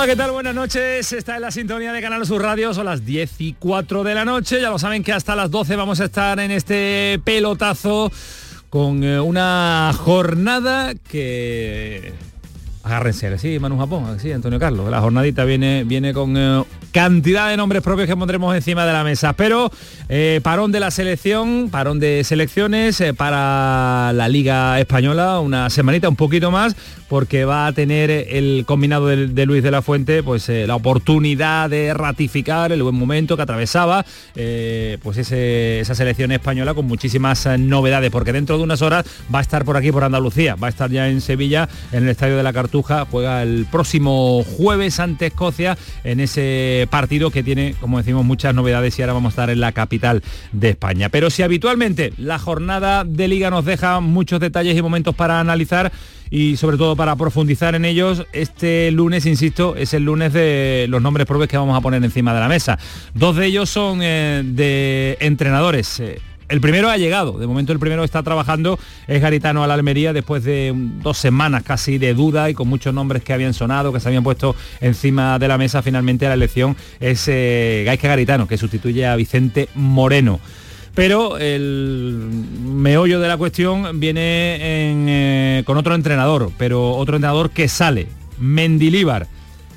Hola, ¿qué tal? Buenas noches. Está en la sintonía de Canal Sur Radio. Son las 10 y 4 de la noche. Ya lo saben que hasta las 12 vamos a estar en este pelotazo con eh, una jornada que Agárrense, sí, Manu Japón, sí, Antonio Carlos. La jornadita viene, viene con eh, cantidad de nombres propios que pondremos encima de la mesa. Pero eh, parón de la selección, parón de selecciones eh, para la Liga Española, una semanita, un poquito más, porque va a tener el combinado de, Luis de la Fuente, pues la oportunidad de ratificar el buen momento que atravesaba, pues esa selección española con muchísimas novedades, porque dentro de unas horas va a estar por aquí, por Andalucía, va a estar ya en Sevilla, en el Estadio de la Cartuja juega el próximo jueves ante Escocia en ese partido que tiene, como decimos, muchas novedades y ahora vamos a estar en la capital de España. Pero si habitualmente la jornada de liga nos deja muchos detalles y momentos para analizar, y sobre todo para profundizar en ellos, este lunes, insisto, es el lunes de los nombres propios que vamos a poner encima de la mesa. Dos de ellos son eh, de entrenadores. Eh, el primero ha llegado, de momento el primero está trabajando, es Garitano a la Almería después de dos semanas casi de duda y con muchos nombres que habían sonado, que se habían puesto encima de la mesa, finalmente la elección es eh, Garitano, que sustituye a Vicente Moreno. Pero el meollo de la cuestión viene eh, con otro entrenador, pero otro entrenador que sale, Mendilíbar.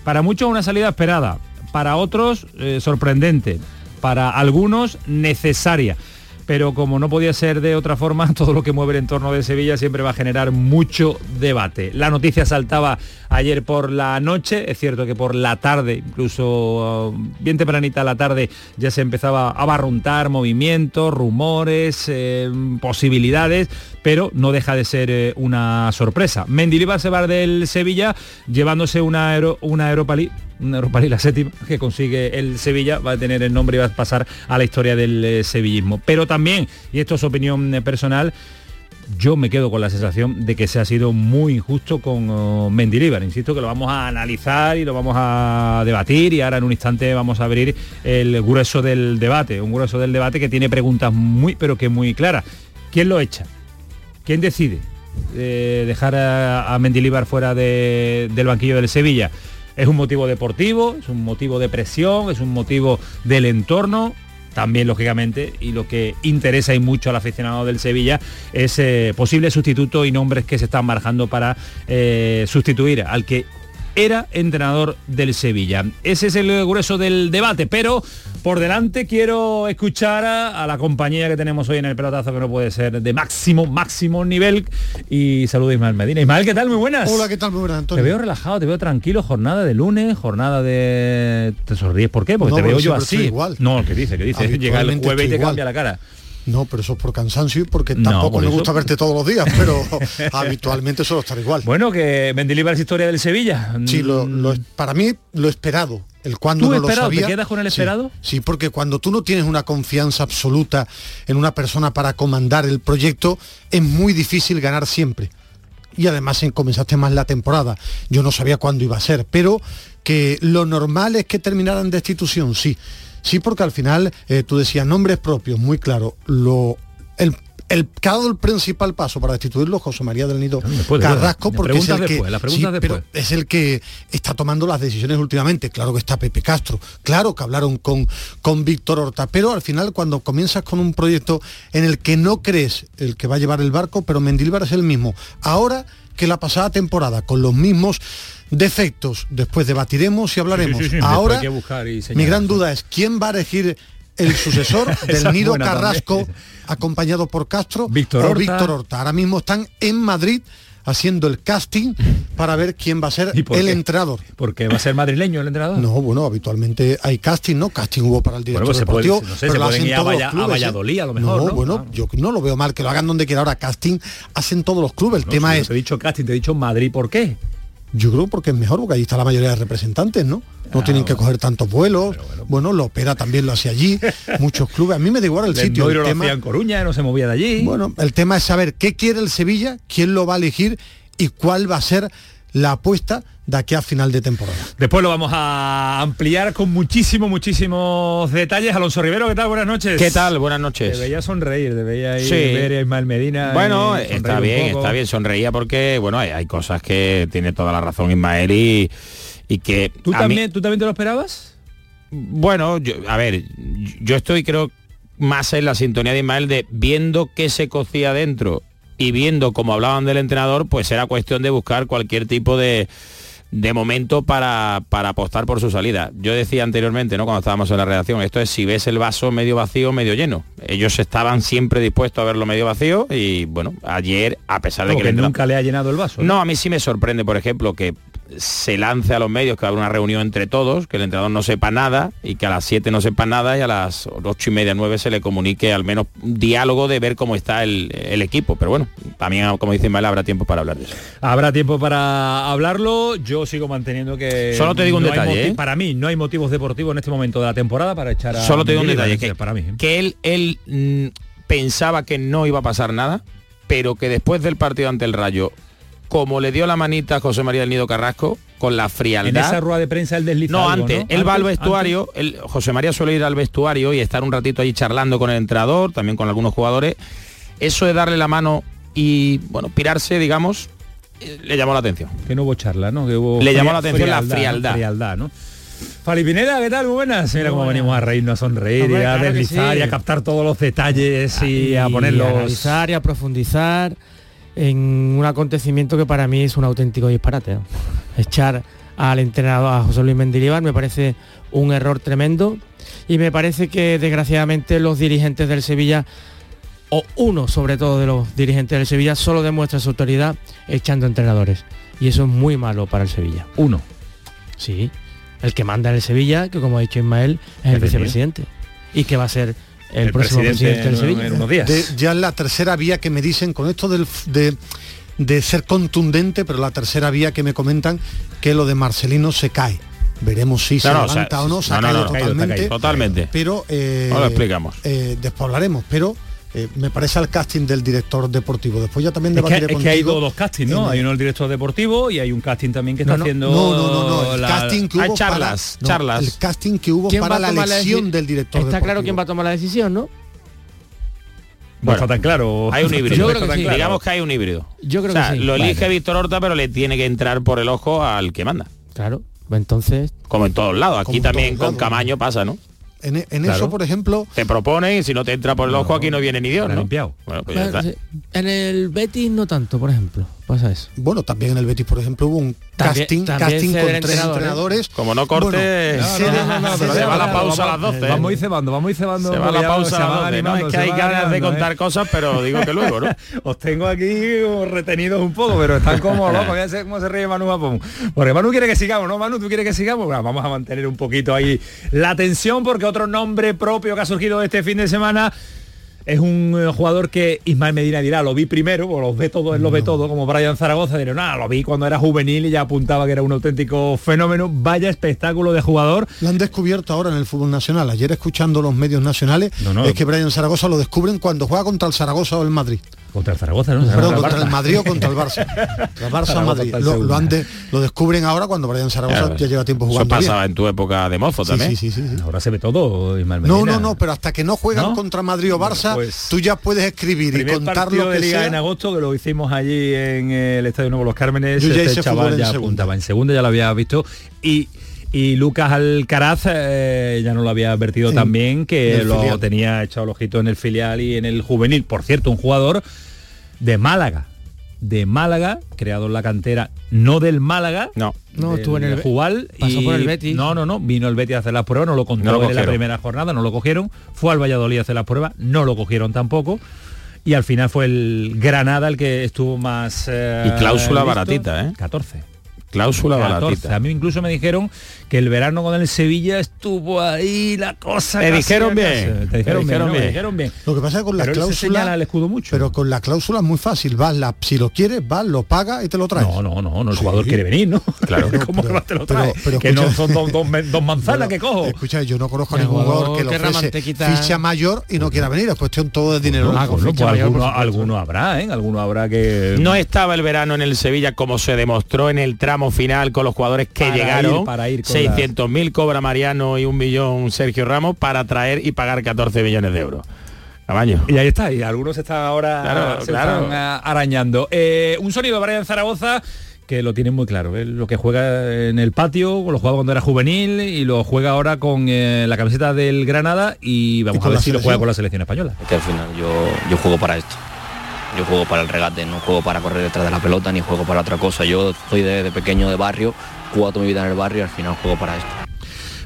Para muchos una salida esperada, para otros eh, sorprendente, para algunos necesaria pero como no podía ser de otra forma, todo lo que mueve el entorno de Sevilla siempre va a generar mucho debate. La noticia saltaba ayer por la noche, es cierto que por la tarde, incluso uh, bien tempranita la tarde, ya se empezaba a barruntar movimientos, rumores, eh, posibilidades, pero no deja de ser eh, una sorpresa. Mendilibar se va del Sevilla llevándose una, una Europa League una Europa League, la séptima que consigue el Sevilla, va a tener el nombre y va a pasar a la historia del eh, sevillismo. Pero también, y esto es opinión eh, personal, yo me quedo con la sensación de que se ha sido muy injusto con uh, Insisto que lo vamos a analizar y lo vamos a debatir y ahora en un instante vamos a abrir el grueso del debate, un grueso del debate que tiene preguntas muy pero que muy claras. ¿Quién lo echa? ¿Quién decide eh, dejar a, a fuera del banquillo del Sevilla? Es un motivo deportivo, es un motivo de presión, es un motivo del entorno, también lógicamente, y lo que interesa y mucho al aficionado del Sevilla es eh, posible sustituto y nombres que se están barajando para eh, sustituir al que era entrenador del Sevilla. Ese es el grueso del debate, pero por delante quiero escuchar a, la compañía que tenemos hoy en el pelotazo, que no puede ser de máximo, máximo nivel. Y saludo a Ismael Medina. Ismael, ¿qué tal? Muy buenas. Hola, ¿qué tal? Muy buenas, Antonio. Te veo relajado, te veo tranquilo, jornada de lunes, jornada de... ¿Te sonríes por qué? Porque te veo yo así. Igual. No, ¿qué dice? ¿Qué dice? Llega el jueves y te cambia la cara. No, pero eso es por cansancio y porque tampoco me gusta verte todos los días, pero habitualmente suelo estar igual. Bueno, que Mendilibar es historia del Sevilla. Sí, lo, mm. para mí lo esperado. El cuando no esperado, lo sabía. ¿Te quedas con el esperado? Sí, porque cuando tú no tienes una confianza absoluta en una persona para comandar el proyecto, es muy difícil ganar siempre. Y además comenzaste más la temporada. Yo no sabía cuándo iba a ser, pero que lo normal es que terminaran destitución, sí Sí, porque al final eh, tú decías nombres propios, muy claro. Lo, el, el, el principal paso para destituirlo José María del Nido Carrasco, porque es el, que, es el que está tomando las decisiones últimamente. Claro que está Pepe Castro, claro que hablaron con, con Víctor Horta, pero al final cuando comienzas con un proyecto en el que no crees el que va a llevar el barco, pero Mendilbar es el mismo. Ahora que la pasada temporada, con los mismos defectos. Después debatiremos y hablaremos. Ahora, mi gran duda es quién va a elegir el sucesor del Nido Carrasco, acompañado por Castro Víctor o Víctor Horta. Ahora mismo están en Madrid haciendo el casting para ver quién va a ser el entrenador. Porque va a ser madrileño el entrenador. No, bueno, habitualmente hay casting, ¿no? Casting hubo para el director bueno, pues deportivo. se pueden ir a, ¿eh? Valladolid a lo mejor. No, bueno, yo no lo veo mal que lo hagan donde quiera ahora. Casting hacen todos los clubes. El tema es. Te he dicho casting, te he dicho Madrid, ¿por qué? Yo creo porque es mejor, porque allí está la mayoría de representantes, ¿no? No tienen que coger tantos vuelos. Bueno, lo opera también lo hace allí. Muchos clubes. A mí me da igual el sitio. El lo tema, hacía en Coruña, no se movía de allí. bueno, el tema es saber qué quiere el Sevilla, quién lo va a elegir y cuál va a ser la apuesta de aquí a final de temporada. Después lo vamos a ampliar con muchísimos, muchísimos detalles. Alonso Rivero, ¿qué tal? Buenas noches. ¿Qué tal? Buenas noches. veía sonreír, veía ahí Sí. ver a Ismael Medina. Bueno, está bien, está bien, sonreía porque, bueno, hay, hay cosas que tiene toda la razón Ismael y, y que... ¿Tú mí- también, ¿Tú también te lo esperabas? bueno, yo- a ver, yo estoy creo más en la sintonía de Ismael de viendo qué se cocía dentro y viendo cómo hablaban del entrenador, pues era cuestión de buscar cualquier tipo de, de momento para, para apostar por su salida. Yo decía anteriormente, ¿no? cuando estábamos en la redacción, esto es si ves el vaso medio vacío, medio lleno. Ellos estaban siempre dispuestos a verlo medio vacío y bueno, ayer, a pesar de Como que, nunca le ha llenado el vaso. no, a mí sí me sorprende, por ejemplo, que se lance a los medios que habrá una reunión entre todos, que el entrenador no sepa nada y que a las 7 no sepa nada y a las ocho y media, 9 se le comunique al menos un diálogo de ver cómo está el, el equipo. Pero bueno, también, como dice Ismael, habrá tiempo para hablar de eso. Habrá tiempo para hablarlo. Yo sigo manteniendo que. Solo te digo un no detalle, ¿eh? Para mí no hay motivos deportivos en este momento de la temporada para echar a. Solo te digo un detalle, que, para mí. ¿eh? que él, él mm, pensaba que no iba a pasar nada, pero que después del partido ante el Rayo, como le dio la manita a José María del Nido Carrasco, con la En frialdad... esa rueda de prensa el desliza No, algo, antes, ¿no? él va al vestuario, él- José María suele ir al vestuario y estar un ratito allí charlando con el entrenador, también con algunos jugadores. Eso de darle la mano y, bueno, pirarse, digamos, eh, le llamó la atención. Que no hubo charla, ¿no? Que hubo Le llamó la atención la ¿no? frialdad. frialdad, ¿no? Fali Pineda, ¿qué tal? Muy buenas. Mira cómo venimos a reírnos, a sonreír, Hombre, y a claro deslizar sí. y a captar todos los detalles y, a y ponerlos... analizar y a profundizar en un acontecimiento que para mí es un auténtico disparate. ¿no? Echar al entrenador, a José Luis Mendilibar, me parece un error tremendo y me parece que desgraciadamente los dirigentes del Sevilla, o uno sobre todo de los dirigentes del Sevilla, solo demuestra su autoridad echando entrenadores. Y eso es muy malo para el Sevilla. Uno. Sí, el que manda en el Sevilla, que como ha dicho Ismael, es el vicepresidente. Y que va a ser el, El próximo presidente presidente del Sevilla. en unos días. De- ya es la tercera vía que me dicen con esto del, de, de ser contundente, pero la tercera vía que me comentan que lo de Marcelino se cae. Veremos si se No, no, levanta o sea, o no, se no, ha caído totalmente. caído. Totalmente. Pero eh, lo explicamos. eh, después hablaremos, pero eh, me parece al casting del director deportivo. Después ya también Es que, es que hay dos, dos castings, ¿no? Hay uno el director deportivo y hay un casting también que está no, haciendo... No, no, no, no. El la- casting que Hay hubo charlas, para, no, charlas. el casting que hubo ¿Quién para va a la tomar la elección deci- del director Está claro quién va a tomar la decisión, ¿no? No Bueno, está tan claro. Hay un Yo híbrido. creo que sí. Digamos que hay un híbrido. Yo creo o sea, que sí. lo elige Vale. Víctor Horta, pero le tiene que entrar por el ojo al que manda. Claro. Entonces, Como en todos lados. Aquí también todos con lados. Camaño pasa, ¿no? En, en Claro. eso, por ejemplo, Te proponen y si no te entra por el ojo aquí no viene ni Dios, ¿no? limpiado. Bueno, pues ya está. en el Betis no tanto, por ejemplo. Pasa eso. bueno, también en el Betis, por ejemplo, hubo un También- casting, también casting con tres entrenador, ¿eh? entrenadores. Como no corte, Bueno, se, no, no, no, no, se pero va la vamos, pausa a las 12. Vamos a ir cebando, vamos a ir cebando. se va porque la pausa se a las van 12. No, es que hay ganas de animando, contar ¿eh? cosas, pero digo que luego, ¿no? Os tengo aquí retenidos un poco, pero están como locos. Ya sé cómo se ríe Manu Japón. Porque Manu quiere que sigamos, ¿no, Manu? ¿Tú quieres que sigamos? Bueno, vamos a mantener un poquito ahí la tensión porque otro nombre propio que ha surgido este fin de semana es un eh, jugador que Ismael Medina dirá, lo vi primero, o los ve todo, él lo ve todo, como Brian Zaragoza, dirá, nada, lo vi cuando era juvenil y ya apuntaba que era un auténtico fenómeno. Vaya espectáculo de jugador. Lo han descubierto ahora en el fútbol nacional. Ayer escuchando los medios nacionales, No, no. es que Brian Zaragoza lo descubren cuando juega contra el Zaragoza o el Madrid. Contra el Zaragoza, ¿no? Perdón, Contra el. Madrid o contra el Barça. El Barça Zaragoza Madrid. está en Lo, lo de- lo descubren ahora cuando Brian Zaragoza Claro, ya lleva tiempo Eso jugando. bien. pasaba en tu época de mozo Sí, también. sí, sí, sí, sí. Ahora se ve todo, Medina. No, no, no, pero hasta que no juegan ¿No? contra Madrid o Barça, Pues- tú ya puedes escribir y contar lo de que Liga sea. en agosto que lo hicimos allí en el Estadio Nuevo Los Cármenes Yo ya este chaval en ya segunda. apuntaba en segunda ya lo había visto y y Lucas Alcaraz eh, ya no lo había advertido En- también que lo filial. tenía echado el ojito en el filial y en el juvenil por cierto un jugador de Málaga de Málaga creado en la cantera no del Málaga No. No, estuvo en el- Jubal pasó y- por el Betis. No, no, no, vino el Betis a hacer las pruebas, no lo contó No en la primera jornada, no lo cogieron, fue al Valladolid a hacer las pruebas, no lo cogieron tampoco. Y al final fue el Granada el que estuvo más... eh, Y cláusula listo. baratita, ¿eh? 14. Cláusula 14. baratita. A mí incluso me dijeron que el verano con el Sevilla estuvo ahí la cosa. Te dijeron bien. Te dijeron, bien, ¿no? bien. Dijeron bien. Lo que pasa es que con la Pero él se señala cláusula el escudo mucho. Pero con la cláusula es muy fácil, vas, la, si lo quieres, vas, lo pagas y te lo traes. No, no, no, no, el jugador quiere venir, ¿no? Claro. ¿Cómo Pero- que te lo pero- trae? pero que no son dos, dos me- dos manzanas que cojo. Escucha, yo no conozco a ningún jugador jugador que lo ofrece mantequita- ficha mayor y no quiera venir. Es cuestión todo de dinero. Ah, pues alguno, por supuesto. alguno habrá, ¿eh? Alguno habrá que... No estaba el verano en el Sevilla como se demostró en el tramo final con los jugadores que Para llegaron. ir, para ir con 600.000 cobra Mariano y un millón Sergio Ramos para traer y pagar 14 millones de euros. Camaño. Y ahí está, y algunos están ahora Claro, se claro. están, ah, arañando. Eh, un sonido de Brian Zaragoza que lo tienen muy claro, ¿eh? lo que juega en el patio, lo juega cuando era juvenil y lo juega ahora con eh, la camiseta del Granada y vamos a ver si lo juega con la selección española. Es que al final yo, yo juego para esto. Yo juego para el regate, no juego para correr detrás de la pelota ni juego para otra cosa. Yo soy de, pequeño de barrio, juego toda mi vida en el barrio y al final juego para esto.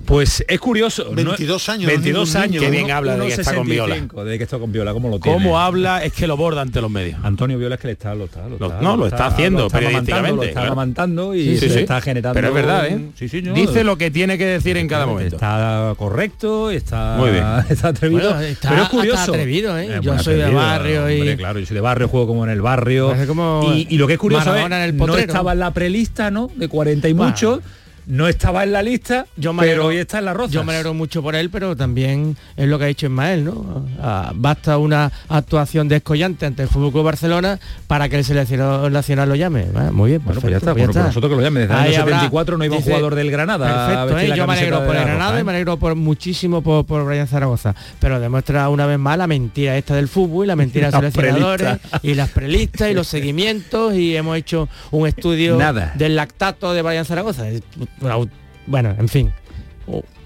Pues es curioso. 22 años, 22 no es ningún años. Qué bien habla de que está con Viola. 1,65, De que está con Viola, ¿cómo lo tiene? ¿Cómo habla? Es que lo borda ante los medios. Antonio Viola es que le está, lo está, lo Lo- está, no, lo está haciendo lo está periodísticamente, Lo está claro. amamantando y Sí, se sí. está generando. Pero es verdad, ¿eh? Sí, sí, no. Dice lo que tiene que decir en cada momento. Está correcto, está, Muy bien. está atrevido. Bueno, está pero es curioso. atrevido, ¿eh? Eh, Yo soy de barrio y- hombre, claro, yo soy de barrio, juego como en el barrio. Como Y, y lo que es curioso es, en el no estaba en la prelista, ¿no? De 40 y Bueno. No estaba en la lista, Yo me pero alegro- hoy está en la roza. Yo me alegro mucho por él, pero también es lo que ha dicho Ismael, ¿no? Ah, basta una actuación descollante ante el Fútbol Club Barcelona para que el seleccionador nacional lo llame. Ah, muy bien, Bueno, pues ya perfecto, está. pues Bueno, pues nosotros que lo llamen. Desde el año habrá- 74 no iba un jugador del Granada. Perfecto, ¿eh? yo me alegro por el Granada Roja, y ¿eh? me alegro por muchísimo por, por Brian Zaragoza, pero demuestra una vez más la mentira esta del fútbol y la mentira de los seleccionadores prelistas. y las prelistas y los seguimientos y hemos hecho un estudio Nada. del lactato de Brian Zaragoza. Bueno, en fin.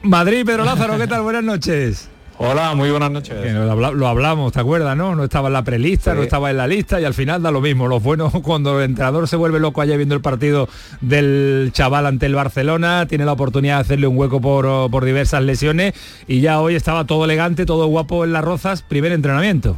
Madrid, Pedro Lázaro, ¿qué tal? Buenas noches. Hola, muy buenas noches. Que lo, habla- lo hablamos, ¿te acuerdas, no? No estaba en la prelista, Sí. no estaba en la lista y al final da lo mismo. Lo bueno cuando el entrenador se vuelve loco allá viendo el partido del chaval ante el Barcelona, tiene la oportunidad de hacerle un hueco por, por diversas lesiones y ya hoy estaba todo elegante, todo guapo en las rozas, primer entrenamiento.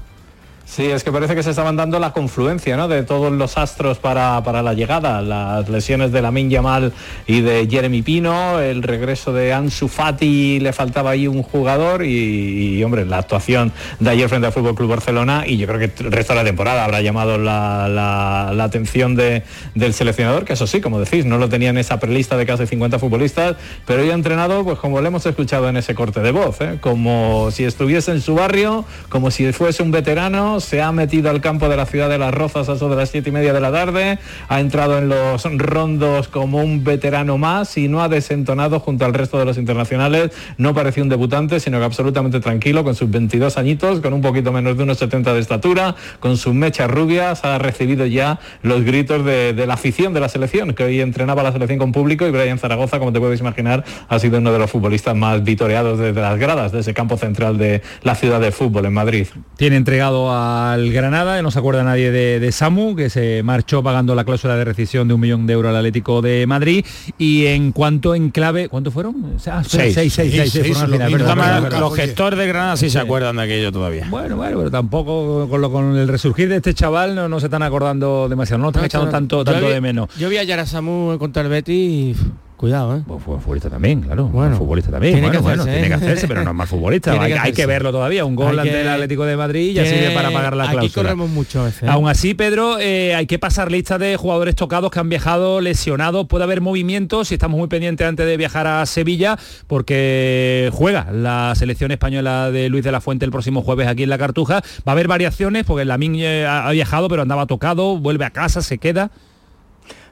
Sí, es que parece que se estaban dando la confluencia ¿no? de todos los astros para, para la llegada, las lesiones de Lamin Yamal y de Jeremy Pino, el regreso de Ansu Fati, le faltaba ahí un jugador y, hombre, la actuación de ayer frente al Fútbol Club Barcelona y yo creo que el resto de la temporada habrá llamado la, la- la atención de- del seleccionador, que eso sí, como decís, no lo tenía en esa prelista de casi 50 futbolistas, pero hoy ha entrenado, pues como lo hemos escuchado en ese corte de voz, ¿eh? como si estuviese en su barrio, como si fuese un veterano, se ha metido al campo de la ciudad de Las Rozas a eso de las siete y media de la tarde, ha entrado en los rondos como un veterano más y no ha desentonado junto al resto de los internacionales, no parecía un debutante, sino que absolutamente tranquilo, con sus 22 añitos, con un poquito menos de unos 70 de estatura, con sus mechas rubias, ha recibido ya los gritos de, de la afición de la selección, que hoy entrenaba la selección con público. Y Brian Zaragoza, como te puedes imaginar, ha sido uno de los futbolistas más vitoreados desde las gradas de ese campo central de la ciudad de fútbol en Madrid. Tiene entregado al Granada, no se acuerda nadie de, de Samu, que se marchó pagando la cláusula de rescisión de un millón de euros al Atlético de Madrid. Y en cuanto en clave, ¿cuántos fueron? Ah, Seis. seis, seis, seis, Seis, seis, seis, fueron al lo final, mismo, verdad, Además, verdad, verdad. los gestores de Granada sí se acuerdan de aquello todavía. Bueno, bueno, pero tampoco con, lo, con el resurgir de este chaval no, no se están acordando demasiado, no lo están No, echando no, tanto, tanto vi- de menos. Yo vi ayer a Samu contra el Betis y cuidado, ¿eh? Pues fue futbolista también, claro. Bueno, futbolista también. tiene Bueno, que bueno, hacerse, tiene que ¿eh? hacerse, pero no es mal futbolista. Hay, que hay que hacerse. verlo todavía. Un gol ante que- el Atlético de Madrid ya sirve para pagar la Aquí cláusula. corremos mucho a veces. ¿eh? Aún así, Pedro, eh, hay que pasar lista de jugadores tocados que han viajado lesionados. Puede haber movimientos y estamos muy pendientes antes de viajar a Sevilla porque juega la selección española de Luis de la Fuente el próximo jueves aquí en la Cartuja. Va a haber variaciones porque ha ha viajado pero andaba tocado, vuelve a casa, se queda.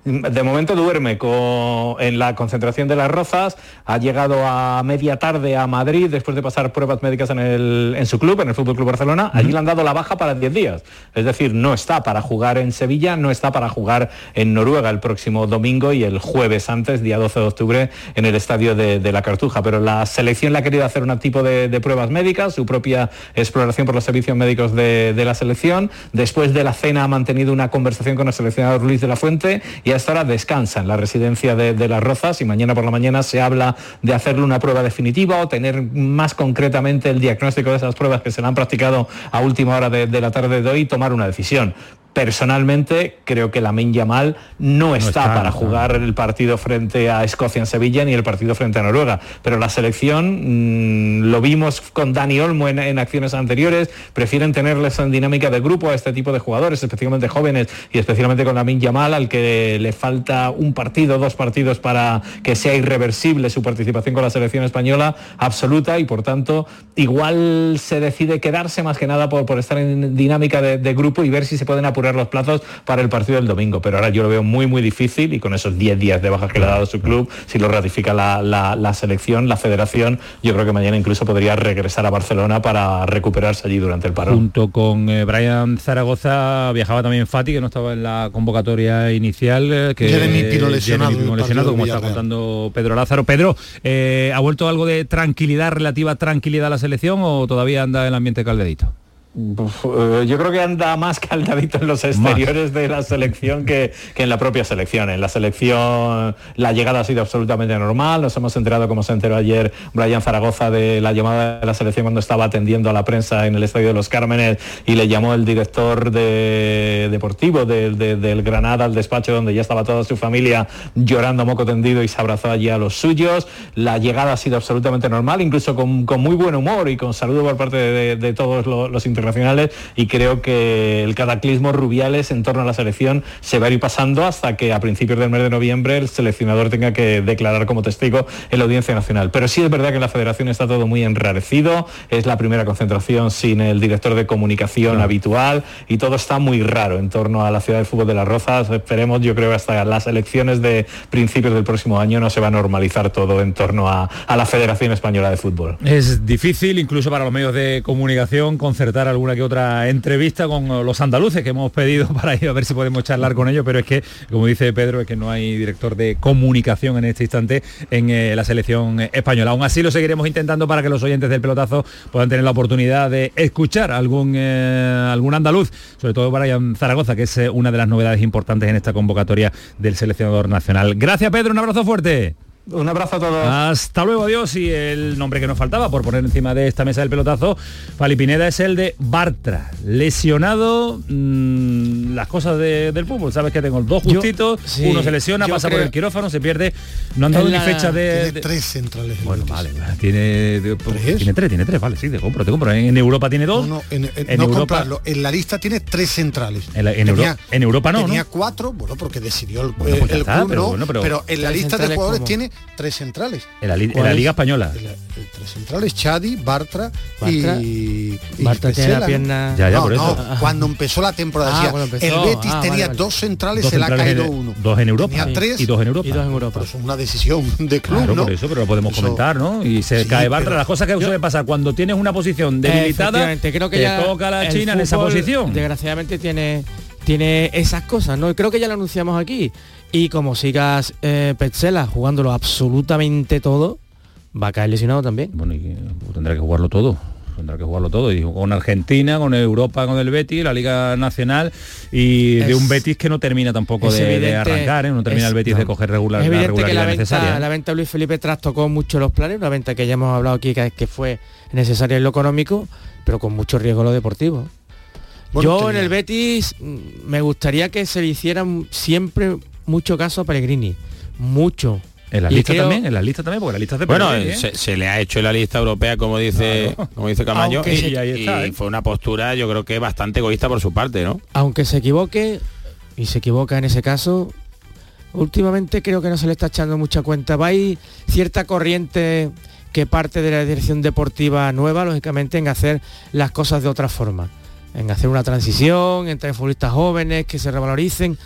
De momento duerme con- en la concentración de las Rozas, ha llegado a media tarde a Madrid después de pasar pruebas médicas en, el- en su club, en el Fútbol Club Barcelona. Allí le han dado la baja para 10 días. Es decir, no está para jugar en Sevilla, no está para jugar en Noruega el próximo domingo y el jueves antes, día 12 de octubre, en el estadio de, de la Cartuja. Pero la selección le ha querido hacer un tipo de, de pruebas médicas, su propia exploración por los servicios médicos de, de la selección. Después de la cena ha mantenido una conversación con el seleccionador Luis de la Fuente y hasta ahora descansa en la residencia de, de Las Rozas y mañana por la mañana se habla de hacerle una prueba definitiva o tener más concretamente el diagnóstico de esas pruebas que se le han practicado a última hora de, de la tarde de hoy y tomar una decisión. Personalmente creo que la Yamal no está, está, para no. jugar el partido frente a Escocia en Sevilla ni el partido frente a Noruega. Pero la selección, mm, lo vimos con Dani Olmo en, en acciones anteriores, prefieren tenerles en dinámica de grupo a este tipo de jugadores, especialmente jóvenes y especialmente con la Yamal, al que le falta un partido, dos partidos para que sea irreversible su participación con la selección española absoluta y por tanto igual se decide quedarse más que nada por, por estar en dinámica de, de grupo y ver si se pueden apurar los plazos para el partido del domingo. Pero ahora yo lo veo muy muy difícil y con esos 10 días de baja que le ha dado su club, si lo ratifica la, la- la selección, la federación, yo creo que mañana incluso podría regresar a Barcelona para recuperarse allí durante el parón. Junto con eh, Brian Zaragoza viajaba también Fati, que no estaba en la convocatoria inicial. eh, que Jeremy Pino lesionado Jeremy Pino lesionado, como está contando Pedro Lázaro. Pedro, eh, ¿ha vuelto algo de tranquilidad, relativa tranquilidad a la selección o todavía anda el ambiente caldeadito? Eh, yo creo que anda más caldadito en los exteriores de la selección que, que en la propia selección. En la selección la llegada ha sido absolutamente normal. Nos hemos enterado, como se enteró ayer Brian Zaragoza, de la llamada de la selección cuando estaba atendiendo a la prensa en el Estadio de los Cármenes y le llamó el director de, deportivo de- de- del Granada al despacho donde ya estaba toda su familia llorando a moco tendido y se abrazó allí a los suyos. La llegada ha sido absolutamente normal, incluso con, con muy buen humor y con saludo por parte de, todos lo- los internacionales y creo que el cataclismo Rubiales en torno a la selección se va a ir pasando hasta que a principios del mes de noviembre el seleccionador tenga que declarar como testigo en la audiencia nacional. Pero sí es verdad que en la federación está todo muy enrarecido, es la primera concentración sin el director de comunicación habitual y todo está muy raro en torno a la ciudad de fútbol de las Rozas. Esperemos, yo creo, hasta las elecciones de principios del próximo año no se va a normalizar todo en torno a, a la Federación Española de Fútbol. Es difícil, incluso para los medios de comunicación, concertar alguna que otra entrevista con los andaluces que hemos pedido para ir a ver si podemos charlar con ellos, pero es que, como dice Pedro, es que no hay director de comunicación en este instante en eh, la selección española. Aún así lo seguiremos intentando para que los oyentes del pelotazo puedan tener la oportunidad de escuchar algún, eh, algún andaluz, sobre todo para Zaragoza, que es eh, una de las novedades importantes en esta convocatoria del seleccionador nacional. Gracias Pedro, un abrazo fuerte. Un abrazo a todos. Hasta luego, adiós. Y el nombre que nos faltaba por poner encima de esta mesa del pelotazo, Fali Pineda, es el de Bartra. Lesionado, mm, las cosas de- del fútbol. Sabes que tengo dos Yo- justitos, sí, uno se lesiona, yo pasa por el quirófano, se pierde. No han dado ni fecha de... Tiene de- tres centrales. Bueno, vale, tiene, de- ¿Tres? tiene tres, tiene tres, vale, sí, te compro, te compro. En, en Europa tiene dos. No, no, en, en- en no Europa- comprarlo. En la lista tiene tres centrales. En la- en Tenía- Euro- en Europa no, Tenía ¿no? cuatro, bueno, porque decidió el, Bueno, pues ya el está, club, pero no, bueno, pero- pero en la lista de jugadores como- tiene tres centrales. En la. Liga Española. Tres centrales, Chadi, Bartra, Bartra. y, y Bartra tiene la ¿no? pierna... Ya, ya, no, por no, cuando empezó la temporada. Ah, decía, cuando empezó. el Betis Ah, tenía vale, vale. dos centrales, Dos se le ha caído en- uno. Dos en Europa. Tenía tres. Y dos en Europa. Y dos en Europa. Pero es una decisión de club, Claro, ¿no? por eso, pero lo podemos Eso- comentar, ¿no? Y se Sí, cae Bartra, las cosas que suele pasar cuando tienes una posición debilitada, creo que te ya toca la el China en esa posición. Desgraciadamente tiene, tiene esas cosas, ¿no? Creo que ya lo anunciamos aquí. Y como sigas eh, Petzela jugándolo absolutamente todo, va a caer lesionado también. Bueno, y eh, tendrá que jugarlo todo. Tendrá que jugarlo todo. Y con Argentina, con Europa, con el Betis, la Liga Nacional y de un Betis que no termina tampoco de, arrancar, ¿eh? no termina es- el Betis no. de coger regular, es la evidente que regularidad la venta, necesaria. ¿eh? la venta Luis Felipe trastocó mucho los planes, una venta que ya hemos hablado aquí que, que fue necesaria en lo económico, pero con mucho riesgo en lo deportivo. Bueno, Yo tenía- en el Betis mm, me gustaría que se le hiciera siempre mucho caso a Pellegrini. Mucho. En la Y lista creo- también, en la lista también, porque la lista es de Bueno, Pellegrini, ¿eh? se, se le ha hecho en la lista europea, como dice, Claro. como dice Camaño, Aunque y, se- y ahí está, y ¿eh? fue una postura, yo creo que bastante egoísta por su parte, ¿no? aunque se equivoque, y se equivoca en ese caso, últimamente creo que no se le está echando mucha cuenta. Va hay cierta corriente que parte de la dirección deportiva nueva, lógicamente, en hacer las cosas de otra forma. En hacer una transición, en traer futbolistas jóvenes que se revaloricen.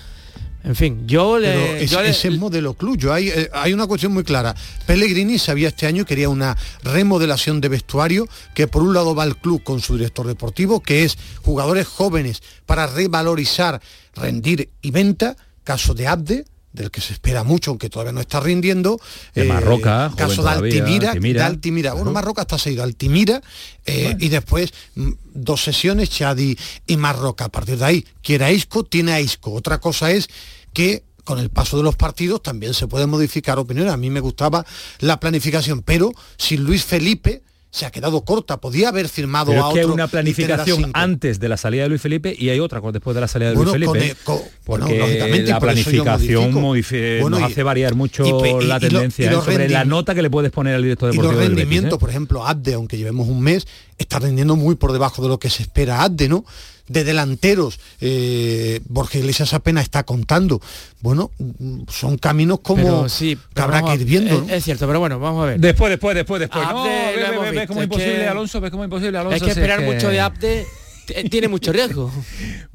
En fin, yo le... Pero ese, yo le- ese es modelo club. Yo hay, eh, hay una cuestión muy clara. Pellegrini sabía este año que quería una remodelación de vestuario, que por un lado va el club con su director deportivo, que es jugadores jóvenes para revalorizar, rendir y venta, caso de Abde, del que se espera mucho, aunque todavía no está rindiendo. De Marroca, joven caso de Altimira, Altimira. de Altimira. Bueno, Marroca está seguido, Altimira, eh, y después mm, dos sesiones, Chadi y Marroca. A partir de ahí, quiere a Isco, tiene a Isco. Otra cosa es que con el paso de los partidos también se pueden modificar opiniones. A mí me gustaba la planificación, pero sin Luis Felipe se ha quedado corta. Podía haber firmado Pero a es que hay otro una y tener a planificación antes de la salida de Luis Felipe y hay otra después de la salida de Luis con Felipe. el- con- bueno, porque la por planificación modifico. Bueno, nos y- hace variar mucho y y- la y lo- tendencia y ¿eh? los sobre la nota que le puedes poner al director Y los deportivo del Betis, rendimientos, ¿eh? por ejemplo, Abde, aunque llevemos un mes, está rendiendo muy por debajo de lo que se espera Abde, ¿no? De delanteros, eh, Borja Iglesias apenas está contando. Bueno, son caminos como Pero sí, que habrá que ir viendo. Es, ¿no? es cierto, pero bueno, vamos a ver. Después, después, después, después. No, Abde ve- ve- ve- como es imposible, que- Alonso, ves como imposible, Alonso. es que esperar que- mucho de Abde tiene mucho riesgo.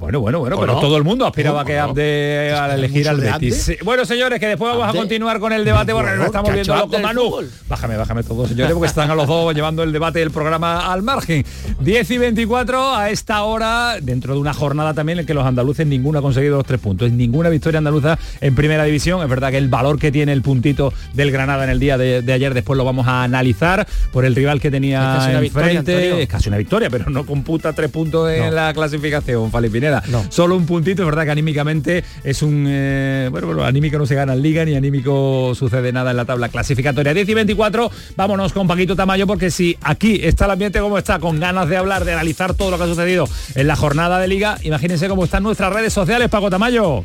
Bueno, bueno, bueno, ¿O pero no? todo el mundo aspiraba ¿O que? Abde al elegir al de Betis. Bueno, señores, que después vamos a continuar con el debate. Bueno, Bueno, estamos viendo loco, Manu. Bájame, bájame todos, señores, porque están a los dos llevando el debate del programa al margen. 10 y 24 a esta hora, dentro de una jornada también en que los andaluces ninguno ha conseguido los tres puntos. Es ninguna victoria andaluza en primera división. Es verdad que el valor que tiene el puntito del Granada en el día de, de ayer después lo vamos a analizar por el rival que Es tenía casi victoria, enfrente. Es casi una victoria, pero no computa tres puntos en No. la clasificación, Fali Pineda. No. Solo un puntito, es verdad que anímicamente es un... eh, bueno, bueno, anímico no se gana en Liga, ni anímico sucede nada en la tabla clasificatoria. 10 y 24, vámonos con Paquito Tamayo, porque si aquí está el ambiente como está, con ganas de hablar, de analizar todo lo que ha sucedido en la jornada de Liga, imagínense cómo están nuestras redes sociales, Paco Tamayo.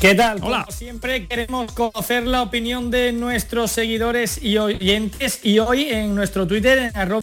¿Qué tal? Hola. Como siempre queremos conocer la opinión de nuestros seguidores y oyentes y hoy en nuestro Twitter en arroba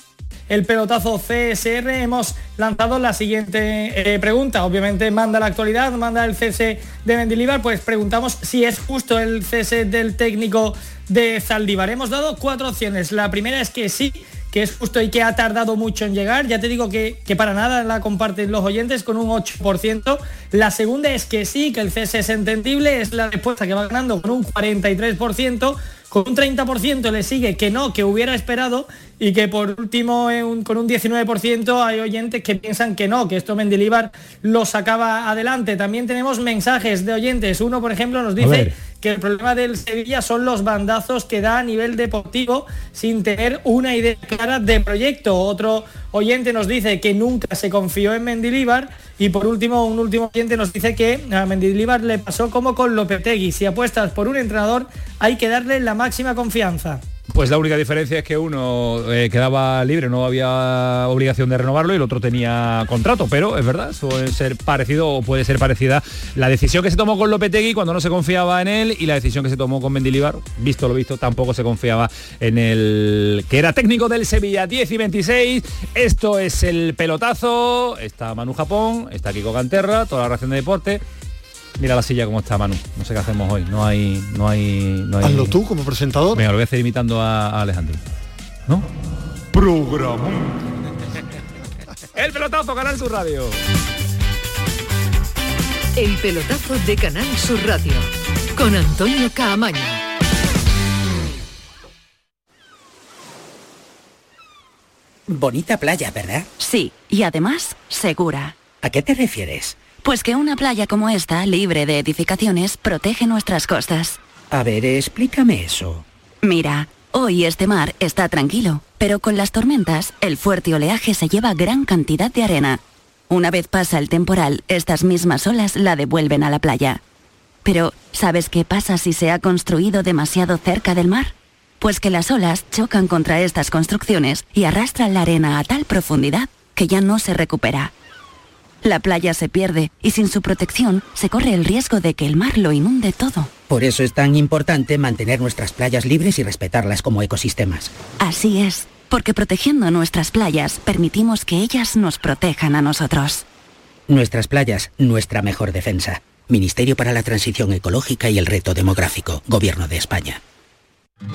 el pelotazo CSR hemos lanzado la siguiente eh, pregunta. Obviamente manda la actualidad, manda el cese de Mendilibar, pues preguntamos si es justo el cese del técnico de Zaldívar. Hemos dado cuatro opciones. La primera es que sí, que es justo y que ha tardado mucho en llegar. Ya te digo que, que para nada la comparten los oyentes con un 8%. La segunda es que sí, que el cese es entendible, es la respuesta que va ganando con un 43%. Con un 30% le sigue que no, que hubiera esperado y que por último eh, un- con un 19% hay oyentes que piensan que no, que esto Mendilibar lo sacaba adelante. También tenemos mensajes de oyentes. Uno, por ejemplo, nos dice que el problema del Sevilla son los bandazos que da a nivel deportivo sin tener una idea clara de proyecto. Otro oyente nos dice que nunca se confió en Mendilibar y por último un último oyente nos dice que a Mendilibar le pasó como con Lopetegui. Si apuestas por un entrenador hay que darle la máxima confianza. Pues la única diferencia es que uno eh, quedaba libre, no había obligación de renovarlo y el otro tenía contrato, pero es verdad, suele ser parecido o puede ser parecida la decisión que se tomó con Lopetegui cuando no se confiaba en él y la decisión que se tomó con Mendilibar, visto lo visto, tampoco se confiaba en el que era técnico del Sevilla 10 y 26. Esto es el pelotazo, está Manu Japón, está Kiko Canterra, toda la reacción de deporte. Mira la silla cómo está Manu. No sé qué hacemos hoy. No hay. No hay. No hay... Hazlo tú como presentador. Venga, lo voy a hacer imitando a, a Alejandro. ¿No? Programa. El pelotazo, Canal Sur Radio. El pelotazo de Canal Sur Radio con Antonio Caamaño. Bonita playa, ¿verdad? Sí, y además segura. ¿A qué te refieres? Pues que una playa como esta, libre de edificaciones, protege nuestras costas. A ver, explícame eso. Mira, hoy este mar está tranquilo, pero con las tormentas, el fuerte oleaje se lleva gran cantidad de arena. Una vez pasa el temporal, estas mismas olas la devuelven a la playa. Pero, ¿sabes qué pasa si se ha construido demasiado cerca del mar? Pues que las olas chocan contra estas construcciones y arrastran la arena a tal profundidad que ya no se recupera. La playa se pierde y sin su protección se corre el riesgo de que el mar lo inunde todo. Por eso es tan importante mantener nuestras playas libres y respetarlas como ecosistemas. Así es, porque protegiendo nuestras playas permitimos que ellas nos protejan a nosotros. Nuestras playas, nuestra mejor defensa. Ministerio para la Transición Ecológica y el Reto Demográfico, Gobierno de España.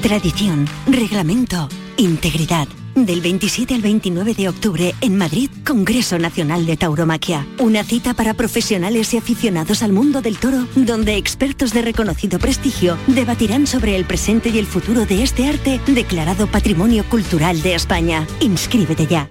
Tradición, reglamento, integridad. Del 27 al 29 de octubre en Madrid, Congreso Nacional de Tauromaquia. Una cita para profesionales y aficionados al mundo del toro, donde expertos de reconocido prestigio debatirán sobre el presente y el futuro de este arte declarado Patrimonio Cultural de España. Inscríbete ya.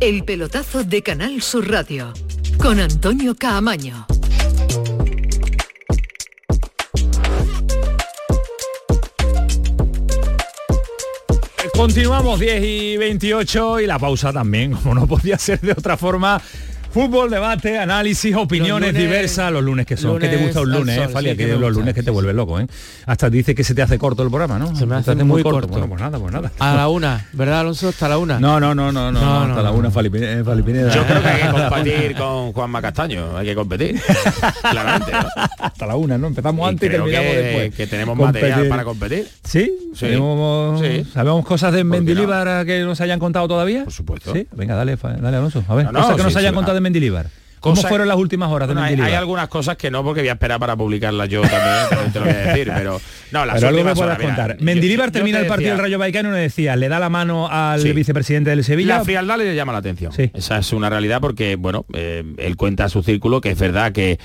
El pelotazo de Canal Sur Radio con Antonio Caamaño. Continuamos 10 y 28 y la pausa también, como no podía ser de otra forma. Fútbol, debate, análisis, opiniones lunes- diversas, los lunes que son. ¿Qué te lunes gusta un lunes, sol, eh, Falia? sí, que que los gusta, lunes que te sí, vuelve loco, ¿eh? Hasta dice que se te hace corto el programa, ¿no? Se me te hace muy corto. Bueno, pues nada, pues nada. A la una, ¿verdad, Alonso? Hasta la una. No, no, no, no, no, No, hasta no, la no. una Falipine- Falipineda. Yo creo que hay que competir con Juanma Castaño, hay que competir. Claramente. ¿no? hasta la una, ¿no? Empezamos Y antes y terminamos que, después. que tenemos Competir. material para competir. ¿Sí? Sí. Tenemos- Sí. ¿Sabemos cosas de. Mendilíbar que nos hayan contado todavía? Por supuesto. Sí, venga, dale, dale Alonso. A ver, cosas que nos hayan contado de Mendilíbar. ¿Cómo fueron las últimas horas de Bueno, hay, hay algunas cosas que no, porque voy a esperar para publicarlas yo también, también te lo voy a decir, pero no, las Pero algo me puedas mira, contar. yo- Mendilíbar yo termina te el partido del Rayo Vallecano y nos decía, le da la mano al Sí. vicepresidente del Sevilla. La frialdad le llama la atención. Sí. Esa es una realidad porque, bueno, eh, él cuenta a su círculo que es verdad que,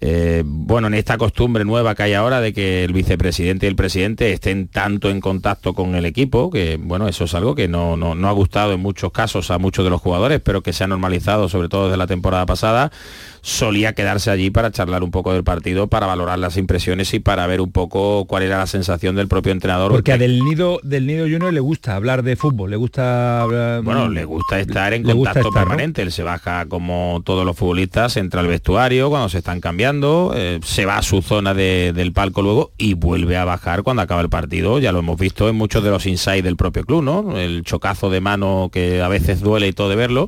eh, bueno, en esta costumbre nueva que hay ahora de que el vicepresidente y el presidente estén tanto en contacto con el equipo, que, bueno, eso es algo que no, no, no ha gustado en muchos casos a muchos de los jugadores, pero que se ha normalizado, sobre todo desde la temporada pasada, solía quedarse allí para charlar un poco del partido, para valorar las impresiones y para ver un poco cuál era la sensación del propio entrenador. Porque a Del Nido, del Nido Junior le gusta hablar de fútbol, le gusta hablar- Bueno, le gusta estar en contacto estar, ¿no? permanente. Él se baja como todos los futbolistas, entra al vestuario cuando se están cambiando, eh, se va a su zona de- del palco luego y vuelve a bajar cuando acaba el partido. Ya lo hemos visto en muchos de los insights del propio club, ¿no? El chocazo de mano que a veces duele y todo de verlo.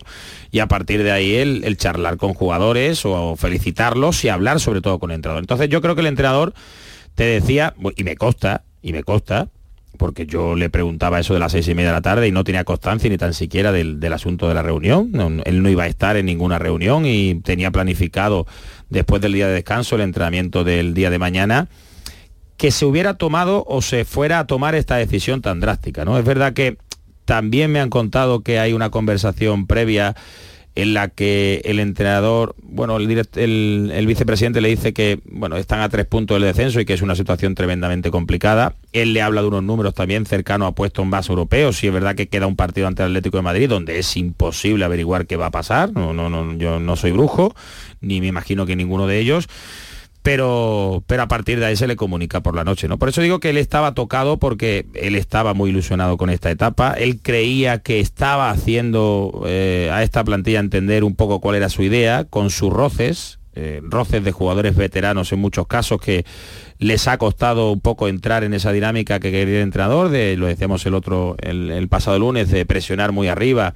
Y a partir de ahí el, el charlar con jugadores o felicitarlos y hablar sobre todo con el entrenador. Entonces yo creo que el entrenador te decía, y me consta, y me consta, porque yo le preguntaba eso de las seis y media de la tarde y no tenía constancia ni tan siquiera del, asunto de la reunión. Él no iba a estar en ninguna reunión y tenía planificado después del día de descanso el entrenamiento del día de mañana que se hubiera tomado o se fuera a tomar esta decisión tan drástica. ¿no? Es verdad que también me han contado que hay una conversación previa en la que el entrenador, bueno, el, direct- el, el vicepresidente le dice que, bueno, están a tres puntos del descenso y que es una situación tremendamente complicada. Él le habla de unos números también cercanos a puestos más europeos. Sí es verdad que queda un partido ante el Atlético de Madrid donde es imposible averiguar qué va a pasar. No, no, no, yo no soy brujo, ni me imagino que ninguno de ellos pero, pero a partir de ahí se le comunica por la noche, ¿no? Por eso digo que él estaba tocado porque él estaba muy ilusionado con esta etapa, él creía que estaba haciendo eh, a esta plantilla entender un poco cuál era su idea, con sus roces, eh, roces de jugadores veteranos en muchos casos que les ha costado un poco entrar en esa dinámica que quería el entrenador, de, lo decíamos el otro, el, el pasado lunes, de presionar muy arriba,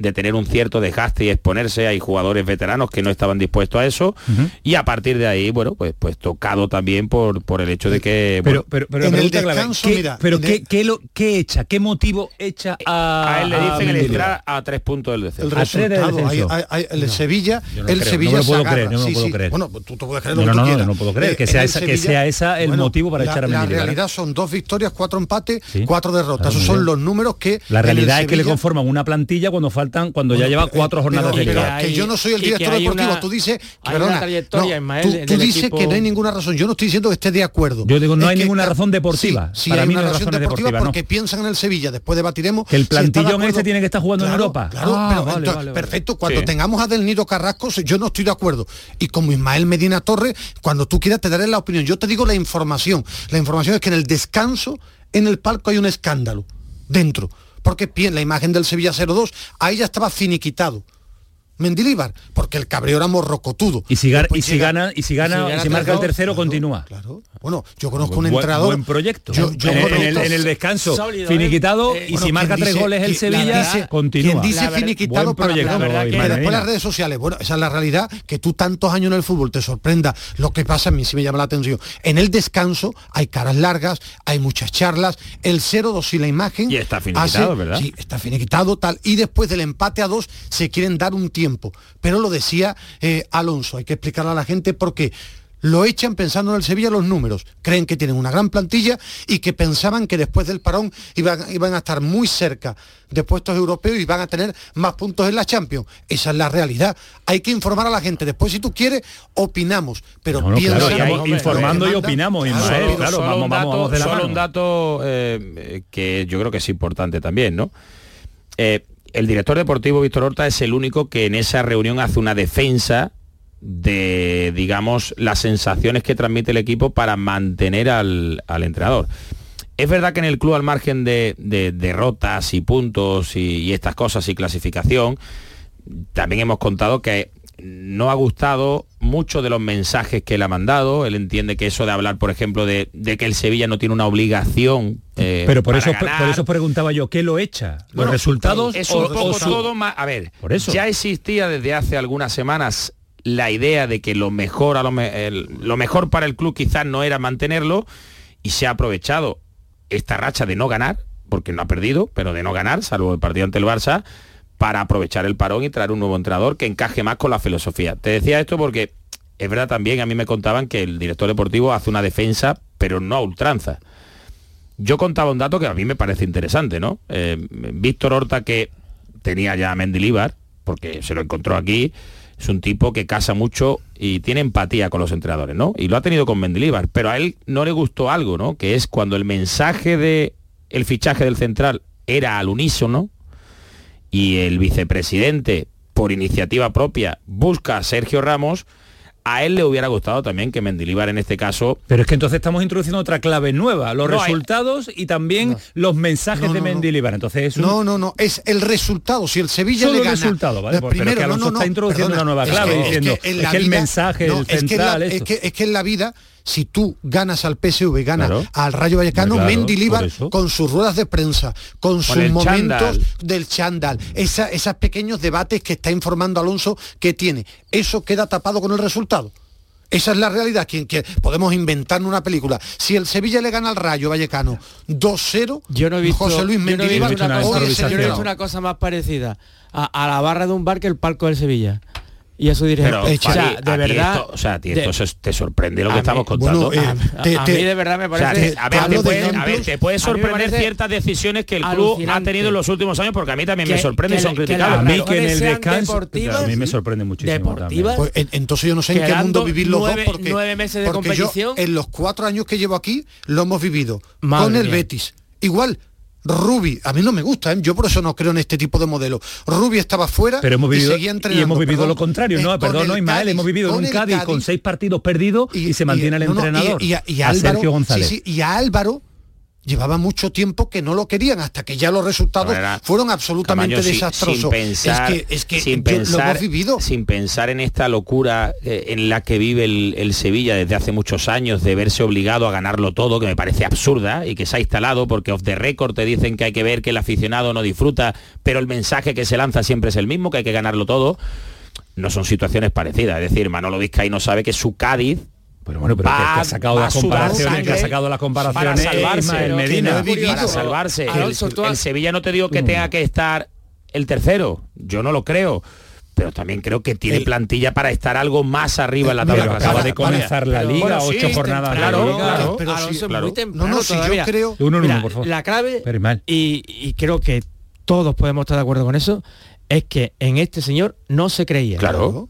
de tener un cierto desgaste y exponerse. Hay jugadores veteranos que no estaban dispuestos a eso. Y a partir de ahí, bueno, pues, pues tocado también por, por el hecho de que... Pero, bueno, pero, pero En la el descanso, ¿qué- mira, pero en ¿qué, el- qué lo, qué echa? ¿Qué motivo echa a, a él le dicen el entrar a tres puntos del descenso. El resultado, hay- descenso. hay- hay- el Sevilla, yo no el creo, Sevilla no me lo puedo se creer, no me Sí, puedo sí. creer. Bueno, pues tú te puedes creer No, lo que no, tú no, quieras. no puedo creer, que Eh, sea el esa- que sea esa el motivo para la, echar a La Mendilibar, ¿eh? realidad son dos victorias, cuatro empates, cuatro derrotas. Esos son los números que La realidad es que le Sevilla- conforman una plantilla cuando faltan, cuando ya lleva cuatro eh, jornadas pero- de liga. que yo no soy el director hay deportivo. una- tú dices, que, perdona, no, Ismael, tú, en tú el dices equipo- que no hay ninguna razón. Yo no estoy diciendo que esté de acuerdo. Yo digo, no Es hay que- ninguna razón deportiva. Sí, sí Para hay mí una no hay razón deportiva porque piensan en el Sevilla. Después debatiremos Que el si plantillón acuerdo. este tiene que estar jugando en Europa. Claro, Ah, pero vale, entonces, vale, vale. perfecto. Cuando Sí. tengamos a Del Nido Carrasco, yo no estoy de acuerdo. Y como Ismael Medina Torres, cuando tú quieras te daré la opinión. Yo te digo la información. La información es que en el descanso, en el palco hay un escándalo dentro. Porque la imagen del Sevilla 0-2, ahí ya estaba finiquitado. Mendilíbar, porque el cabreo era morrocotudo. Y si, gar- Después y si llega- gana, y si gana, y si marca el 3-2, tercero, claro, continúa. Claro. Bueno, yo conozco Buen- un entrenador. Buen proyecto. Yo- yo en, el- en el, conozco- en el descanso, Sólido, ¿eh? finiquitado, Eh, y Bueno, si marca tres dice- goles el Sevilla, dice- continúa. Quien dice finiquitado buen para proyecto, la verdad después las redes sociales, bueno, esa es la realidad, que tú tantos años en el fútbol te sorprenda lo que pasa, a mí sí me llama la atención. En el descanso hay caras largas, hay muchas charlas, el 0-2 y la imagen... Y está finiquitado, hace- ¿verdad? Sí, está finiquitado, tal, y después del empate a dos se quieren dar un tiempo. Pero lo decía eh, Alonso, hay que explicarle a la gente por qué. Lo echan pensando en el Sevilla los números. Creen que tienen una gran plantilla y que pensaban que después del parón iban, iban a estar muy cerca de puestos europeos y van a tener más puntos en la Champions. Esa es la realidad. Hay que informar a la gente. Después, si tú quieres, opinamos. Pero No, no, piensa claro, Hombre, informando y opinamos, Claro, Ismael, claro, solo vamos, dato, vamos de la solo un dato eh, que yo creo que es importante también, ¿no? Eh, el director deportivo Víctor Horta es el único que en esa reunión hace una defensa de, digamos, las sensaciones que transmite el equipo para mantener al, al entrenador. Es verdad que en el club, al margen de, de derrotas y puntos y, y, estas cosas y clasificación, también hemos contado que no ha gustado mucho de los mensajes que él ha mandado. Él entiende que eso de hablar, por ejemplo, de, de que el Sevilla no tiene una obligación. Eh, Pero por para eso, ganar. por eso preguntaba yo, ¿qué lo echa? ¿Los Bueno, resultados? Es un o poco su- todo más. A ver, Por eso. ya existía desde hace algunas semanas la idea de que lo mejor, a lo, me- el- lo mejor para el club quizás no era mantenerlo y se ha aprovechado esta racha de no ganar, porque no ha perdido, pero de no ganar, salvo el partido ante el Barça, para aprovechar el parón y traer un nuevo entrenador que encaje más con la filosofía. Te decía esto porque es verdad también, a mí me contaban que el director deportivo hace una defensa, pero no a ultranza. Yo contaba un dato que a mí me parece interesante, ¿no? Eh, Víctor Horta, que tenía ya a Mendilibar, porque se lo encontró aquí, es un tipo que casa mucho y tiene empatía con los entrenadores, ¿no? Y lo ha tenido con Mendilibar, pero a él no le gustó algo, ¿no? Que es cuando el mensaje de el fichaje del central era al unísono y el vicepresidente, por iniciativa propia, busca a Sergio Ramos, a él le hubiera gustado también que Mendilibar en este caso Pero es que entonces estamos introduciendo otra clave nueva, los No, hay- resultados y también los mensajes No, de. Mendilibar. Entonces es un- No, no, no, es el resultado. Si el Sevilla Solo le el gana. resultado, ¿vale? eh, Pues, pero es que Alonso está introduciendo una nueva es clave, que- diciendo, en es la que el mensaje, el es que en la- central, es que, es que en la vida, si tú ganas al PSV, ganas Claro. al Rayo Vallecano, Claro, Mendy por Líbar, eso. con sus ruedas de prensa, con sus momentos chándal. del chándal, esa, esos pequeños debates que está informando Alonso que tiene, eso queda tapado con el resultado. Esa es la realidad, quien que podemos inventar una película. Si el Sevilla le gana al Rayo Vallecano 2-0, Yo no he visto, José Luis yo no he Mendilibar visto una cosa, yo no he visto una cosa más parecida a, a la barra de un bar que el palco del Sevilla. Y a su dirigente. Pero, o sea, Fali, de a ti verdad. esto- o sea, a ti esto te sorprende lo que mí- estamos contando. bueno, eh, a, te- a te- mí de verdad me O sea, parece. te- a, ver, te de puede, a ver, te puede sorprender ciertas decisiones que el club ha tenido en los últimos años, porque a mí también me Que- sorprende y son criticables. a mí que en el descanso a mí me sorprende muchísimo deportivas, Pues, en- entonces yo no sé en qué mundo vivir los nueve- dos porque, nueve meses de porque competición. yo en los cuatro años que llevo aquí lo hemos vivido Madre con el mía. Betis. Igual, Rubi, a mí no me gusta, ¿eh? yo por eso no creo en este tipo de modelo. Rubi estaba fuera Pero hemos vivido, y seguía y entrenando. hemos vivido perdón. lo contrario, Eh, no, con perdón, el no, Ismael, Cádiz, hemos vivido con un Cádiz, con seis partidos perdidos y, se mantiene el no, y- entrenador. y, a, y a a Álvaro, Sergio González. sí, sí, y a Álvaro llevaba mucho tiempo que no lo querían hasta que ya los resultados fueron absolutamente Camaño, desastrosos. Sin pensar, es que, es que sin lo hemos vivido. sin pensar en esta locura eh, en la que vive el, el Sevilla desde hace muchos años de verse obligado a ganarlo todo, que me parece absurda y que se ha instalado porque off the record te dicen que hay que ver que el aficionado no disfruta, pero el mensaje que se lanza siempre es el mismo, que hay que ganarlo todo. No son situaciones parecidas, es decir, Manolo Vizcaíno sabe que su Cádiz Pero bueno, pero que, Va- que ha sacado las comparaciones, que ha sacado las para comparaciones salvarse, Medina. no para salvarse. El- Alonso, tú el, has- Sevilla no te digo que tenga que estar el tercero, yo no lo creo. Pero también creo que tiene El- plantilla para estar algo más arriba en la Mira, tabla Pero acaba para- de comenzar la pero- liga, sí, ocho jornadas claro, de liga. claro. pero Alonso sí, es claro. muy temprano No, no, si yo creo- Uno en Mira, uno, por favor. La clave, y, y creo que todos podemos estar de acuerdo con eso, es que en este señor no se creía. Claro.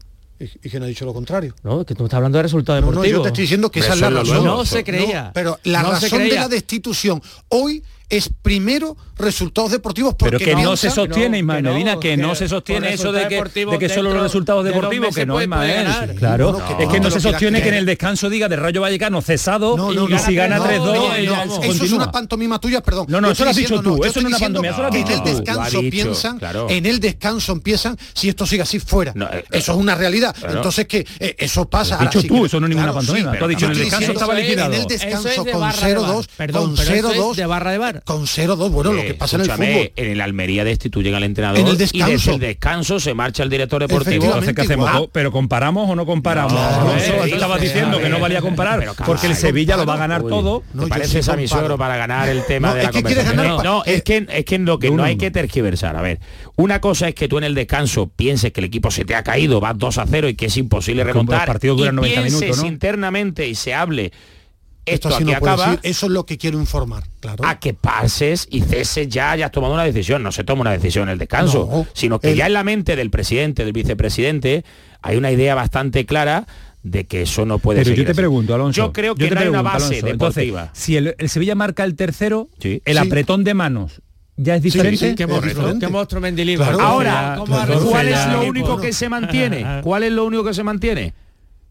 Y, que no ha dicho lo contrario. ¿no? Que tú estás hablando de resultados No, no, deportivos. yo te estoy diciendo que Pero esa es la razón. No se creía. No, pero la No razón de la destitución hoy es primero resultados deportivos porque Pero que no piensa- se sostiene, no, Ismael que no, Medina, que no que se sostiene eso de que, de que solo los resultados deportivos, que no, Ismael. Claro, No, no, es no, que no se sostiene que en el descanso diga de Rayo Vallecano cesado No, no, y no, si gana no, 3-2 no, eh, no, continúa. eso es una pantomima tuya, perdón. No, no, eso lo has dicho tú, eso no es una pantomima, eso lo has dicho en el descanso piensan, en el descanso piensan si esto sigue así fuera. No, eh, eso es una realidad. Entonces que eh, eso pasa. Dicho tú, eso no es ninguna pantomima. Tú has dicho, en el descanso estaba liquidado. En el descanso es de con barra de bar. 0-2, Perdón, con pero eso es 0-2, de barra de bar. Con 0-2, bueno, lo Eh, que pasa en el escúchame, fútbol. en el Almería destituyen al entrenador En el y desde descanso. el descanso se marcha el director deportivo. Efectivamente. Entonces, ¿qué hacemos? igual. ¿Pero comparamos o no comparamos? No, No, eh, eh, estabas eh, diciendo eh, que no valía comparar, porque el Sevilla lo va a ganar Uy, todo. No, ¿Te yo parece sí a mi suegro para ganar el tema No, de es la conversación? ganar no, es que es que lo que no hay que tergiversar. A ver, una cosa es que tú en el descanso pienses que el equipo se te ha caído, vas 2 a 0 y que es imposible remontar. los partidos duran y 90 pienses minutos, internamente y se hable Esto esto así aquí no acaba decir, eso es lo que quiero informar, claro. a que pases y ceses ya hayas tomado una decisión. No se toma una decisión en el descanso, No, sino que el- ya en la mente del presidente, del vicepresidente, hay una idea bastante clara de que eso no puede Pero seguir yo te así. pregunto, Alonso. Yo creo que te no hay una base Alonso, entonces, deportiva. si el, el Sevilla marca el tercero, Sí. el Sí. apretón de manos ya es diferente. ¿Qué monstruo, qué monstruo Mendilibar? Claro. Ahora, ¿Cómo ha ¿cuál es el lo único que se mantiene? ¿Cuál es lo único que se mantiene?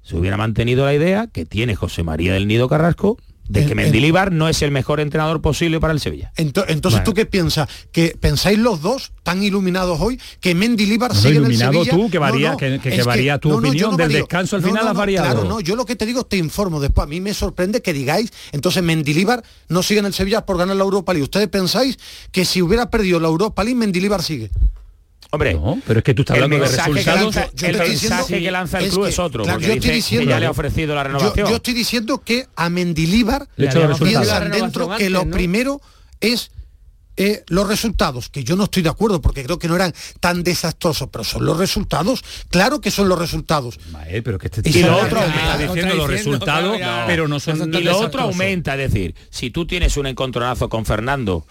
Se hubiera mantenido la idea que tiene José María del Nido Carrasco de que En- Mendilibar no es el mejor entrenador posible para el Sevilla. Ento- entonces, ¿tú qué piensas? ¿Que pensáis los dos, tan iluminados hoy, que Mendilibar No, no, sigue en el iluminado Sevilla? tú, que varía- que- que- varía tu no, no, opinión, no del descanso al No, final no, no, variado. Claro, no, yo lo que te digo te informo después. A mí me sorprende que digáis, entonces Mendilibar no sigue en el Sevilla por ganar la Europa League. ¿Ustedes pensáis que si hubiera perdido la Europa League, Mendilibar sigue? Hombre, No, pero es que tú estás hablando de que resultados. lanza, Yo el te estoy diciendo- mensaje que lanza el es club que, es otro, claro, porque yo estoy dice diciendo- que ya le ha ofrecido la Yo, renovación. yo estoy diciendo que a Mendilibar Le piensan dentro que antes, lo ¿no? primero es eh, los resultados, que yo no estoy de acuerdo porque creo que no eran tan desastrosos, pero son los resultados, claro que son los resultados. Mael, pero que este Y lo está otro- diciendo los resultados, claro, pero no son y tan lo otro desastrosos. aumenta, es decir, si tú tienes un encontronazo con Fernando,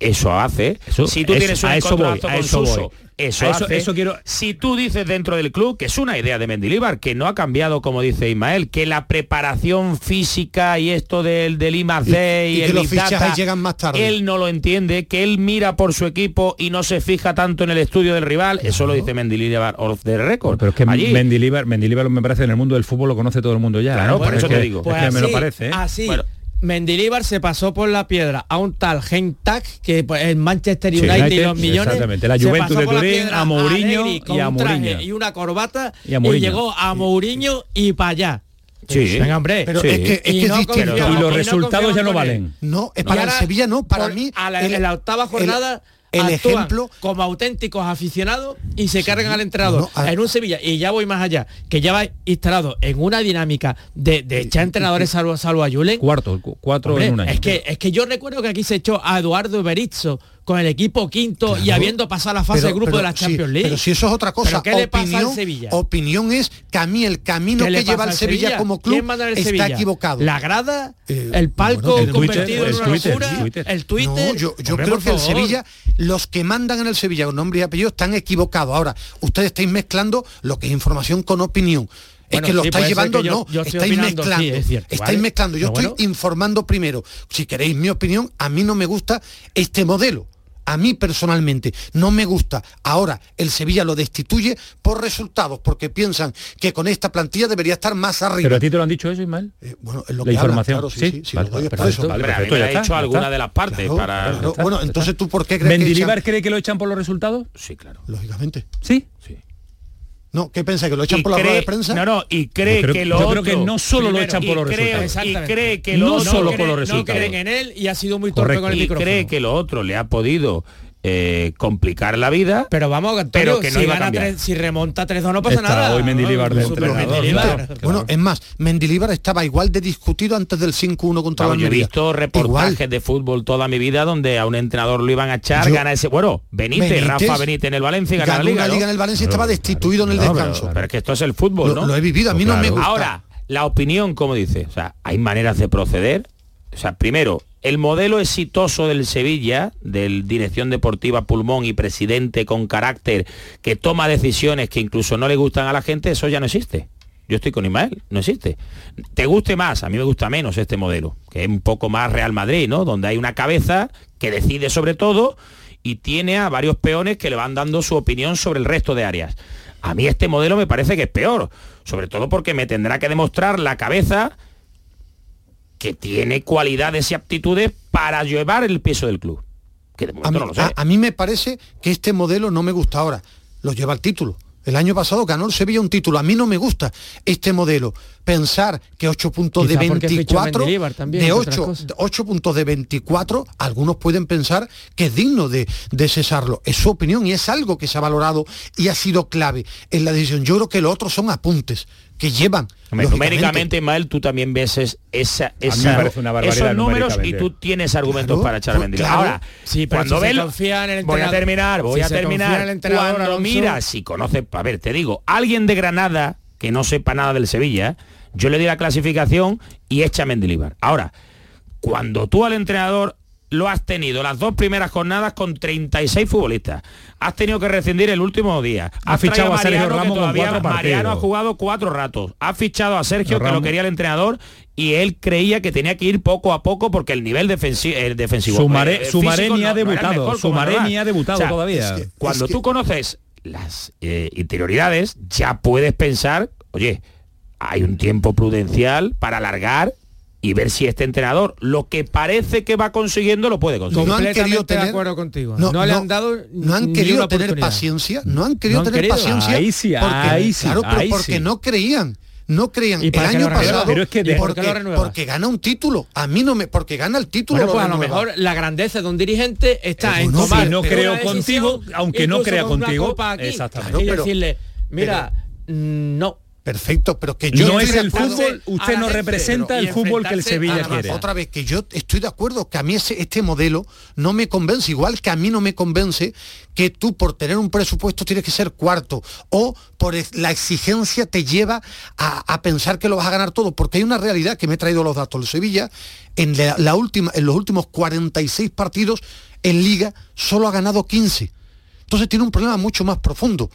eso hace. Eso- si tú eso- tienes un a eso voy, a con eso Suso, voy. eso eso- hace. eso quiero- Si tú dices dentro del club, que es una idea de Mendilibar, que no ha cambiado, como dice Ismael, que la preparación física y esto del, del I más D y, Y- y que el los Data, llegan más tarde. él no lo entiende, que él mira por su equipo y no se fija tanto en el estudio del rival, eso lo dice Mendilibar off the record. Pero es que Allí. Mendilibar, Mendilibar me parece en el mundo del fútbol lo conoce todo el mundo ya. Claro, ¿eh? por Es eso te digo. Es que me lo parece. ¿eh? Así. Bueno. Mendilibar se pasó por la piedra a un tal Gentag que pues, el Manchester Sí, United, y United, los millones exactamente, la se Juventus pasó de Turín, a Mourinho y a un traje Mourinho. y una corbata Y llegó a Mourinho y para allá Sí. venga hombre Pero Sí. es que, es, que Y es no y los resultados ya no valen. No, es Y para el Sevilla no, para por- mí. a la- el- en la octava jornada el actúan ejemplo como auténticos aficionados y se cargan al entrenador no, a- en un Sevilla y ya voy más allá que ya va instalado en una dinámica de, de echar entrenadores salvo, salvo a Julen. Cuarto, cu- cuatro Hombre, en un año. es que es que yo recuerdo que aquí se echó a Eduardo Berizzo con el equipo quinto y habiendo pasado la fase Pero- de grupo pero de la sí, Champions League Pero si eso es otra cosa. ¿Pero qué le pasa al Sevilla? opinión es que a mí el camino ¿Qué le que lleva al Sevilla, como club ¿Quién manda en el está Sevilla? equivocado. La grada, Eh, el palco bueno, el convertido Twitter, en el una Twitter, locura, el Twitter. el. No, yo, yo Hombre, creo que el. Sevilla, los que mandan en el Sevilla con nombre y apellido están equivocados. Ahora, ustedes estáis mezclando lo que es información con opinión. Es Bueno, que lo sí, estáis llevando, yo- no, yo estáis opinando, sí, mezclando. es cierto, estáis ¿vale? mezclando. Yo estoy bueno. informando primero. Si queréis mi opinión, a mí no me gusta este modelo. A mí personalmente no me gusta. Ahora el Sevilla lo destituye por resultados, porque piensan que con esta plantilla debería estar más arriba. Pero a ti te lo han dicho eso, Ismael. Eh, bueno, es lo La que hablan, información. claro, sí, Sí, sí, sí, vale, doy vale, perfecto, vale, ya ya alguna está. de las partes Claro, para... claro. Bueno, entonces tú por qué crees que ¿Mendilibar echan- cree que lo echan por los resultados? Sí, claro. Lógicamente. Sí. Sí. No, ¿qué pensáis? ¿Que lo echan Y por la rueda cree- de prensa? No, no, y cree Yo creo- que lo yo creo otro- que no solo lo Primero, echan por los cree- resultados. Y cree que No lo otro- solo cree- por los No resultados. creen en él y ha sido muy Correcto. torpe con el y micrófono. cree que lo otro le ha podido eh, complicar la vida. Pero vamos, Antonio, Pero que no si, iba a gana tres- si remonta 3-2 no pasa Está nada. hoy Mendilibar de Super entrenador, Mendilibar. claro. Bueno, es más, Mendilibar estaba igual de discutido antes del 5-1 contra Vamos, la yo he visto reportajes Igual. de fútbol toda mi vida donde a un entrenador lo iban a echar, Yo- gana ese. Bueno, Benítez, Benítez Rafa Benítez en el Valencia y gana la liga. una ¿no? liga en el Valencia estaba destituido en el pero- descanso. Pero, es que esto es el fútbol, Lo- ¿no? lo he vivido, a mí no me gusta. Ahora, la opinión, como dice, o sea, hay maneras de proceder. O sea, primero, el modelo exitoso del Sevilla, del dirección deportiva pulmón y presidente con carácter que toma decisiones que incluso no le gustan a la gente, eso ya no existe. Yo estoy con Ismael, no existe. Te guste más, a mí me gusta menos este modelo, que es un poco más Real Madrid, ¿no? Donde hay una cabeza que decide sobre todo y tiene a varios peones que le van dando su opinión sobre el resto de áreas. A mí este modelo me parece que es peor, sobre todo porque me tendrá que demostrar la cabeza que tiene cualidades y aptitudes para llevar el peso del club. Que de A mí, no lo sé. a- a mí me parece que este modelo no me gusta ahora. Lo lleva el título. El año pasado ganó el Sevilla un título. A mí no me gusta este modelo. Pensar que 8 puntos de Quizá fichó 24, Mendilibar también, de entre otras 8, cosas. 8 puntos de 24, algunos pueden pensar que es digno de, de cesarlo. Es su opinión y es algo que se ha valorado y ha sido clave en la decisión. Yo creo que lo otro son apuntes que llevan. Numéricamente, Mael, tú también ves es- esa, esa- una barbaridad esos números y tú tienes argumentos Claro, para echar pues, claro. Ahora, Sí, pero cuando si ves confía en el voy a terminar, voy si a terminar. en el entrenador, cuando Alonso- miras si conoces, a ver, te digo, alguien de Granada que no sepa nada del Sevilla, yo le di la clasificación y echa a Mendilibar. Ahora, cuando tú al entrenador lo has tenido las dos primeras jornadas con 36 futbolistas. Has tenido que rescindir el último día. Ha fichado a Sergio Mariano, Ramos todavía cuatro Mariano ha jugado cuatro ratos. Ha fichado a Sergio, que lo quería el entrenador, y él creía que tenía que ir poco a poco porque el nivel defensivo, el defensivo Sumaré, eh, Sumaré ni no- ha no debutado, mejor como Sumaré normal. ni ha debutado O sea, todavía. es que cuando tú conoces las eh, interioridades, ya puedes pensar, oye, hay un tiempo prudencial para alargar y ver si este entrenador lo que parece que va consiguiendo lo puede conseguir. no han querido de tener acuerdo contigo. No, No, le no, han dado no han ni querido una tener oportunidad. paciencia no han querido No han tener querido. paciencia Ahí sí, porque, ahí sí, claro pero porque sí. no creían no creían ¿Y el año pasado Pero es que de- ¿Y por porque, porque gana un título. A mí no me porque gana el título Bueno, lo pues a lo mejor la grandeza de un dirigente está Eh, en tomar si no creo contigo, aunque no crea con contigo, exactamente. y Claro, pero- decirle, mira, mm, no. Perfecto pero que yo no estoy es de el acuerdo- fútbol, usted no representa el fútbol que el Sevilla quiere. Otra vez, que yo estoy de acuerdo que a mí ese, este modelo no me convence, igual que a mí no me convence que tú por tener un presupuesto tienes que ser cuarto o por la exigencia te lleva a, a pensar que lo vas a ganar todo, porque hay una realidad que me he traído los datos. El Sevilla en, la, la última, en los últimos 46 partidos en liga solo ha ganado 15. Entonces tiene un problema mucho más profundo.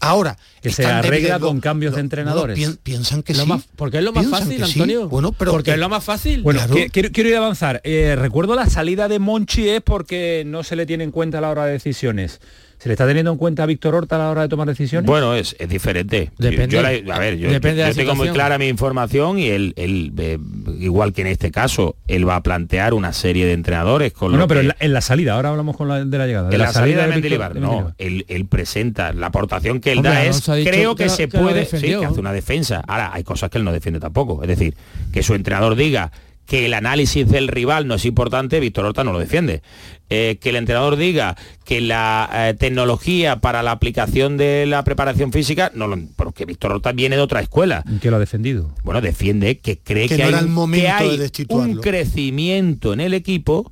Ahora, Que se arregla con cambios de no, entrenadores. pien- piensan que Lo sí. más- porque es lo más fácil, sí. Antonio. Bueno, pero porque que- es lo más fácil. Bueno, Claro. que- quiero, quiero ir a avanzar. Eh, recuerdo la salida de Monchi es porque no se le tiene en cuenta a la hora de decisiones. ¿Se le está teniendo en cuenta a Víctor Horta a la hora de tomar decisiones? Bueno, es, es diferente. Depende. yo la- a ver, yo, Depende de yo la tengo muy clara mi información y él, él, eh, igual que en este caso, él va a plantear una serie de entrenadores con lo pero que- en la, en la salida, ahora hablamos con la, de la llegada. en la, salida de Mendilibar, de no, él, él presenta la aportación que él Hombre, da es, creo que se que puede, sí, que hace una defensa. Ahora, hay cosas que él no defiende tampoco. Es decir, que su entrenador diga que el análisis del rival no es importante, Víctor Horta no lo defiende. Eh, que el entrenador diga que la eh, tecnología para la aplicación de la preparación física, no lo, porque Víctor Horta viene de otra escuela. ¿Que lo ha defendido? Bueno, defiende que cree Que que, no hay, era el momento que hay de un crecimiento en el equipo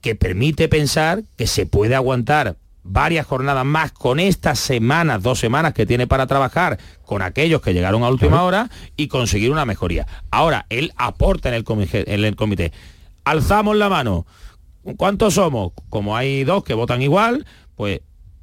que permite pensar que se puede aguantar varias jornadas más con estas semanas, dos semanas que tiene para trabajar con aquellos que llegaron a última hora y conseguir una mejoría. Ahora, él aporta en el comité, en el comité. Alzamos la mano. ¿Cuántos somos? Como hay dos que votan igual, pues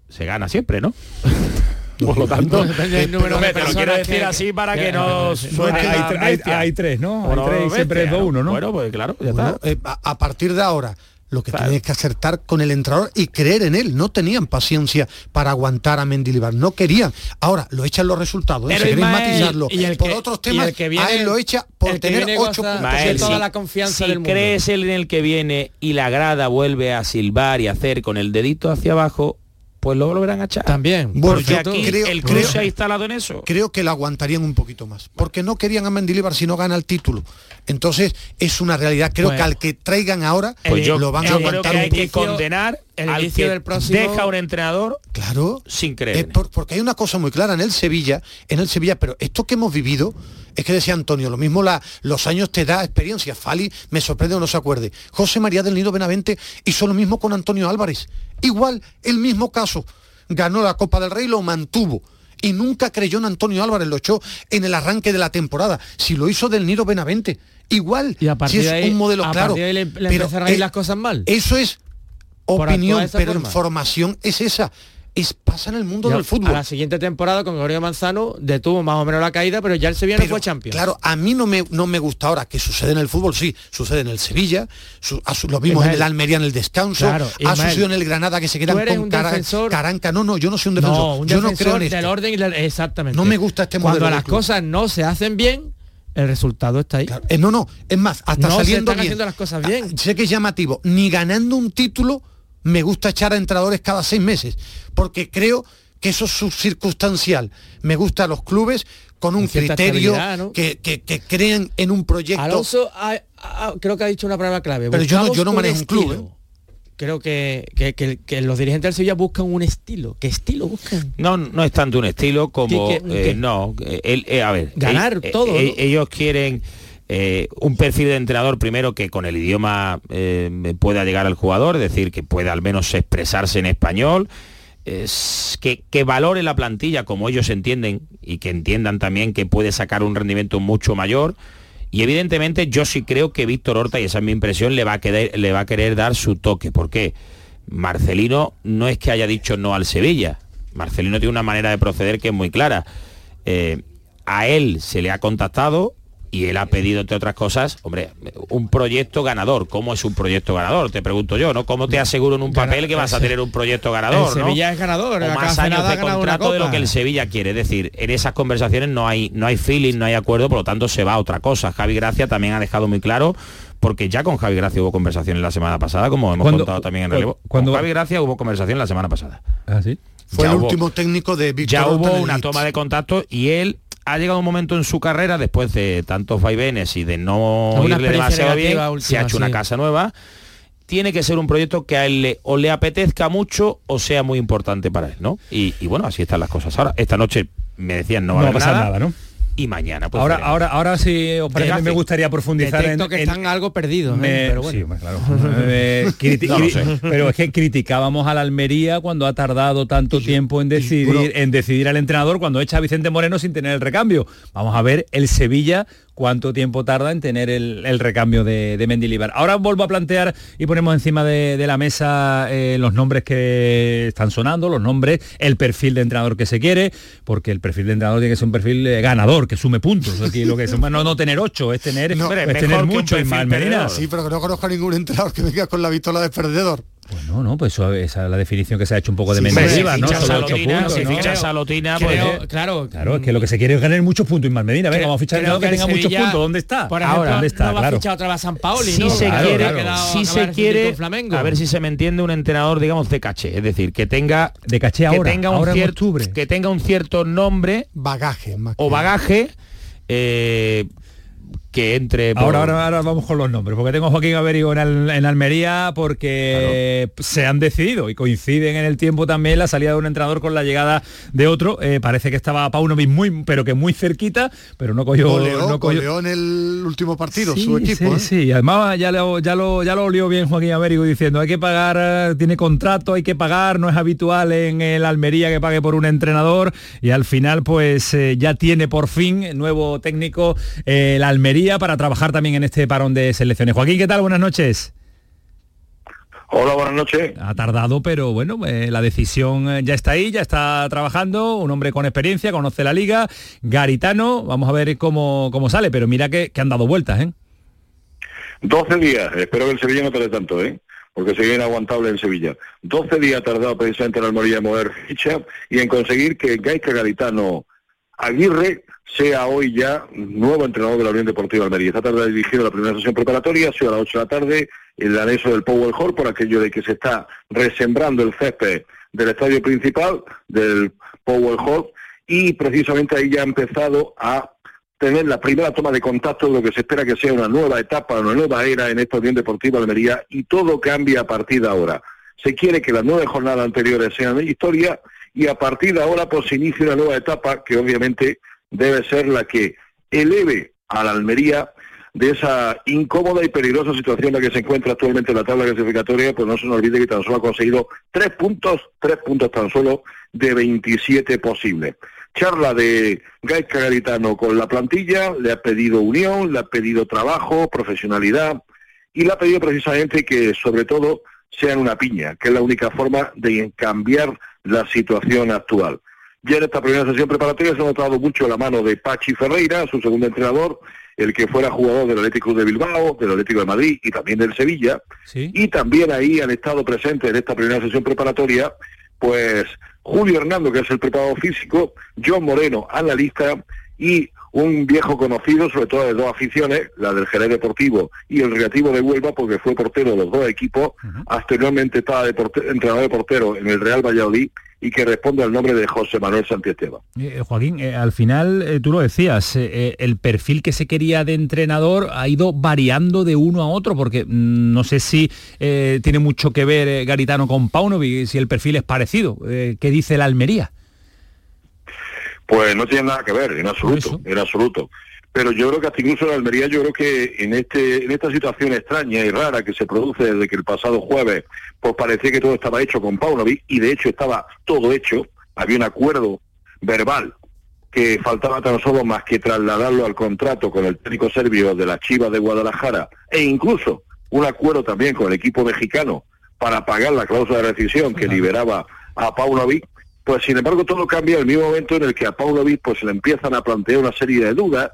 se gana siempre, ¿no? Por lo tanto, te lo quiero personas decir que- así para que que- no suene hay, tres, ¿no? Hay Bueno, tres y siempre es 2-1, ¿no? Bueno, pues claro, ya Bueno, está. eh, a, a partir de ahora, lo que Claro. tienes que acertar con el entrenador y creer en él. No tenían paciencia para aguantar a Mendilibar, no querían. Ahora lo echan los resultados. ¿eh? Si queréis matizarlo y el por que- otros y temas, el que viene- a él lo echa por tener ocho puntos. Mael, toda toda la confianza si del mundo. crees en el que viene y la grada vuelve a silbar y hacer con el dedito hacia abajo, pues luego lo verán a echar. También. Bueno, Porque yo aquí creo- el creo- club se ha instalado en eso. creo que la aguantarían un poquito más. Porque no querían a Mendilibar si no gana el título. Entonces, es una realidad. Creo Bueno. que al que traigan ahora, Pues yo, lo van a yo creo aguantar que un hay que condenar el al inicio que del próximo- deja un entrenador Claro. sin creer. Él. por- porque hay una cosa muy clara en el Sevilla, en el Sevilla, pero esto que hemos vivido, es que decía Antonio, lo mismo la, los años te da experiencia. Fali me sorprende o no se acuerde. José María del Nido Benavente hizo lo mismo con Antonio Álvarez. Igual, el mismo caso. Ganó la Copa del Rey, lo mantuvo. Y nunca creyó en Antonio Álvarez, lo echó en el arranque de la temporada. Si lo hizo del Nido Benavente. Igual, Y a si partir es de ahí, un modelo a claro. de ahí le, le pero a ir es- las cosas mal. eso es opinión, pero forma. información es esa. Es pasa en el mundo del fútbol. A la siguiente temporada con Gregorio Manzano detuvo más o menos la caída, pero ya el Sevilla no Pero, fue champion. Claro, a mí no me, no me gusta ahora que sucede en el fútbol, sí, sucede en el Sevilla, su- ha su- lo vimos en el Almería en el descanso, Claro, ha sucedido en el Granada que se quedan con cara- defensor- caranca. No, no, yo no soy un defensor. no, un yo no creo en esto. del orden y la- exactamente. No me gusta este Cuando modelo de las cosas no se hacen bien, el resultado está ahí. Claro, eh, no, no, es más, hasta No se saliendo están bien. haciendo las cosas bien. Sé que es llamativo, ni ganando un título me gusta echar a entrenadores cada seis meses, porque creo que eso es circunstancial. Me gusta los clubes con un criterio que, que, que creen en un proyecto. Alonso ha- ha- creo que ha dicho una palabra clave. Pero yo no- yo manejo un club. ¿eh? Creo que, que- que- que los dirigentes del Sevilla buscan un estilo. ¿Qué estilo buscan? No, no es tanto un estilo como ¿Qué- qué- eh, qué? no, eh, él, eh, a ver, Ganar eh, todo, eh, ¿no? ellos quieren eh, un perfil de entrenador primero que con el idioma eh, pueda llegar al jugador, es decir, que pueda al menos expresarse en español, es que, valore la plantilla como ellos entienden y que entiendan también que puede sacar un rendimiento mucho mayor. Y evidentemente yo sí creo que Víctor Horta, y esa es mi impresión, le va a querer, le va a querer dar su toque. ¿Por qué? Marcelino no es que haya dicho no al Sevilla. Marcelino tiene una manera de proceder que es muy clara. Eh, a él se le ha contactado y él ha pedido, entre otras cosas, hombre, un proyecto ganador. ¿Cómo es un proyecto ganador? Te pregunto yo, ¿no? ¿Cómo te aseguro en un papel que vas a tener un proyecto ganador? El Sevilla ¿no? es ganador. O más años de contrato de lo que el Sevilla quiere. Es decir, en esas conversaciones no hay, no hay feeling, no hay acuerdo, por lo tanto se va a otra cosa. Javi Gracia también ha dejado muy claro porque ya con Javi Gracia hubo conversaciones la semana pasada, como hemos contado también en relevo. Cuando Javi Gracia hubo conversación la semana pasada. ¿Ah, sí? Fue el último técnico de Víctor Ya hubo una toma de contacto y él ha llegado un momento en su carrera después de tantos vaivenes y de no Una irle demasiado bien, se ha hecho una casa nueva. Tiene que ser un proyecto que a él le, o le apetezca mucho o sea muy importante para él, ¿no? Y, y bueno, así están las cosas. Ahora, esta noche me decían no va No a pasar nada, nada, ¿no? Y mañana pues ahora, veremos. ahora, ahora sí, me gustaría profundizar en, algo perdidos, ¿eh? Me- pero bueno. sí, hombre, claro. Eh, No lo sé. Pero es que criticábamos a la Almería cuando ha tardado tanto tiempo en decidir, en decidir al entrenador cuando echa a Vicente Moreno sin tener el recambio. Vamos a ver el Sevilla cuánto tiempo tarda en tener el, el recambio de, de Mendilibar. Ahora vuelvo a plantear y ponemos encima de, de la mesa eh, los nombres que están sonando, los nombres, el perfil de entrenador que se quiere, porque el perfil de entrenador tiene que ser un perfil eh, ganador, que sume puntos. Aquí lo que es, no, no tener ocho, es tener, No, es tener mucho, Medina. perdedor. Sí, pero que no conozco a ningún entrenador que venga con la pistola de perdedor. Pues no, no, pues eso, esa es la definición que se ha hecho un poco de Sí, Mendilibar, si ¿no? fichas Solo a ocho Lotina, puntos, si ¿no? fichas a Lotina, pues, Creo- eh, claro, Claro, es que lo que se quiere es ganar muchos puntos, Ismael Medina. Venga, vamos a fichar creo que, el tenga muchos Sevilla, puntos. ¿Dónde está? Por ejemplo, Ahora, ¿dónde está? no va claro. a fichar otra vez a San Paoli, si ¿no? se Claro, quiere, claro. Si se quiere, Flamengo. a ver si se me entiende un entrenador, digamos, de caché, es decir, que tenga de caché que ahora, tenga un ahora en cierto, octubre. que tenga un cierto nombre Bagaje, más o que- bagaje eh, que entre por- Ahora, ahora, ahora vamos con los nombres, porque tengo a Joaquín Averigo en, Al- en Almería porque se han decidido y coinciden en el tiempo también la salida de un entrenador con la llegada de otro. Eh, parece que estaba Paunovic muy, pero que muy cerquita, pero no cogió... Goleó, no cogió- goleó en el último partido Sí, su equipo. sí, ¿eh? sí, además ya lo, ya lo ya lo olió bien Joaquín Américo diciendo hay que pagar, tiene contrato, hay que pagar, no es habitual en el Almería que pague por un entrenador y al final pues eh, ya tiene por fin nuevo técnico eh, el Almería para trabajar también en este parón de selecciones. Joaquín, ¿qué tal? Buenas noches. Hola, buenas noches. Ha tardado, pero bueno, eh, la decisión eh, ya está ahí, ya está trabajando, un hombre con experiencia, conoce la liga, Garitano, vamos a ver cómo, cómo sale, pero mira que, que han dado vueltas, ¿eh? 12 días, espero que el Sevilla no tarde tanto, ¿eh? porque sería inaguantable en Sevilla. 12 días ha tardado precisamente en Almería en mover ficha y en conseguir que Gaisca Garitano Aguirre sea hoy ya nuevo entrenador de la Unión Deportiva Almería. Esta tarde ha dirigido la primera sesión preparatoria, ha sido a las 8 de la tarde, el anexo del Power Hall, por aquello de que se está resembrando el césped del estadio principal, del Power Hall, y precisamente ahí ya ha empezado a tener la primera toma de contacto de lo que se espera que sea una nueva etapa, una nueva era en esta Unión Deportiva Almería y todo cambia a partir de ahora. Se quiere que las nueve jornadas anteriores sean de historia y a partir de ahora pues se inicia una nueva etapa que obviamente debe ser la que eleve a la Almería de esa incómoda y peligrosa situación en la que se encuentra actualmente en la tabla clasificatoria, pues no se nos olvide que tan solo ha conseguido tres puntos, tres puntos tan solo de 27 posibles. Charla de Gaisca Garitano con la plantilla, le ha pedido unión, le ha pedido trabajo, profesionalidad y le ha pedido precisamente que sobre todo sean una piña, que es la única forma de cambiar la situación actual. Ya en esta primera sesión preparatoria se ha notado mucho la mano de Pachi Ferreira, su segundo entrenador, el que fuera jugador del Atlético de Bilbao, del Atlético de Madrid y también del Sevilla. Y también ahí han estado presentes en esta primera sesión preparatoria, pues Julio Hernando, que es el preparador físico, John Moreno, analista, y un viejo conocido, sobre todo de dos aficiones, la del Jerez Deportivo y el Recreativo de Huelva, porque fue portero de los dos equipos, anteriormente estaba de porte- entrenador de portero en el Real Valladolid y que responde al nombre de José Manuel Santiesteban. Eh, Joaquín, eh, al final, eh, tú lo decías, eh, eh, el perfil que se quería de entrenador ha ido variando de uno a otro, porque mm, no sé si eh, tiene mucho que ver eh, Garitano con Paunovic, si el perfil es parecido. Eh, ¿Qué dice la Almería? Pues no tiene nada que ver, en absoluto, en absoluto. Pero yo creo que hasta incluso en Almería, yo creo que en este, en esta situación extraña y rara que se produce desde que el pasado jueves, pues parecía que todo estaba hecho con Paunovic, y de hecho estaba todo hecho, había un acuerdo verbal que faltaba tan solo más que trasladarlo al contrato con el técnico serbio de la Chivas de Guadalajara, e incluso un acuerdo también con el equipo mexicano para pagar la cláusula de rescisión que liberaba a Paunovic, pues sin embargo todo cambia en el mismo momento en el que a Paunovic pues se le empiezan a plantear una serie de dudas,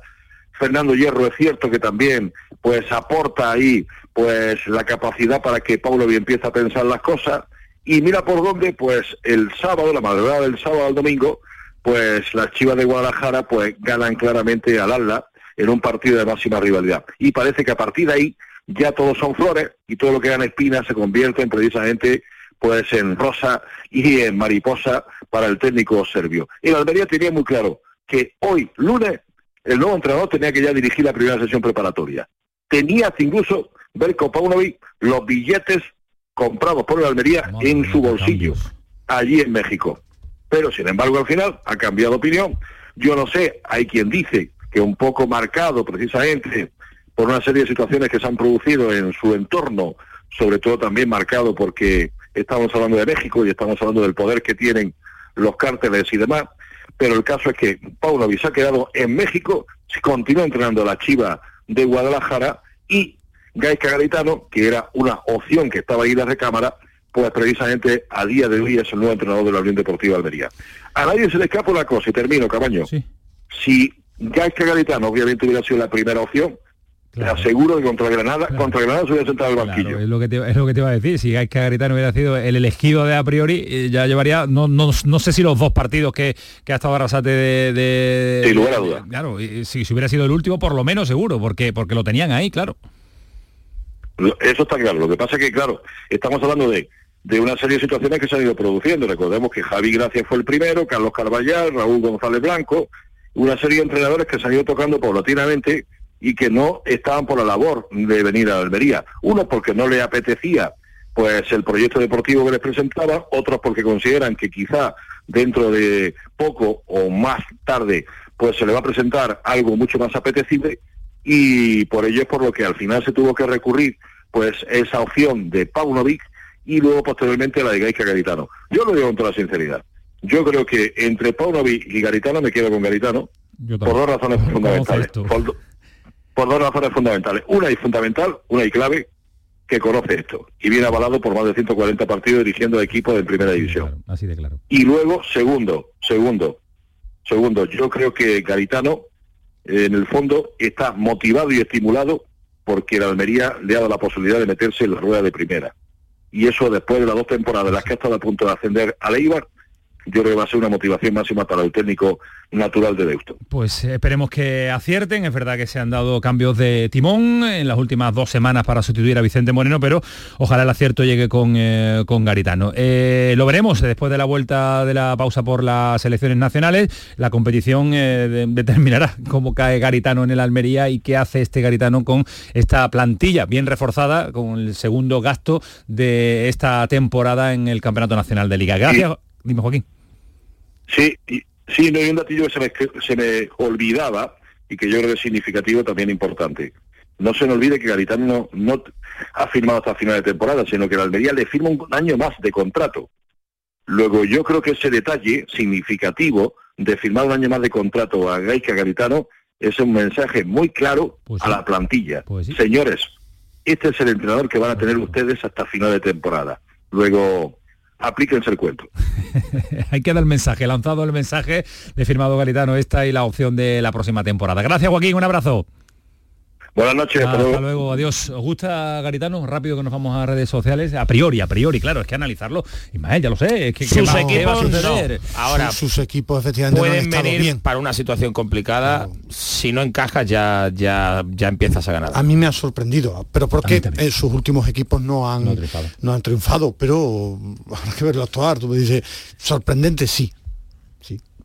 Fernando Hierro es cierto que también pues aporta ahí pues la capacidad para que Paulo empiece a pensar las cosas. Y mira por dónde pues el sábado, la madrugada del sábado al domingo, pues las Chivas de Guadalajara pues ganan claramente al Atlas en un partido de máxima rivalidad. Y parece que a partir de ahí ya todos son flores y todo lo que gana espina se convierte en precisamente pues en rosa y en mariposa para el técnico serbio. Y la Almería tenía muy claro que hoy, lunes, el nuevo entrenador tenía que ya dirigir la primera sesión preparatoria. Tenía incluso Berko Paunovic los billetes comprados por la Almería en su bolsillo, allí en México. Pero sin embargo al final ha cambiado opinión. Yo no sé, hay quien dice que un poco marcado precisamente por una serie de situaciones que se han producido en su entorno, sobre todo también marcado porque estamos hablando de México y estamos hablando del poder que tienen los cárteles y demás, pero el caso es que Paulo se ha quedado en México, continúa entrenando a la Chiva de Guadalajara y Gaisca Garitano, que era una opción que estaba ahí en la recámara, pues precisamente a día de hoy es el nuevo entrenador de la Unión Deportiva Almería. A nadie se le escapa una cosa, y termino, Cabaño. Si Gaisca Garitano obviamente hubiera sido la primera opción, te aseguro que contra Granada, contra Granada se hubiera sentado al banquillo. es, lo que te, es lo que te iba a decir. Si Gaisca Garitano hubiera sido el elegido de a priori, eh, ya llevaría, no, no, no sé si los dos partidos que, que ha estado Arrasate de... de Sin lugar a duda. Claro, y si, si hubiera sido el último, por lo menos seguro, porque, porque lo tenían ahí, claro. Eso está claro. Lo que pasa es que, claro, estamos hablando de, de una serie de situaciones que se han ido produciendo. Recordemos que Javi Gracia fue el primero, Carlos Carballal, Raúl González Blanco, una serie de entrenadores que se han ido tocando paulatinamente y que no estaban por la labor de venir a Almería. Uno porque no le apetecía pues el proyecto deportivo que les presentaba, otros porque consideran que quizá dentro de poco o más tarde pues se le va a presentar algo mucho más apetecible y por ello es por lo que al final se tuvo que recurrir pues esa opción de Paunovic y luego posteriormente la de Gaisca Garitano. Yo lo digo con toda sinceridad. Yo creo que entre Paunovic y Garitano me quedo con Garitano por dos razones fundamentales. Por, por, dos razones fundamentales. Una y fundamental, una y clave, que conoce esto y viene avalado por más de 140 partidos dirigiendo equipos de primera división. así de claro. Y luego, segundo, segundo, segundo, yo creo que Garitano en el fondo está motivado y estimulado porque la Almería le ha dado la posibilidad de meterse en la rueda de primera. Y eso después de las dos temporadas en las que ha estado a punto de ascender a Leibar, yo creo que va a ser una motivación máxima para el técnico natural de Deusto. Pues esperemos que acierten, es verdad que se han dado cambios de timón en las últimas dos semanas para sustituir a Vicente Moreno, pero ojalá el acierto llegue con, eh, con Garitano. Eh, lo veremos después de la vuelta de la pausa por las elecciones nacionales, la competición eh, determinará cómo cae Garitano en el Almería y qué hace este Garitano con esta plantilla bien reforzada, con el segundo gasto de esta temporada en el Campeonato Nacional de Liga. Gracias. Dime, Joaquín. Sí, sí, no hay un datillo que se me, se me olvidaba y que yo creo que es significativo también importante. No se me olvide que Garitano no, ha firmado hasta final de temporada, sino que la Almería le firma un año más de contrato. Luego yo creo que ese detalle significativo de firmar un año más de contrato a Gaisca Garitano es un mensaje muy claro Pues a la plantilla. Pues sí. Señores, este es el entrenador que van a tener ustedes hasta final de temporada. Luego, aplíquense el cuento. Hay que dar el mensaje, lanzado el mensaje de firmado Garitano esta y la opción de la próxima temporada. Gracias Joaquín, un abrazo. Buenas noches. hasta Hasta luego. luego, adiós. ¿Os gusta Garitano? Rápido que nos vamos a redes sociales. A priori, a priori, claro, es que analizarlo. Ismael, ya lo sé. Es que, ¿qué Sus qué va a equipos, suceder? no. Ahora, sus, sus equipos efectivamente no han pueden venir bien. para una situación complicada. Si no encajas ya, ya, ya empiezas a ganar. A mí me ha sorprendido, pero porque eh, sus últimos equipos no han, no han triunfado, pero habrá que verlo actuar. Tú me dices, sorprendente, sí.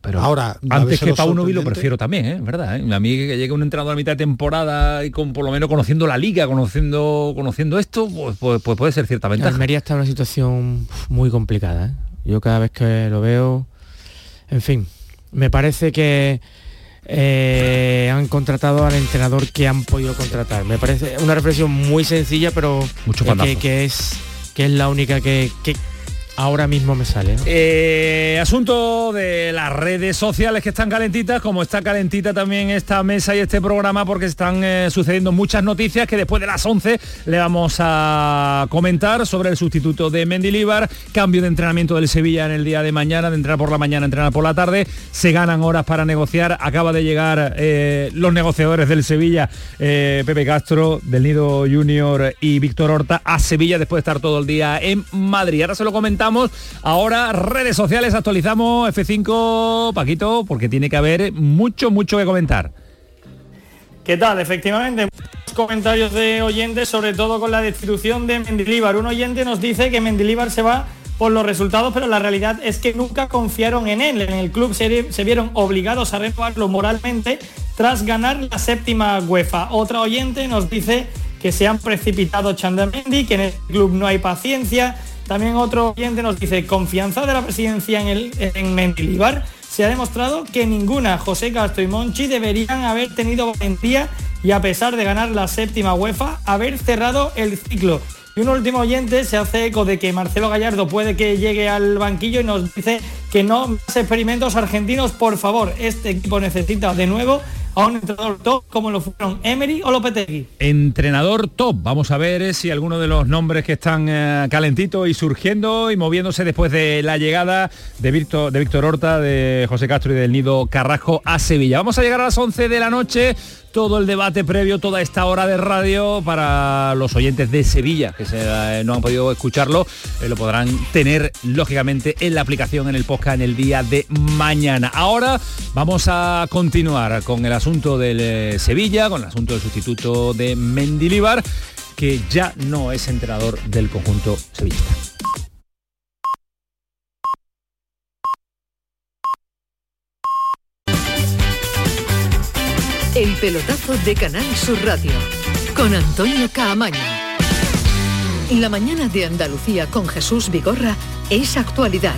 Pero ahora, antes que lo Paunovic lo prefiero también, ¿eh? ¿verdad? eh? A mí que llegue un entrenador a mitad de temporada y con por lo menos conociendo la liga, conociendo conociendo esto, pues, pues- pues puede ser cierta ventaja. Almería está en una situación muy complicada. ¿eh? Yo cada vez que lo veo, en fin, me parece que eh, han contratado al entrenador que han podido contratar. Me parece una reflexión muy sencilla, pero Mucho eh, que, que es que es la única que, que, ahora mismo me sale. Eh, asunto de las redes sociales que están calentitas, como está calentita también esta mesa y este programa, porque están eh, sucediendo muchas noticias que después de las 11 le vamos a comentar sobre el sustituto de Mendilibar, cambio de entrenamiento del Sevilla en el día de mañana, de entrenar por la mañana, entrenar por la tarde, se ganan horas para negociar, acaba de llegar eh, los negociadores del Sevilla, Pepe Castro, del Nido Junior y Víctor Horta a Sevilla después de estar todo el día en Madrid. Ahora se lo comentamos Ahora redes sociales, actualizamos F5, Paquito, porque tiene que haber mucho, mucho que comentar. ¿Qué tal? Efectivamente, comentarios de oyentes, sobre todo con la destitución de Mendilíbar. Un oyente nos dice que Mendilíbar se va por los resultados, pero la realidad es que nunca confiaron en él. En el club se, se vieron obligados a renovarlo moralmente tras ganar la séptima UEFA. Otra oyente nos dice que se han precipitado Chandamendi, que en el club no hay paciencia, también otro oyente nos dice, confianza de la presidencia en, el, en Mendilibar. Se ha demostrado que ninguna, José Castro y Monchi, deberían haber tenido valentía y a pesar de ganar la séptima UEFA, haber cerrado el ciclo. Y un último oyente se hace eco de que Marcelo Gallardo puede que llegue al banquillo y nos dice que no más experimentos argentinos, por favor. Este equipo necesita de nuevo a un entrenador top como lo fueron Emery o Lopetegui. Entrenador top. Vamos a ver si alguno de los nombres que están eh, calentitos y surgiendo y moviéndose después de la llegada de Víctor, de Víctor Horta, de José Castro y del Nido Carrajo a Sevilla. Vamos a llegar a las 11 de la noche todo el debate previo, toda esta hora de radio para los oyentes de Sevilla, que eh, no han podido escucharlo, eh, lo podrán tener lógicamente en la aplicación, en el podcast en el día de mañana. Ahora vamos a continuar con el asunto del eh, Sevilla, con el asunto del sustituto de Mendilibar, que ya no es entrenador del conjunto sevillista. El pelotazo de Canal Sur Radio con Antonio Caamaño. La mañana de Andalucía con Jesús Vigorra es actualidad,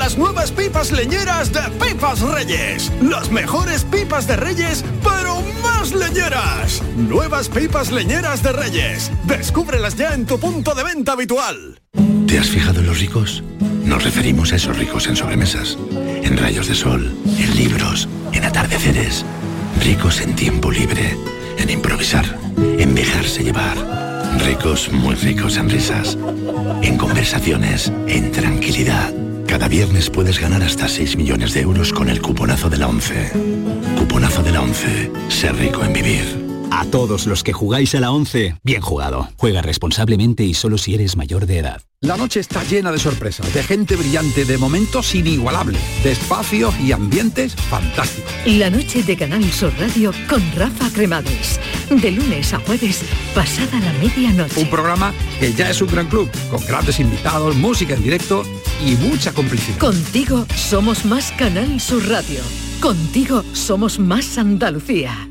nuevas pipas leñeras de Pipas Reyes. Las mejores pipas de Reyes, pero más leñeras. Nuevas pipas leñeras de Reyes. Descúbrelas ya en tu punto de venta habitual. ¿Te has fijado en los ricos? Nos referimos a esos ricos en sobremesas, en rayos de sol, en libros, en atardeceres. Ricos en tiempo libre, en improvisar, en dejarse llevar. Ricos, muy ricos en risas, en conversaciones, en tranquilidad. Cada viernes puedes ganar hasta 6 millones de euros con el cuponazo de la 11. Cuponazo de la 11. Ser rico en vivir. A todos los que jugáis a la 11, bien jugado. Juega responsablemente y solo si eres mayor de edad. La noche está llena de sorpresas, de gente brillante, de momentos inigualables, de espacios y ambientes fantásticos. La noche de Canal Sur Radio con Rafa Cremades. De lunes a jueves, pasada la medianoche. Un programa que ya es un gran club, con grandes invitados, música en directo y mucha complicidad. Contigo somos más Canal Sur Radio. Contigo somos más Andalucía.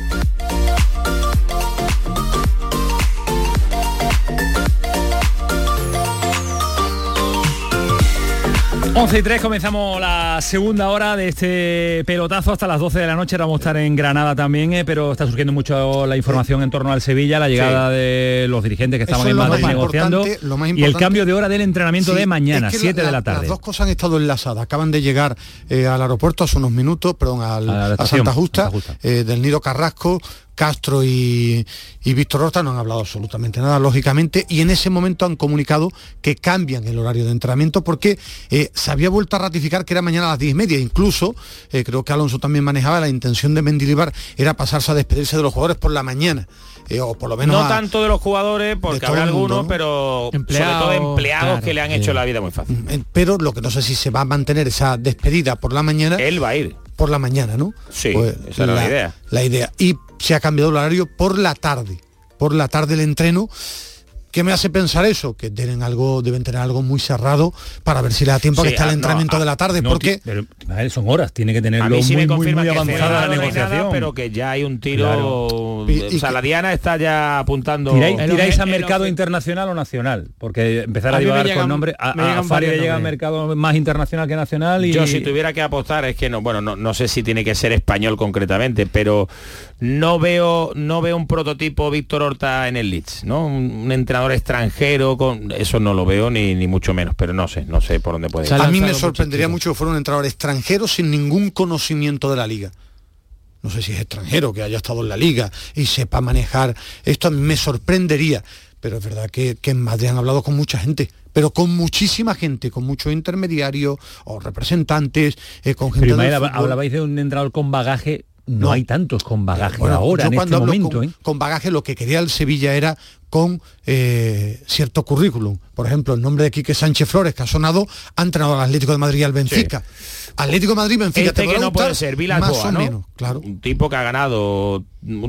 11 y 3 comenzamos la segunda hora de este pelotazo hasta las 12 de la noche. Vamos a estar en Granada también, eh, pero está surgiendo mucho la información en torno al Sevilla, la llegada de los dirigentes que estaban en Madrid negociando y el cambio de hora del entrenamiento Sí, de mañana, es que 7 la- de la tarde. Las dos cosas han estado enlazadas. Acaban de llegar eh, al aeropuerto hace unos minutos, perdón, al- A a, estación, Santa Justa, Santa Justa. eh, del Nido Carrasco. Castro y, y Víctor Horta no han hablado absolutamente nada, lógicamente, y en ese momento han comunicado que cambian el horario de entrenamiento porque eh, se había vuelto a ratificar que era mañana a las 10 y media. Incluso, eh, creo que Alonso también manejaba, la intención de Mendilibar era pasarse a despedirse de los jugadores por la mañana. eh, o por lo menos no a- tanto de los jugadores, porque habrá mundo, algunos, ¿no? pero Empleados, sobre todo empleados claro, que le han hecho la vida muy fácil. Pero lo que no sé si se va a mantener esa despedida por la mañana. Él va a ir. Por la mañana, ¿no? Sí, Pues esa era la idea. La idea. Y se ha cambiado el horario por la tarde. Por la tarde el entreno. ¿Qué me hace pensar eso? Que tienen algo, deben tener algo muy cerrado para ver si le da tiempo a Sí, que está el ah, no, entrenamiento ah, de la tarde. no, porque pero, a son horas, tiene que tenerlo A mí sí muy, me muy, confirma muy que avanzada la nada, negociación. pero que ya hay un tiro. Claro. o sea, la Diana está ya apuntando. ¿Tiráis, tiráis a el mercado internacional o nacional? Porque empezar a, A llevar llegan- con nombre... A, a varios llega al nombres. mercado más internacional que nacional y... Yo si tuviera que apostar es que no, bueno, no, no sé si tiene que ser español concretamente, pero no veo no veo un prototipo Víctor Horta en el Leeds, ¿no? Un, un entrenador extranjero con eso no lo veo ni, ni mucho menos, pero no sé, no sé por dónde puede ir. a mí me sorprendería mucho que fuera un entrenador extranjero sin ningún conocimiento de la liga. No sé si es extranjero, que haya estado en la liga y sepa manejar. Esto a mí me sorprendería. Pero es verdad que, que en Madrid han hablado con mucha gente, pero con muchísima gente, con muchos intermediarios o representantes, eh, con gente Pero del hablabais de un entrenador con bagaje, no, No. hay tantos con bagaje Bueno, ahora, yo en este cuando hablo momento. con, ¿eh? con bagaje lo que quería el Sevilla era con eh, cierto currículum. Por ejemplo, el nombre de Quique Sánchez Flores, que ha sonado, ha entrenado al Atlético de Madrid y al Benfica. Atlético Madrid, Benfica, Este ¿te que no puede ser Vilas Más o ¿no? menos, claro. Un tipo que ha ganado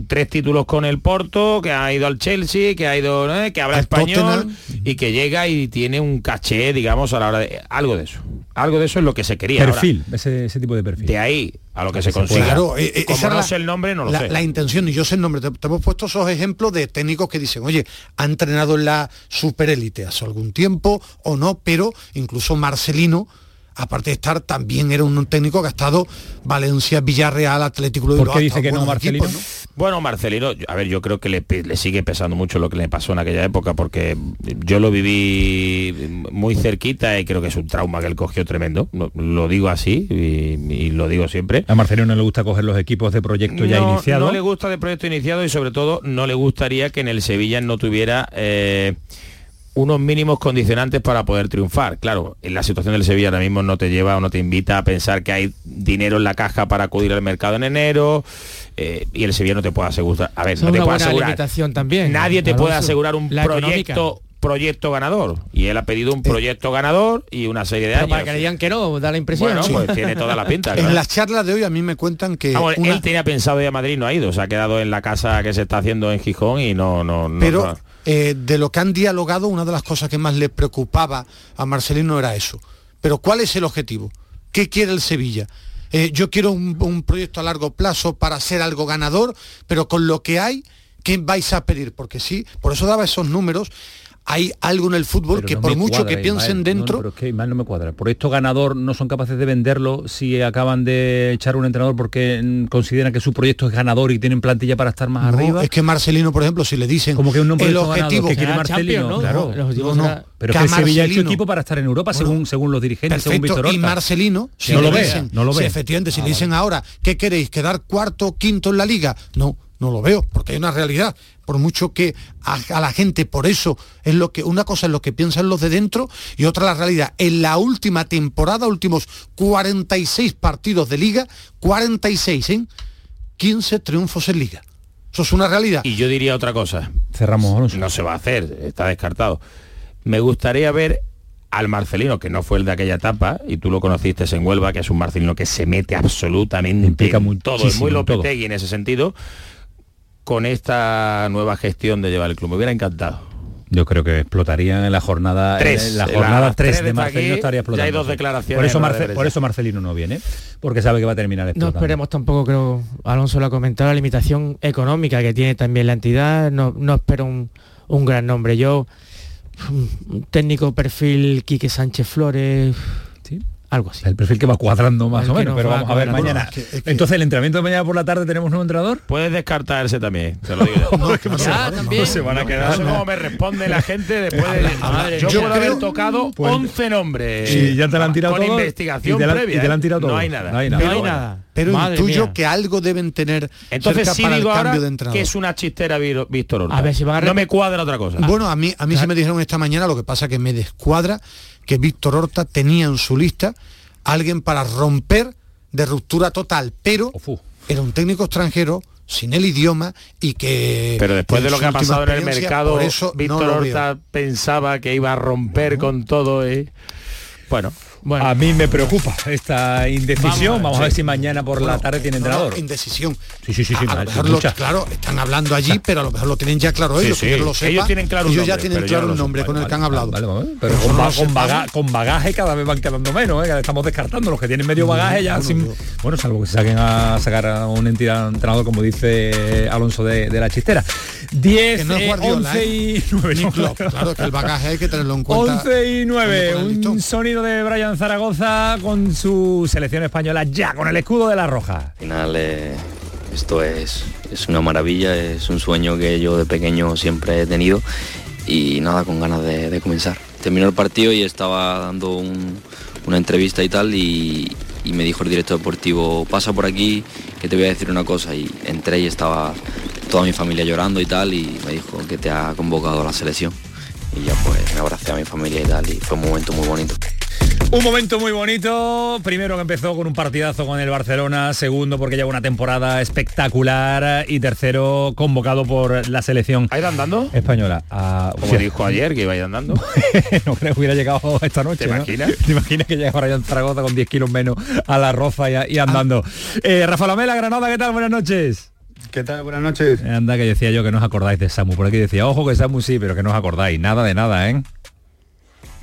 tres títulos con el Porto, que ha ido al Chelsea, que ha ido, ¿eh? que habla Al español Tottenham. y que llega y tiene un caché, digamos, a la hora de algo de eso. Algo de eso es lo que se quería. ahora. Perfil, ese, ese tipo de perfil. De ahí a lo que se se consiga. Claro, eh, eh, Como no era sé el nombre, no lo la, sé. la intención, y yo sé el nombre, te, te hemos puesto esos ejemplos de técnicos que dicen, oye, ha entrenado en la superélite hace algún tiempo o no, pero incluso Marcelino, aparte de estar, también era un técnico que ha estado Valencia, Villarreal, Atlético de ¿Por qué dice que no Marcelino? equipos, ¿no? Bueno, Marcelino, a ver, yo creo que le, le sigue pesando mucho lo que le pasó en aquella época, porque yo lo viví muy cerquita y creo que es un trauma que él cogió tremendo. Lo, lo digo así y, y lo digo siempre. A Marcelino no le gusta coger los equipos de proyecto ya iniciado. no le gusta de proyecto iniciado y sobre todo no le gustaría que en el Sevilla no tuviera eh, unos mínimos condicionantes para poder triunfar. Claro, en la situación del Sevilla ahora mismo no te lleva o no te invita a pensar que hay dinero en la caja para acudir al mercado en enero eh, y el Sevilla no te puede asegurar. A ver, Esa no es te una puede buena asegurar. limitación también. Nadie te puede asegurar un La económica. proyecto proyecto ganador y él ha pedido un proyecto ganador y una serie de Pero años. para que le digan que no, da la impresión. Bueno, pues tiene toda la pinta. En las charlas de hoy a mí me cuentan que Vamos, una- él tenía pensado ir a Madrid no ha ido, se ha quedado en la casa que se está haciendo en Gijón y no, no, no. pero no. Eh, de lo que han dialogado, una de las cosas que más le preocupaba a Marcelino era eso. Pero ¿cuál es el objetivo? ¿Qué quiere el Sevilla? Eh, yo quiero un, un proyecto a largo plazo para ser algo ganador, pero con lo que hay, ¿qué vais a pedir? Porque sí, por eso daba esos números. Hay algo en el fútbol Pero que no por mucho cuadra, que piensen Ismael. dentro, No, pero es que Ismael no me cuadra. Por esto ganador no son capaces de venderlo si acaban de echar un entrenador porque mm, consideran que su proyecto es ganador y tienen plantilla para estar más no, arriba. es que Marcelino, por ejemplo, si le dicen Como que un nombre el ganador objetivo que quiere Marcelino, ¿no? claro. No, no. Pero que Sevilla ha hecho equipo para estar en Europa según según los dirigentes, según Perfecto, Víctor y. Marcelino, si no lo ve, dicen- no lo si ve. efectivamente, si Ah, le dicen ahora, ¿qué queréis? ¿Quedar cuarto, quinto en la liga? No, no lo veo, porque hay una realidad. Por mucho que a, a la gente, por eso, es lo que, una cosa es lo que piensan los de dentro y otra la realidad. En la última temporada, últimos 46 partidos de liga, 46, ¿eh? 15 triunfos en liga. Eso es una realidad. Y yo diría otra cosa. Cerramos, Alonso. No se va a hacer, está descartado. Me gustaría ver al Marcelino, que no fue el de aquella etapa, y tú lo conociste en Huelva, que es un Marcelino que se mete absolutamente Implica en todo, es muy en todo. Lopetegui en ese sentido, con esta nueva gestión de llevar el club. Me hubiera encantado. Yo creo que explotarían en la jornada Tres. en la En jornada las 3 tres de Marcelino aquí estaría ya explotando. hay dos sí. declaraciones Por eso, Marce- por Marcelino no viene, porque sabe que va a terminar No esperemos tampoco, creo, Alonso lo ha comentado, la limitación económica que tiene también la entidad. No, no espero un, un gran nombre. Yo, un técnico perfil Quique Sánchez Flores, algo así. El perfil que va cuadrando más El o menos, nos pero va vamos a ver mañana. Es Entonces, el entrenamiento de mañana por la tarde tenemos nuevo entrenador. Puedes descartarse también, te lo digo. yo. No, que no se van- no se van a quedar. No sé cómo me responde la gente después de... Madre yo mía. puedo Yo haber tocado Pues- 11 nombres. Sí, ya te la han tirado Con todo investigación y te la- previa. y te la han ¿eh? tirado todo. No hay nada. No hay nada. Pero No hay bueno. nada. Pero Madre intuyo mía. que algo deben tener Entonces cerca sí para digo el ahora cambio de entrenador. que es una chistera Víctor Horta. A ver si van a No me cuadra otra cosa. Bueno, a mí, a mí se me dijeron esta mañana, lo que pasa que me descuadra que Víctor Horta tenía en su lista alguien para romper de ruptura total, pero era un técnico extranjero sin el idioma y que Pero después de lo que ha pasado en el mercado, eso Víctor. Horta pensaba que iba a romper con todo. ¿eh? Bueno, A mí me preocupa esta indecisión. Vamos, a ver sí. si mañana por la Bueno, tarde tiene no, no, entrenador. indecisión. Sí, sí, sí, sí, A, a mejor lo- claro, están hablando allí, pero a lo mejor lo tienen ya claro ellos, sí. que yo lo sepa. Ellos tienen claro un ellos ya nombre, tienen pero yo claro un nombre con el que han hablado. Vale, vale, pero Eso con, lo con baga- con bagaje cada vez van quedando menos, ¿eh? Estamos descartando los que tienen medio bagaje ya sin... Bueno, salvo que se saquen a sacar a un entidad entrenador, como dice Alonso de, de la chistera. 10, Que no eh, Guardiola, 11 y 9. Ni Klopp, claro que el bagaje hay que tenerlo en cuenta. 11 y 9, cuando pone el un sonido de Brian Zaragoza con su selección española ya con el escudo de la roja. Al final eh, esto es, es una maravilla, es un sueño que yo de pequeño siempre he tenido y nada, con ganas de, comenzar. Terminó el partido y estaba dando un- una entrevista y tal y, y me dijo el director deportivo, pasa por aquí que te voy a decir una cosa y entré y estaba toda mi familia llorando y tal y me dijo que te ha convocado a la selección y ya pues me abracé a mi familia y tal y fue un momento muy bonito. Un momento muy bonito, primero que empezó con un partidazo con el Barcelona, segundo porque lleva una temporada espectacular y tercero convocado por la selección ¿Ha ido andando? española. Ah, Como dijo ayer que iba a ir andando. no creo que hubiera llegado esta noche. ¿Te ¿no? imaginas? ¿Te imaginas que llega Brian Zaragoza con 10 kilos menos a la roza y, y andando? Eh, Rafa Lamela, Granada, ¿qué tal? Buenas noches. ¿Qué tal? Buenas noches. Anda que decía yo que no os acordáis de Samu. Por aquí decía, ojo que Samu sí, pero que no os acordáis. Nada de nada, ¿eh?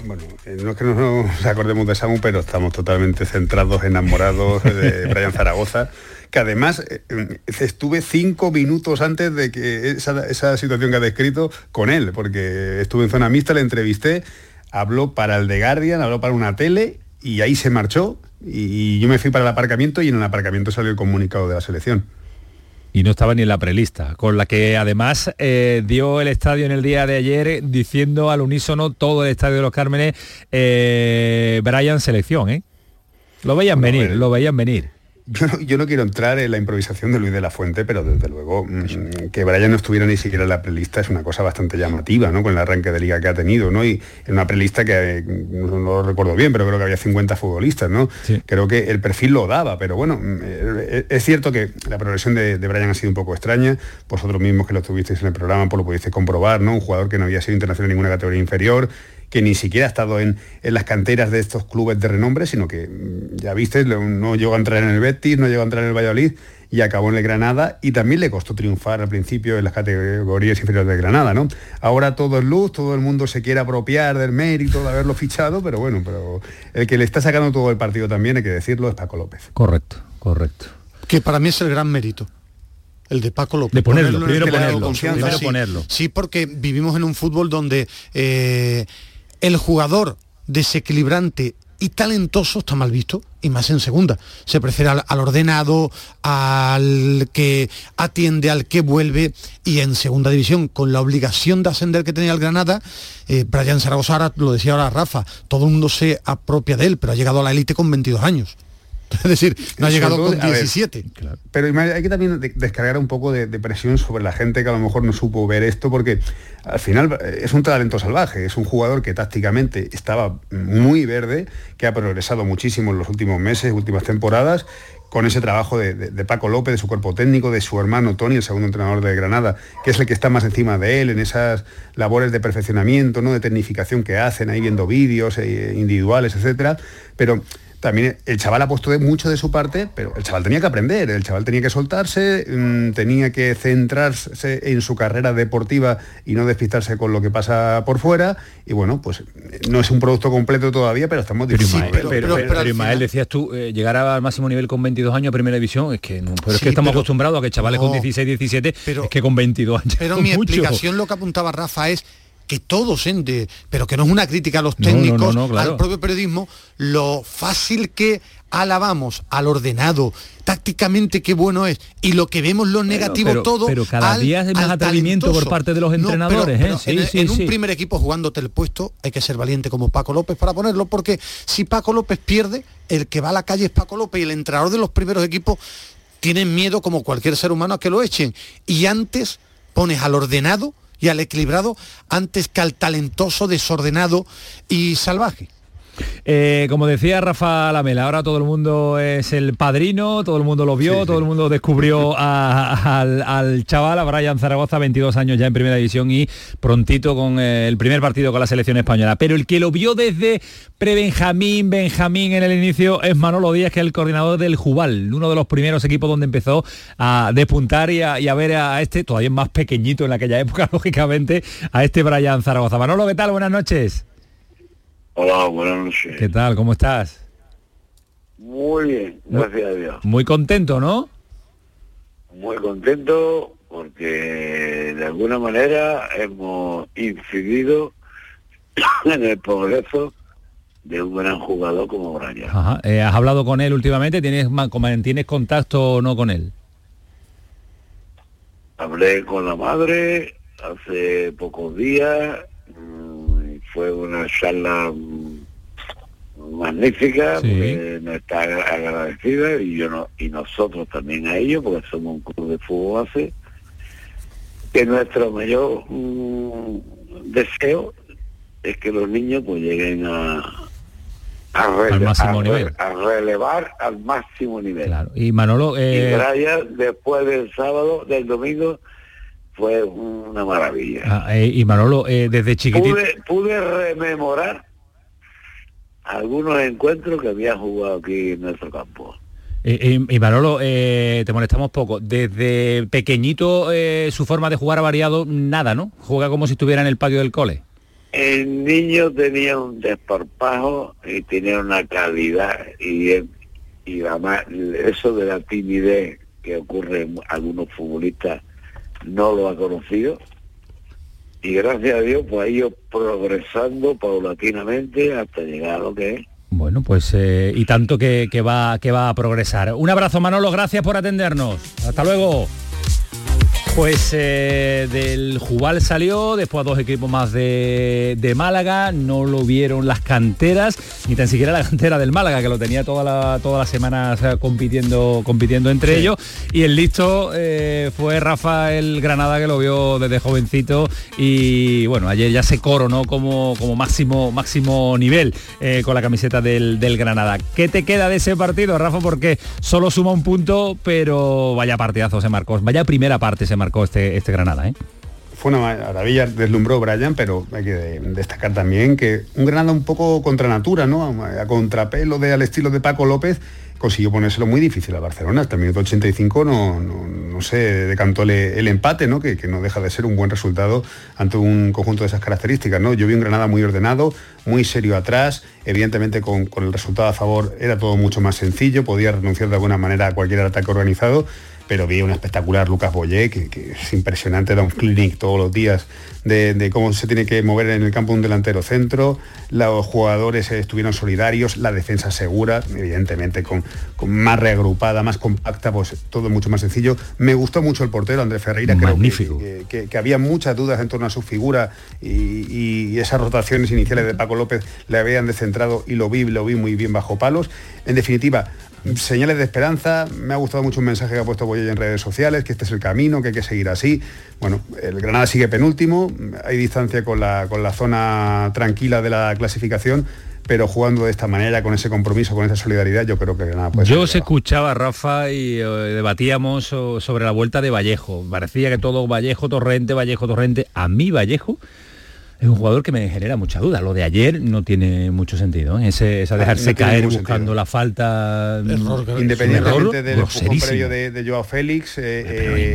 Bueno, eh, no es que no nos acordemos de Samu, pero estamos totalmente centrados, enamorados de Brian Zaragoza, que además eh, eh, estuve cinco minutos antes de que esa, esa situación que ha descrito con él, porque estuve en zona mixta, le entrevisté, habló para el de Guardian, habló para una tele y ahí se marchó y yo me fui para el aparcamiento y en el aparcamiento salió el comunicado de la selección. Y no estaba ni en la prelista, con la que además eh, dio el estadio en el día de ayer diciendo al unísono todo el estadio de los Cármenes, eh, Brian selección, ¿eh? Lo veían venir, lo veían venir. Yo no, yo no quiero entrar en la improvisación de Luis de la Fuente, pero desde luego mm, que Brian no estuviera ni siquiera en la prelista es una cosa bastante llamativa, ¿no? Con el arranque de liga que ha tenido, ¿no? Y en una prelista que eh, no, lo recuerdo bien, pero creo que había 50 futbolistas, ¿no? Creo que el perfil lo daba, pero bueno, mm, eh, es cierto que la progresión de, de Brian ha sido un poco extraña. Vosotros mismos que lo tuvisteis en el programa, pues lo pudisteis comprobar, ¿no? Un jugador que no había sido internacional en ninguna categoría inferior, que ni siquiera ha estado en, en las canteras de estos clubes de renombre, sino que mm, ya viste, no llegó a entrar en el Betis, no llegó a entrar en el Valladolid y acabó en el Granada y también le costó triunfar al principio en las categorías inferiores del Granada, ¿no? Ahora todo es luz, todo el mundo se quiere apropiar del mérito de haberlo fichado, pero bueno, pero el que le está sacando todo el partido también, hay que decirlo, es Paco López. Correcto, correcto. Que para mí es el gran mérito. El de Paco López. De ponerlo, el primero ponerlo, confianza, primero sí. ponerlo. Sí, porque vivimos en un fútbol donde eh, el jugador desequilibrante y talentoso está mal visto, y más en segunda. Se prefiere al, ordenado, al que atiende, al que vuelve, y en segunda división, con la obligación de ascender que tenía el Granada, eh, Brian Zaragoza, lo decía ahora Rafa, todo el mundo se apropia de él, pero ha llegado a la élite con 22 años. Es decir, no ha llegado todo, con a ver, 17. Pero hay que también de- descargar un poco de, de presión sobre la gente que a lo mejor no supo ver esto, porque al final eh, es un talento salvaje, es un jugador que tácticamente estaba muy verde, que ha progresado muchísimo en los últimos meses, últimas temporadas, con ese trabajo de, de, Paco López, de su cuerpo técnico, de su hermano Tony, el segundo entrenador de Granada, que es el que está más encima de él en esas labores de perfeccionamiento, ¿no? de tecnificación que hacen, ahí viendo vídeos eh, individuales, etcétera. Pero también el chaval ha puesto mucho de su parte, pero el chaval tenía que aprender, el chaval tenía que soltarse, mm, tenía que centrarse en su carrera deportiva y no despistarse con lo que pasa por fuera. Y bueno, pues no es un producto completo todavía, pero estamos difíciles. Pero, pero, Ismael, decías tú, eh, llegar al máximo nivel con 22 años a primera división, es que, no, es que estamos acostumbrados a que chavales con 16, 17, es que con 22 años. Pero mi explicación, lo que apuntaba Rafa, es que todos, ¿eh? pero que no es una crítica a los técnicos, al propio periodismo, lo fácil que alabamos al ordenado, tácticamente qué bueno es, y lo que vemos lo negativo todo. Pero cada día hay más atrevimiento por parte de los entrenadores. ¿eh? en, un primer equipo jugándote el puesto hay que ser valiente como Paco López para ponerlo, porque si Paco López pierde, el que va a la calle es Paco López y el entrenador de los primeros equipos tienen miedo como cualquier ser humano a que lo echen. Y antes pones al ordenado y al equilibrado antes que al talentoso, desordenado y salvaje. Eh, como decía Rafa Lamela, ahora todo el mundo es el padrino, todo el mundo lo vio, todo el mundo descubrió al, chaval, a Brian Zaragoza, 22 años ya en primera división y prontito con eh, el primer partido con la selección española. Pero el que lo vio desde pre-Benjamín, Benjamín en el inicio es Manolo Díaz, que es el coordinador del Jubal, uno de los primeros equipos donde empezó a despuntar y a, ver a este, todavía más pequeñito en aquella época, lógicamente, a este Brian Zaragoza. Manolo, ¿qué tal? Buenas noches. Hola, buenas noches. ¿Qué tal? ¿Cómo estás? Muy bien, gracias a Dios. Muy contento, ¿no? Muy contento porque de alguna manera hemos incidido en el progreso de un gran jugador como Brian. Ajá. Eh, ¿Has hablado con él últimamente? ¿Tienes, ¿Tienes contacto o no con él? Hablé con la madre hace pocos días fue una charla magnífica, nos está agradecida y yo no, y nosotros también a ellos, porque somos un club de fútbol base, que nuestro mayor mm, deseo es que los niños pues lleguen a, al máximo nivel. a relevar al máximo nivel. Y Manolo, eh... y después del sábado, del domingo, fue una maravilla. Ah, eh, y Manolo, eh, desde chiquitito... Pude, rememorar algunos encuentros que había jugado aquí en nuestro campo. Eh, y Manolo, te molestamos poco. Desde pequeñito su forma de jugar ha variado nada, ¿no? Juega como si estuviera en el patio del cole. El niño tenía un desparpajo y tenía una calidad y, y además eso de la timidez que ocurre en algunos futbolistas no lo ha conocido y gracias a Dios pues ha ido progresando paulatinamente hasta llegar a lo que es. Bueno, pues eh, y tanto que, que, va, que va a progresar. Un abrazo Manolo, gracias por atendernos. Hasta luego. Pues eh, del Jubal salió, después dos equipos más de, Málaga, no lo vieron las canteras, ni tan siquiera la cantera del Málaga, que lo tenía toda la, todas las semanas compitiendo, compitiendo entre ellos. Y el listo eh, fue Rafa el Granada, que lo vio desde jovencito. Y bueno, ayer ya se coronó como, como máximo, máximo nivel eh, con la camiseta del, del Granada. ¿Qué te queda de ese partido, Rafa? Porque solo suma un punto, pero vaya partidazo se marcó. Vaya primera parte se marcó este, este Granada. ¿eh? Fue una maravilla, deslumbró Brian, pero hay que destacar también que un Granada un poco contra natura, ¿no? A contrapelo de al estilo de Paco López, consiguió ponérselo muy difícil a Barcelona. Hasta el minuto 85 no, no, no se decantó el, empate, ¿no? Que, no deja de ser un buen resultado ante un conjunto de esas características. ¿no? Yo vi un Granada muy ordenado, muy serio atrás. Evidentemente con, con el resultado a favor era todo mucho más sencillo, podía renunciar de alguna manera a cualquier ataque organizado pero vi un espectacular Lucas Boyé, que, es impresionante, da un clinic todos los días de, cómo se tiene que mover en el campo un delantero centro, los jugadores estuvieron solidarios, la defensa segura, evidentemente con, más reagrupada, más compacta, pues todo mucho más sencillo. Me gustó mucho el portero Andrés Ferreira, Magnífico. Que, que, había muchas dudas en torno a su figura y, esas rotaciones iniciales de Paco López le habían descentrado y lo vi, lo vi muy bien bajo palos. En definitiva, señales de esperanza. Me ha gustado mucho un mensaje que ha puesto Boyella en redes sociales, que este es el camino, que hay que seguir así. Bueno, el Granada sigue penúltimo, hay distancia con la, con la zona tranquila de la clasificación, pero jugando de esta manera, con ese compromiso, con esa solidaridad, yo creo que nada puede Yo os escuchaba, Rafa, y eh, debatíamos so- sobre la vuelta de Vallejo. Parecía que todo Vallejo, Torrente, Vallejo, Torrente. A mí Vallejo es un jugador que me genera mucha duda. Lo de ayer no tiene mucho sentido. ¿eh? Ese, esa Ah, dejarse no caer buscando la falta. mm, Independientemente error del empujón previo de, de Joao Félix, eh,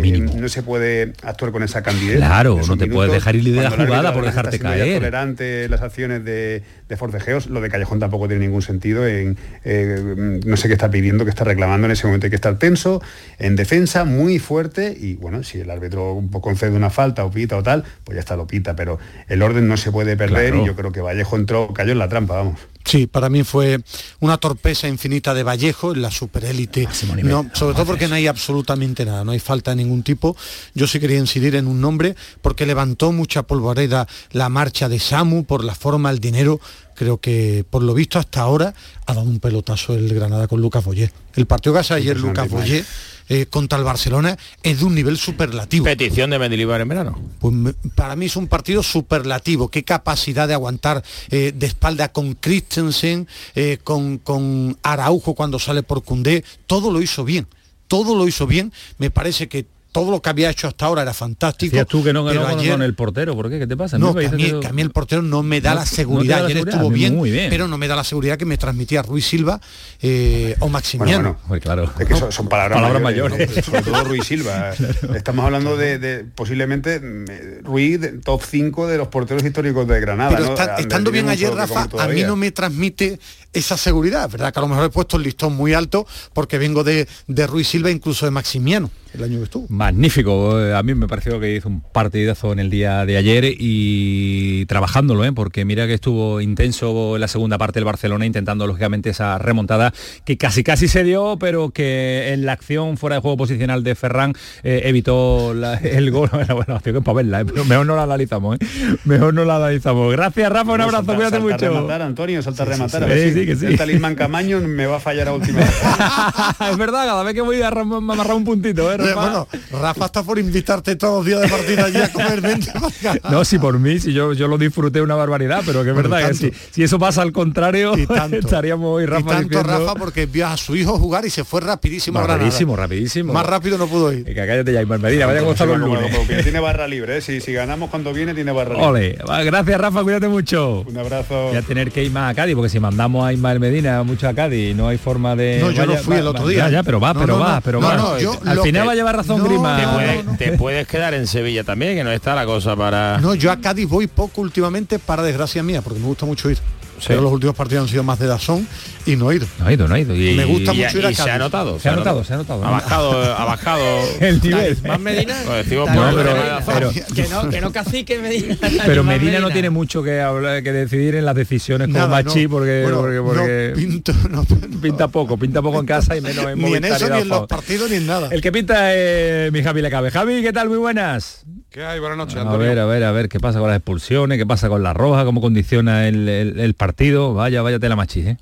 eh, no se puede actuar con esa candidez. Claro, no te puedes dejar ir de la jugada por dejarte caer. tolerante las acciones de, de forcejeos, lo de Callejón tampoco tiene ningún sentido. En, eh, no sé qué está pidiendo, qué está reclamando en ese momento. Hay que estar tenso, en defensa, muy fuerte y bueno, si el árbitro concede una falta o pita o tal, pues ya está, lo pita, pero el orden no se puede perder Claro. y yo creo que Vallejo entró, cayó en la trampa, vamos. Sí, para mí fue una torpeza infinita de Vallejo en la superélite. No, sobre todo porque no hay absolutamente nada, no hay falta de ningún tipo. Yo sí quería incidir en un nombre porque levantó mucha polvareda la marcha de Samu por la forma, el dinero. Creo que por lo visto hasta ahora ha dado un pelotazo el Granada con Lucas Boyé. El partido que hace ayer Lucas Boyé eh, contra el Barcelona es de un nivel superlativo. Petición de Mendilibar en verano. Pues me- para mí es un partido superlativo. Qué capacidad de aguantar eh, de espalda con Christensen, eh, con, con Araujo cuando sale por Cundé. Todo lo hizo bien. Todo lo hizo bien. Me parece que todo lo que había hecho hasta ahora era fantástico. Decías tú que no ganó ayer- con el portero, ¿por qué? ¿Qué te pasa? no, que a, mí, que a mí el portero no me da No- la no seguridad. da la Ayer seguridad, estuvo bien, muy bien. pero no me da la seguridad que me transmitía Ruiz Silva eh, o Maximiano. Pues claro. Es que son, son palabras, Palabras mayores, sobre todo Ruiz Silva. Estamos hablando de, de posiblemente mm, Ruiz, top 5 de los porteros históricos de Granada. Pero ¿no? está- Donde estando bien ayer, Rafa, a mí no me transmite esa seguridad, ¿verdad? Que a lo mejor he puesto el listón muy alto porque vengo de, de Ruiz Silva, incluso de Maximiano, el año que estuvo. Magnífico, eh, a mí me pareció que hizo un partidazo en el día de ayer y trabajándolo, ¿eh? porque mira que estuvo intenso en la segunda parte del Barcelona intentando lógicamente esa remontada que casi casi se dio, pero que en la acción fuera de juego posicional de Ferran eh, evitó la- el gol. Bueno, bueno, acción que es para verla, ¿eh? pero mejor no la analizamos, ¿eh? mejor no la analizamos. Gracias Rafa, un abrazo, salta- cuídate salta a mucho. rematar, Antonio, salta a rematar. sí, a ver sí, que sí. El talismán Camaño me va a fallar a última hora. es verdad, cada vez que voy a amarrar un puntito, ¿eh, Eh, Rafa? bueno, Rafa está por invitarte todos los días de partida allí a comer. No, si por mí, si yo, yo lo disfruté una barbaridad, pero que es verdad que si, si eso pasa al contrario, Y tanto. estaríamos hoy Y Rafa tanto diciendo- Rafa porque vio a su hijo jugar y se fue rapidísimo rapidísimo, rapidísimo. Más rápido no pudo ir. Que cállate ya, Ismael Medina, vaya como están los lunes. tiene barra libre, ¿eh? si, si ganamos cuando viene tiene barra libre. Ole, gracias Rafa, cuídate mucho. Un abrazo. Voy a tener que ir más a Cádiz, porque si mandamos a Ismael Medina mucho a Cádiz, no hay forma de... No, yo no fui va, el otro día. Ya, ya, pero va, No, pero no, va, no. pero No, va. no, yo Al final que- va a llevar razón No, Grima. Te, no, puedes, no. te puedes quedar en Sevilla también, que no está la cosa para... No, yo a Cádiz voy poco últimamente para desgracia mía, porque me gusta mucho ir. Pero los últimos partidos han sido más de Dazón y no he ido. No ha ido, no ha ido. Y, Me gusta y- mucho ir a y se ha notado. Se ha notado, se ha notado. Ha bajado, ha bajado el nivel. Más Medina. Lo decimos No, por pero- que no, que no cacique Medina. Pero Medina no tiene mucho que hablar, que decidir en las decisiones como Nada, Machi no. porque, Bueno, porque, no porque pinto, no, pinta poco, pinta poco en casa y menos en ni en eso y ni en los partidos ni en nada. El que pinta es mi Javi Lecabe. Javi, ¿qué tal? Muy buenas. ¿Qué hay? Buenas noches, A ver, a ver, a ver, ¿qué pasa con las expulsiones? ¿Qué pasa con la roja? ¿Cómo condiciona el, el- el partido? Vaya, vaya tela machi, ¿eh?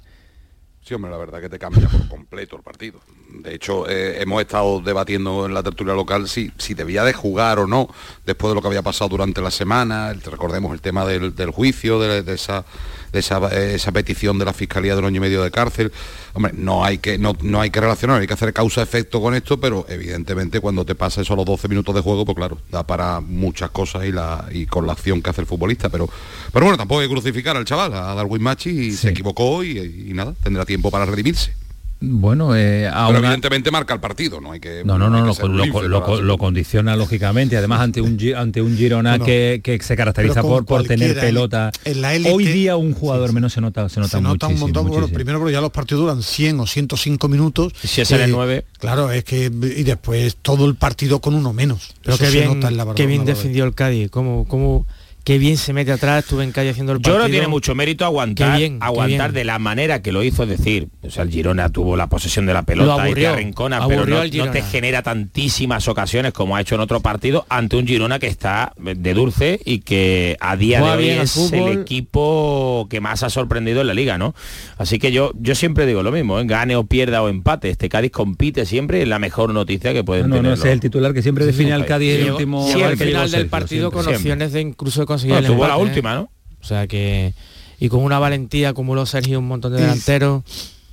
Sí, hombre, la verdad que te cambia por completo el partido. De hecho, eh, hemos estado debatiendo en la tertulia local si, si debía de jugar o no, después de lo que había pasado durante la semana. El- recordemos el tema del, del juicio, de, de esa, esa, esa petición de la Fiscalía de un año y medio de cárcel. Hombre, no hay que, no, no hay que relacionar, hay que hacer causa-efecto con esto, pero evidentemente cuando te pasa eso a los 12 minutos de juego, pues claro, da para muchas cosas y, la, y con la acción que hace el futbolista. Pero, pero bueno, tampoco hay que crucificar al chaval, a Darwin Machi, y se equivocó y, y nada, tendrá tiempo para redimirse. Bueno, eh, Pero aún a- evidentemente marca el partido, no hay que... No, no, hay no, que lo, condiciona lógicamente, además ante un ante un Girona Bueno, que, que se caracteriza por, por tener pelota. en- la élite- Hoy día un jugador menos se nota, se nota, se nota un muchísimo, montón, bueno, primero porque ya los partidos duran 100 o 105 minutos. Si es el Eh, nueve. Claro, es que y después todo el partido con uno menos. Pero qué bien, nota en la qué bien defendió el Cádiz. Cómo, cómo, qué bien se mete atrás. Estuve en Cádiz haciendo el Yo partido. creo que tiene mucho mérito aguantar, Qué bien, qué aguantar bien. de la manera que lo hizo, es decir, o sea, el Girona tuvo la posesión de la Lo pelota y te aburrió, arrincona, pero aburrió no, no te genera tantísimas ocasiones como ha hecho en otro partido ante un Girona que está de dulce y que a día Juega de hoy es el equipo que más ha sorprendido en la liga, ¿no? Así que yo yo siempre digo lo mismo, ¿eh? gane o pierda o empate, este Cádiz compite siempre, es la mejor noticia que pueden No, no, tener. ese es el titular que siempre define al Cádiz el último llegó al final del partido siempre. con siempre. opciones de incluso de conseguir Bueno, el tuvo la ¿eh? última, ¿no? O sea que y con una valentía acumuló Sergio un montón de delanteros.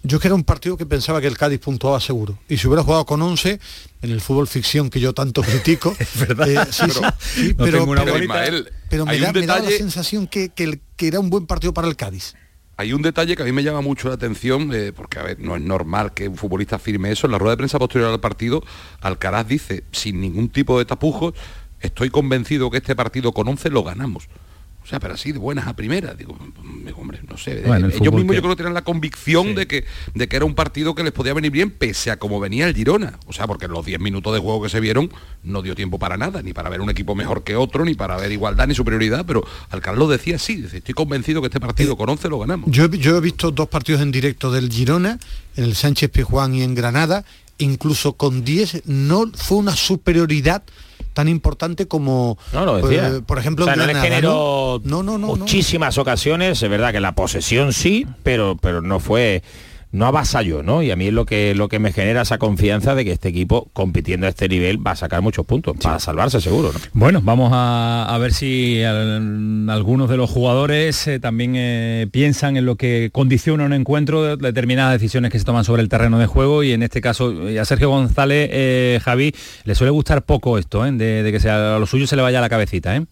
Yo es que era un partido que pensaba que el Cádiz puntuaba seguro. Y si hubiera jugado con 11, en el fútbol ficción que yo tanto critico, es verdad. eh, sí, sí, sí, no pero. Ismael, me, da, un me daba la sensación que, que el- que era un buen partido para el Cádiz. Hay un detalle que a mí me llama mucho la atención, eh, porque a ver, no es normal que un futbolista firme eso. En la rueda de prensa posterior al partido, Alcaraz dice, sin ningún tipo de tapujos, estoy convencido que este partido con 11 lo ganamos. O sea, pero así de buenas a primeras. Digo, hombre, no sé. Bueno, el ellos fútbol mismos que- yo creo que tenían la convicción de, que, de que era un partido que les podía venir bien, pese a como venía el Girona. O sea, porque en los 10 minutos de juego que se vieron no dio tiempo para nada, ni para ver un equipo mejor que otro, ni para ver igualdad ni superioridad, pero Alcaraz lo decía así, dice, estoy convencido que este partido con 11 lo ganamos. Yo, he- yo he visto dos partidos en directo del Girona, en el Sánchez Pizjuán y en Granada, incluso con 10 no fue una superioridad tan importante como No, lo decía. eh, por ejemplo O sea, no, no, no. muchísimas ocasiones, es verdad que la posesión sí, pero, pero no fue no avasalló, ¿no? Y a mí es lo que lo que me genera esa confianza de que este equipo compitiendo a este nivel va a sacar muchos puntos para salvarse seguro, ¿no? Bueno, vamos a, a ver si al- algunos de los jugadores eh, también eh, piensan en lo que condiciona un encuentro, de- determinadas decisiones que se toman sobre el terreno de juego y en este caso eh, a Sergio González, Javi, le suele gustar poco esto, de, de que sea, a lo suyo se le vaya la cabecita. ¿eh?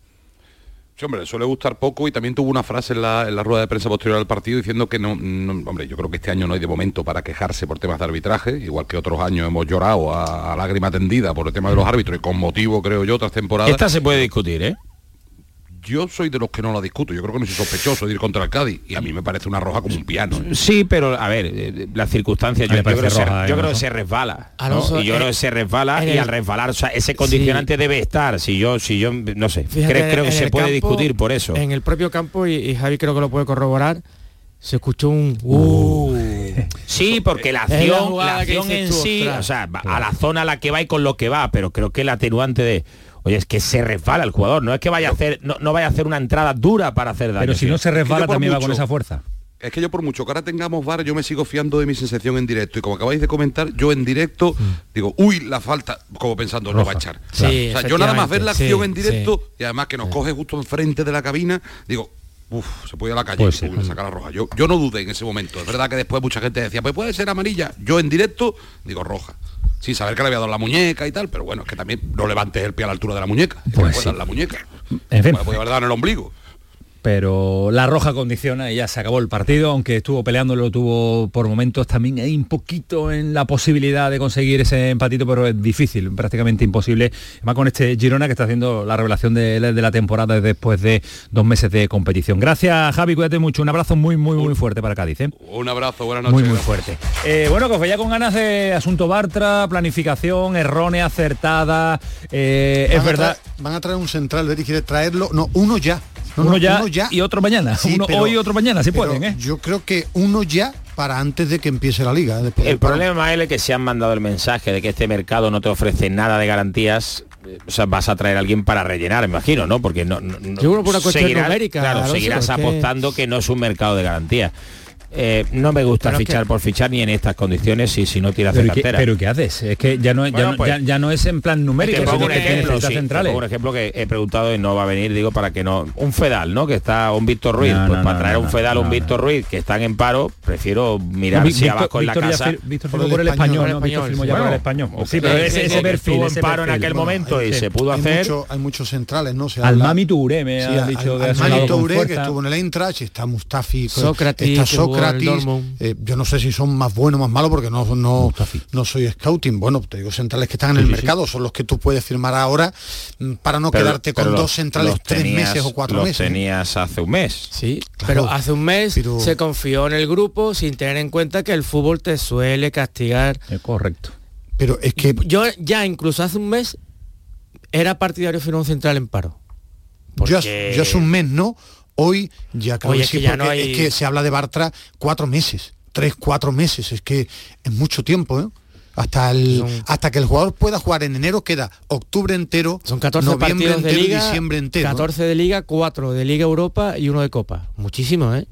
Sí, hombre, le suele gustar poco y también tuvo una frase en la, en la rueda de prensa posterior al partido diciendo que no, no- hombre, yo creo que este año no hay de momento para quejarse por temas de arbitraje, igual que otros años hemos llorado a, a lágrima tendida por el tema de los árbitros y con motivo, creo yo, otras temporadas. Esta se puede discutir, ¿eh? Yo soy de los que no la discuto, yo creo que no soy sospechoso de ir contra el Cádiz y a mí me parece una roja como un piano. ¿eh? Sí, pero a ver, eh, las circunstancias, yo, me yo creo, parece que se- roja, yo ¿eh, creo que se resbala. y yo eh, creo que se resbala y el- al resbalar, o sea, ese condicionante debe estar. Si yo, si yo, no sé, Fíjate, creo, creo que se puede campo, discutir por eso. En el propio campo, y, y Javi creo que lo puede corroborar, se escuchó un... Uh. Sí, porque la acción, la acción en tú, sí, ostras. o sea, a la zona a la que va y con lo que va, pero creo que el atenuante de oye, es que se resbala el jugador, no es que vaya a hacer, no, no vaya a hacer una entrada dura para hacer daño. Pero si no se resbala también va con esa fuerza. Es que yo por mucho que ahora tengamos VAR, yo me sigo fiando de mi sensación en directo. Y como acabáis de comentar, yo en directo digo, uy, la falta, como pensando, no va a Roja. echar. Sí, o sea, yo nada más ver la acción en sí, directo y además que nos coge justo enfrente de la cabina, digo, uff, se puede ir a la calle Pues y sí. uy, le saca la roja. Yo, yo no dudé en ese momento. Es verdad que después mucha gente decía, pues puede ser amarilla. Yo en directo digo roja. Sin saber que le había dado la muñeca y tal, pero bueno, es que también no levantes el pie a la altura de la muñeca. Pues sí. la muñeca. En fin. Le puede haber dado en el ombligo. Pero la roja condiciona y ya se acabó el partido, aunque estuvo peleando, lo tuvo por momentos también hay un poquito en la posibilidad de conseguir ese empatito, pero es difícil, prácticamente imposible, además con este Girona que está haciendo la revelación de, de la temporada después de dos meses de competición. Gracias Javi, cuídate mucho, un abrazo muy, muy, muy fuerte para Cádiz. ¿eh? Un abrazo, buenas noches. Muy, muy fuerte. Eh, bueno, que os veía con ganas de asunto Bartra, planificación errónea, acertada. eh, es verdad. traer- van a traer un central, quiere traerlo, no, uno ya. No, uno, no, ya, uno ya. Y otro mañana. Sí, uno pero- hoy y otro mañana, si pueden, ¿eh? Yo creo que uno ya para antes de que empiece la liga. después El problema es que se han mandado el mensaje de que este mercado no te ofrece nada de garantías. O sea, vas a traer a alguien para rellenar, me imagino, ¿no? Porque no, no- no- Yo creo por una cuestión seguirás- numérica, Claro, seguirás que- apostando que no es un mercado de garantías. Eh, no me gusta Pero es fichar que- por fichar ni en estas condiciones y si no tiras de Pero, ¿y qué, cartera. pero ¿qué haces? Es que ya no, ya Bueno, no- pues- ya- ya no es en plan numérico, pongo sino un que ejemplo, necesitas sí, te centrales. pongo un ejemplo que he preguntado y no va a venir, digo, para que no... Un Fedal, ¿no? Que está un Víctor Ruiz. No, pues no, para no, traer no, un Fedal o un Víctor Ruiz que están en paro, prefiero mirar No, si Víctor- abajo en la casa... fir- Víctor firmó por el español, ¿no? Víctor firmó ya por el español. Sí, pero ese, perfil, en paro en aquel momento y se pudo hay hacer... mucho- hay muchos centrales, ¿no? Se Al Mami Touré me ha dicho de al Mami Touré, que estuvo en el Eintracht, está Mustafi, está que Sócrates. Eh, yo no sé si son más buenos o más malos porque no, no, no soy scouting. Bueno, te digo centrales que están en el Sí, sí, mercado, son los que tú puedes firmar ahora mm, para no Pero- quedarte con dos centrales los tres tenías- meses o cuatro los meses. tenías hace un mes. Sí, Claro, pero hace un mes pero- se confió en el grupo sin tener en cuenta que el fútbol te suele castigar. Es correcto. Pero es que Yo ya incluso hace un mes era partidario firmar un central en paro. yo, Porque- yo hace un mes no, hoy ya creo Oye, que es sí, que ya porque no hay- es que se habla de Bartra cuatro meses, tres, cuatro meses, es que es mucho tiempo, ¿eh? Hasta, el, Son- hasta que el jugador pueda jugar en enero queda octubre entero, Son 14 noviembre de entero y liga, diciembre entero. ¿eh? 14 de liga, 4 de liga Europa y uno de Copa. Muchísimo, ¿eh?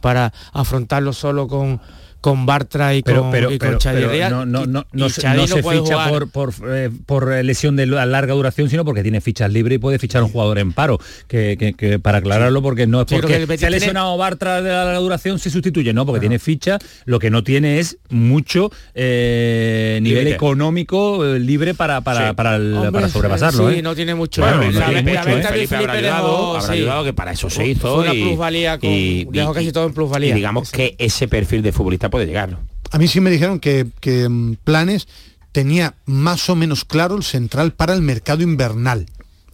Para afrontarlo solo con, con Bartra y con, pero, pero, y con pero- Chadi pero no, no, y- no, y no se, no se ficha por, por, eh, por lesión de la- larga duración, sino porque tiene fichas libres y puede fichar un jugador en paro. Que, que- que para aclararlo, porque no es porque se ha tiene- lesionado Bartra de la larga duración, se sustituye, no, porque tiene ficha, lo que no tiene es mucho eh, nivel económico eh, libre para, para, Sí. para, el- Hombre, para sobrepasarlo. sí, ¿eh? no tiene mucho. Bueno, La- no la- tiene la mucho, venta ¿eh? de Felipe habrá ayudado, habrá sí. ayudado que para eso se hizo fue una y- plusvalía con- y- dejó y- casi todo en plusvalía. y digamos que ese perfil de futbolista puede llegar. A mí sí me dijeron que, que, mm, Planes tenía más o menos claro el central para el mercado invernal.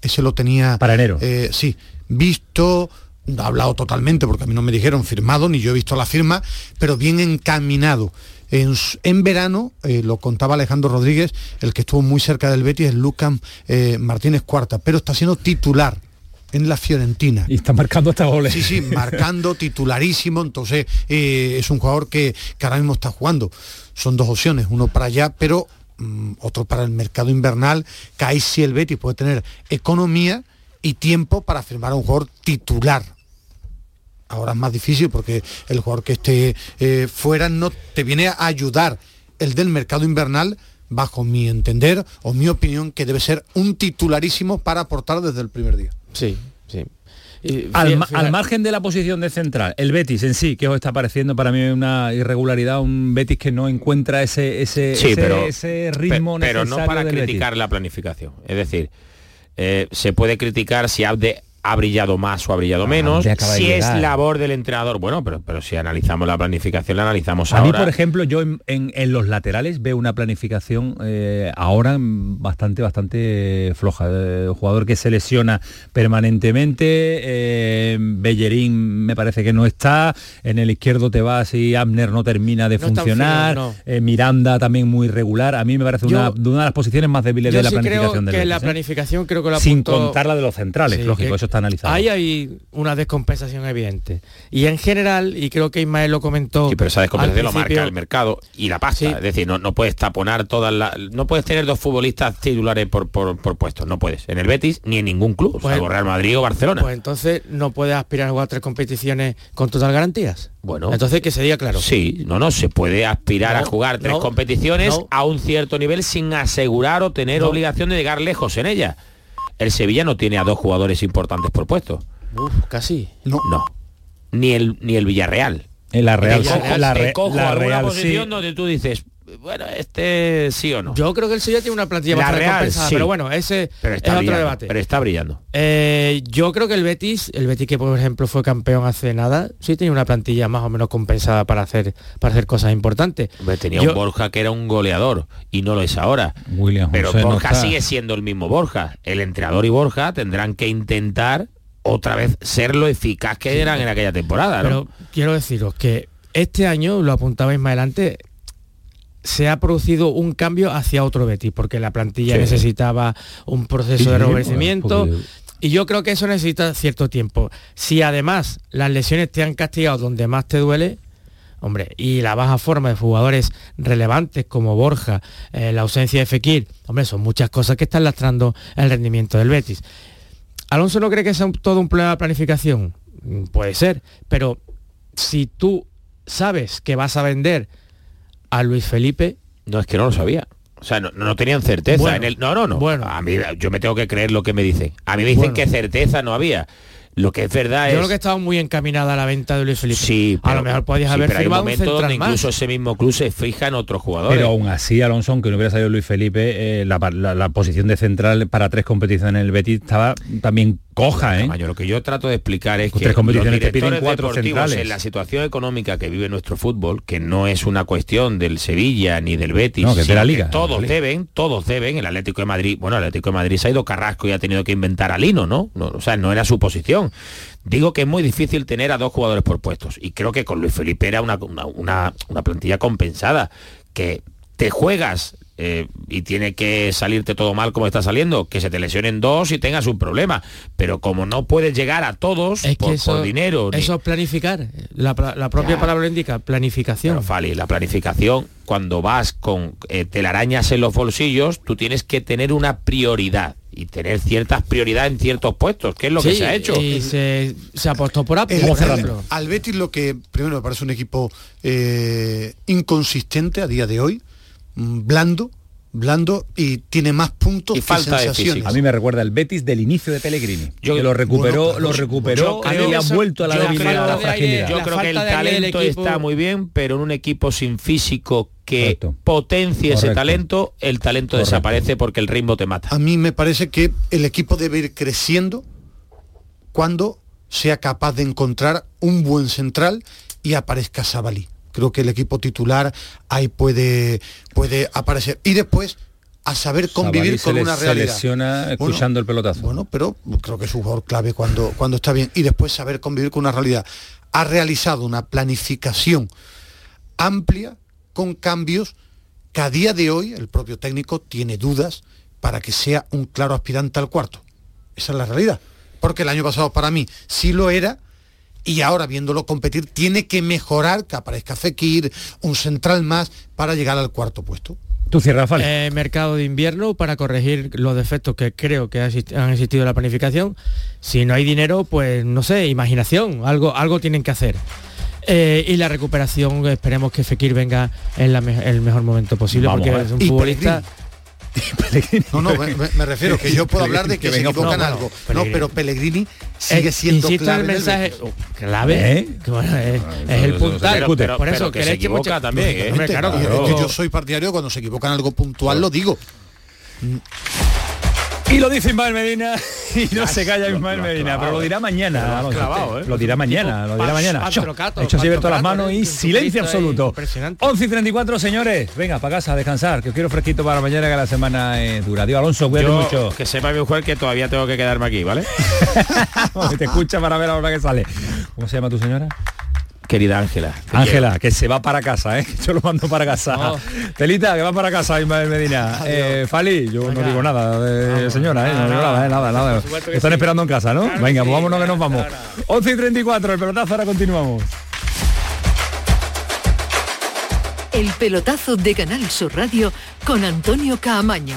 Ese lo tenía... Para enero. eh, sí, visto, no hablado totalmente porque a mí no me dijeron firmado, ni yo he visto la firma, pero bien encaminado. En verano, eh, lo contaba Alejandro Rodríguez, el que estuvo muy cerca del Betis es Lucas eh, Martínez Cuarta, pero está siendo titular en la Fiorentina. Y está marcando hasta goles. Sí, sí, marcando, titularísimo, entonces eh, es un jugador que, que ahora mismo está jugando. Son dos opciones, uno para allá, pero mm, otro para el mercado invernal, que ahí sí el Betis puede tener economía y tiempo para firmar a un jugador titular. Ahora es más difícil porque el jugador que esté eh, fuera no te viene a ayudar. El del mercado invernal, bajo mi entender o mi opinión, que debe ser un titularísimo para aportar desde el primer día. Sí, sí. Y Al, fíjate- al margen de la posición de central, el Betis en sí, que os está pareciendo para mí una irregularidad, un Betis que no encuentra ese, ese, Sí, ese, pero, ese ritmo pe- pero no necesario para del Betis. criticar la planificación. Es decir, eh, se puede criticar si Abde ha brillado más o ha brillado menos, acaba de si es labor del entrenador. Bueno, pero, pero si analizamos la planificación, la analizamos A mí, ahora. por ejemplo, yo en, en- en los laterales veo una planificación eh, ahora bastante, bastante floja. Eh, jugador que se lesiona permanentemente, eh, Bellerín me parece que no está, en el izquierdo te vas y Abner no termina de No funcionar, fino, no. eh, Miranda también muy regular. A mí me parece Yo- una, de una de las posiciones más débiles Yo de la sí creo planificación del que la ¿eh? planificación creo que lo Sin apuntó- contar la de los centrales, Sí, lógico, que eso está analizado. Ahí hay una descompensación evidente. Y en general, y creo que Ismael lo comentó. Sí, pero esa descompensación lo marca el mercado y la pasta. Es decir, no, no puedes taponar todas las... No puedes tener dos futbolistas titulares por, por, por puestos. No puedes. En el Betis ni en ningún club. Pues- salvo Real Madrid o Barcelona. Pues entonces no puedes aspirar a jugar tres competiciones con total garantías. Bueno. Entonces que se diga claro. Sí, no, no, se puede aspirar No, a jugar tres no, competiciones no. a un cierto nivel sin asegurar o tener obligación de llegar lejos en ella. El Sevilla no tiene a dos jugadores importantes por puesto. Uf, casi. No. No. Ni el ni el Villarreal. En la Real, cojo, la, te Re- cojo la Real posición sí. donde tú dices, bueno, este sí o no. Yo creo que el Sevilla tiene una plantilla La bastante Real, compensada, sí. pero bueno, ese pero es está otro brillando, debate. Pero está brillando. Eh, yo creo que el Betis, el Betis que por ejemplo fue campeón hace nada, sí tenía una plantilla más o menos compensada para hacer para hacer cosas importantes. Hombre, tenía Yo- un Borja que era un goleador y no lo es ahora. William Pero José Borja sigue siendo el mismo Borja. El entrenador y Borja tendrán que intentar otra vez ser lo eficaz que eran en aquella temporada. ¿no? Pero quiero deciros que este año, lo apuntabais más adelante, se ha producido un cambio hacia otro Betis, porque la plantilla Sí. necesitaba un proceso Sí, de sí, rejuvenecimiento. Y yo creo que eso necesita cierto tiempo. Si además las lesiones te han castigado donde más te duele, hombre, y la baja forma de jugadores relevantes como Borja, eh, la ausencia de Fekir, hombre, son muchas cosas que están lastrando el rendimiento del Betis. Alonso no cree que sea un- todo un problema de planificación. Mm, Puede ser, pero si tú sabes que vas a vender a Luis Felipe, No, es que no lo sabía. O sea, no, no tenían certeza. Bueno, en el, no, no, no. bueno. A mí, yo me tengo que creer lo que me dicen. A mí me dicen Bueno. que certeza no había. Lo que es verdad yo es... creo que estaba muy encaminada la venta de Luis Felipe. Sí, a lo mejor podías sí, haber pero hay un central donde más. incluso ese mismo club se fija en otros jugadores. Pero aún así, Alonso, aunque no hubiera salido Luis Felipe, eh, la, la- la posición de central para tres competiciones en el Betis estaba también coja, ¿eh? Tamaño. Lo que yo trato de explicar es que tres competiciones los te piden cuatro centrales. en la situación económica que vive nuestro fútbol, que no es una cuestión del Sevilla ni del Betis, No, que es de la Liga, que todos de la Liga. deben, todos deben. El Atlético de Madrid, bueno, el Atlético de Madrid se ha ido Carrasco y ha tenido que inventar a Lino, ¿no? No, O sea, no era su posición. Digo que es muy difícil tener a dos jugadores por puestos y creo que con Luis Felipe era una, una, una- una plantilla compensada, que te juegas eh, y tiene que salirte todo mal como está saliendo, que se te lesionen dos y tengas un problema. Pero como no puedes llegar a todos Es por, que eso, por dinero, ni- eso es planificar. La, la propia Ya. palabra indica, planificación. Pero, Fali, la planificación, cuando vas con eh, telarañas en los bolsillos, tú tienes que tener una prioridad. y tener ciertas prioridades en ciertos puestos, que es lo que se ha hecho. Y se, se apostó por Apple. El- por ejemplo. al Betis lo que primero me parece un equipo eh, inconsistente a día de hoy, blando, blando y tiene más puntos Y que falta de sensaciones. físico. A mí me recuerda el Betis del inicio de Pellegrini. Yo- que lo recuperó, Bueno, lo recuperó y le ha que eso- vuelto a la yo debilidad, la que- fragilidad. Yo creo que el talento equipo- está muy bien, pero en un equipo sin físico que Correcto. potencie ese talento, el talento Correcto. desaparece porque el ritmo te mata. A mí me parece que el equipo debe ir creciendo cuando sea capaz de encontrar un buen central y aparezca Sabalí. Creo que el equipo titular ahí puede, puede aparecer. Y después a saber convivir Sabalí se con una se realidad. lesiona Bueno, escuchando el pelotazo. Bueno, pero creo que es un jugador clave cuando, cuando está bien. Y después saber convivir con una realidad. Ha realizado una planificación amplia con cambios que a día de hoy el propio técnico tiene dudas para que sea un claro aspirante al cuarto. Esa es la realidad. Porque el año pasado para mí sí lo era y ahora viéndolo competir tiene que mejorar, que aparezca Fekir, un central más para llegar al cuarto puesto. Tú cierras, Fali. Eh, mercado de invierno para corregir los defectos que creo que han existido en la planificación. Si no hay dinero, pues no sé, imaginación, algo, algo tienen que hacer. Eh, y la recuperación, esperemos que Fekir venga en la me- el mejor momento posible, Vamos porque es un Y No, no, me, refiero que yo puedo hablar de que, Que se equivocan no, bueno, algo. No, pero Pellegrini sigue Eh, siendo insisto clave en el en el mensaje oh, clave, ¿Eh? que bueno, es, es el Pero- puntal. pero- pero- por eso pero que se equivoca mucha- también, ¿eh? Claro, claro. yo soy partidario cuando se equivocan algo puntual, lo digo. Y lo dice Ismael Medina y no se calla Ismael Medina, pero lo dirá mañana. Lo clavado, ¿eh? Lo dirá mañana, lo dirá mañana. Hecho así las manos ¿eh? y silencio absoluto. impresionante. 11 y 34, señores. Venga, para casa, a descansar, que os quiero fresquito para mañana que la semana es dura. Dios Alonso, cuídate mucho. que sepa mi mujer que todavía tengo que quedarme aquí, ¿vale? Te escucha para ver a la hora que sale. ¿Cómo se llama tu señora? Querida Ángela. Ángela, que se va para casa, ¿eh? Yo lo mando para casa. No. Telita, que va para casa, Ismael Medina. Eh, Fali, yo no digo nada, de señora, ¿eh? No, digo nada, ¿eh? Nada, nada. Supuesto que Están sí. esperando en casa, ¿no? Claro Venga, que pues sí, vámonos que nos claro, vamos. claro. 11 y 34, el pelotazo, ahora continuamos. El pelotazo de Canal Sur Radio con Antonio Caamaño.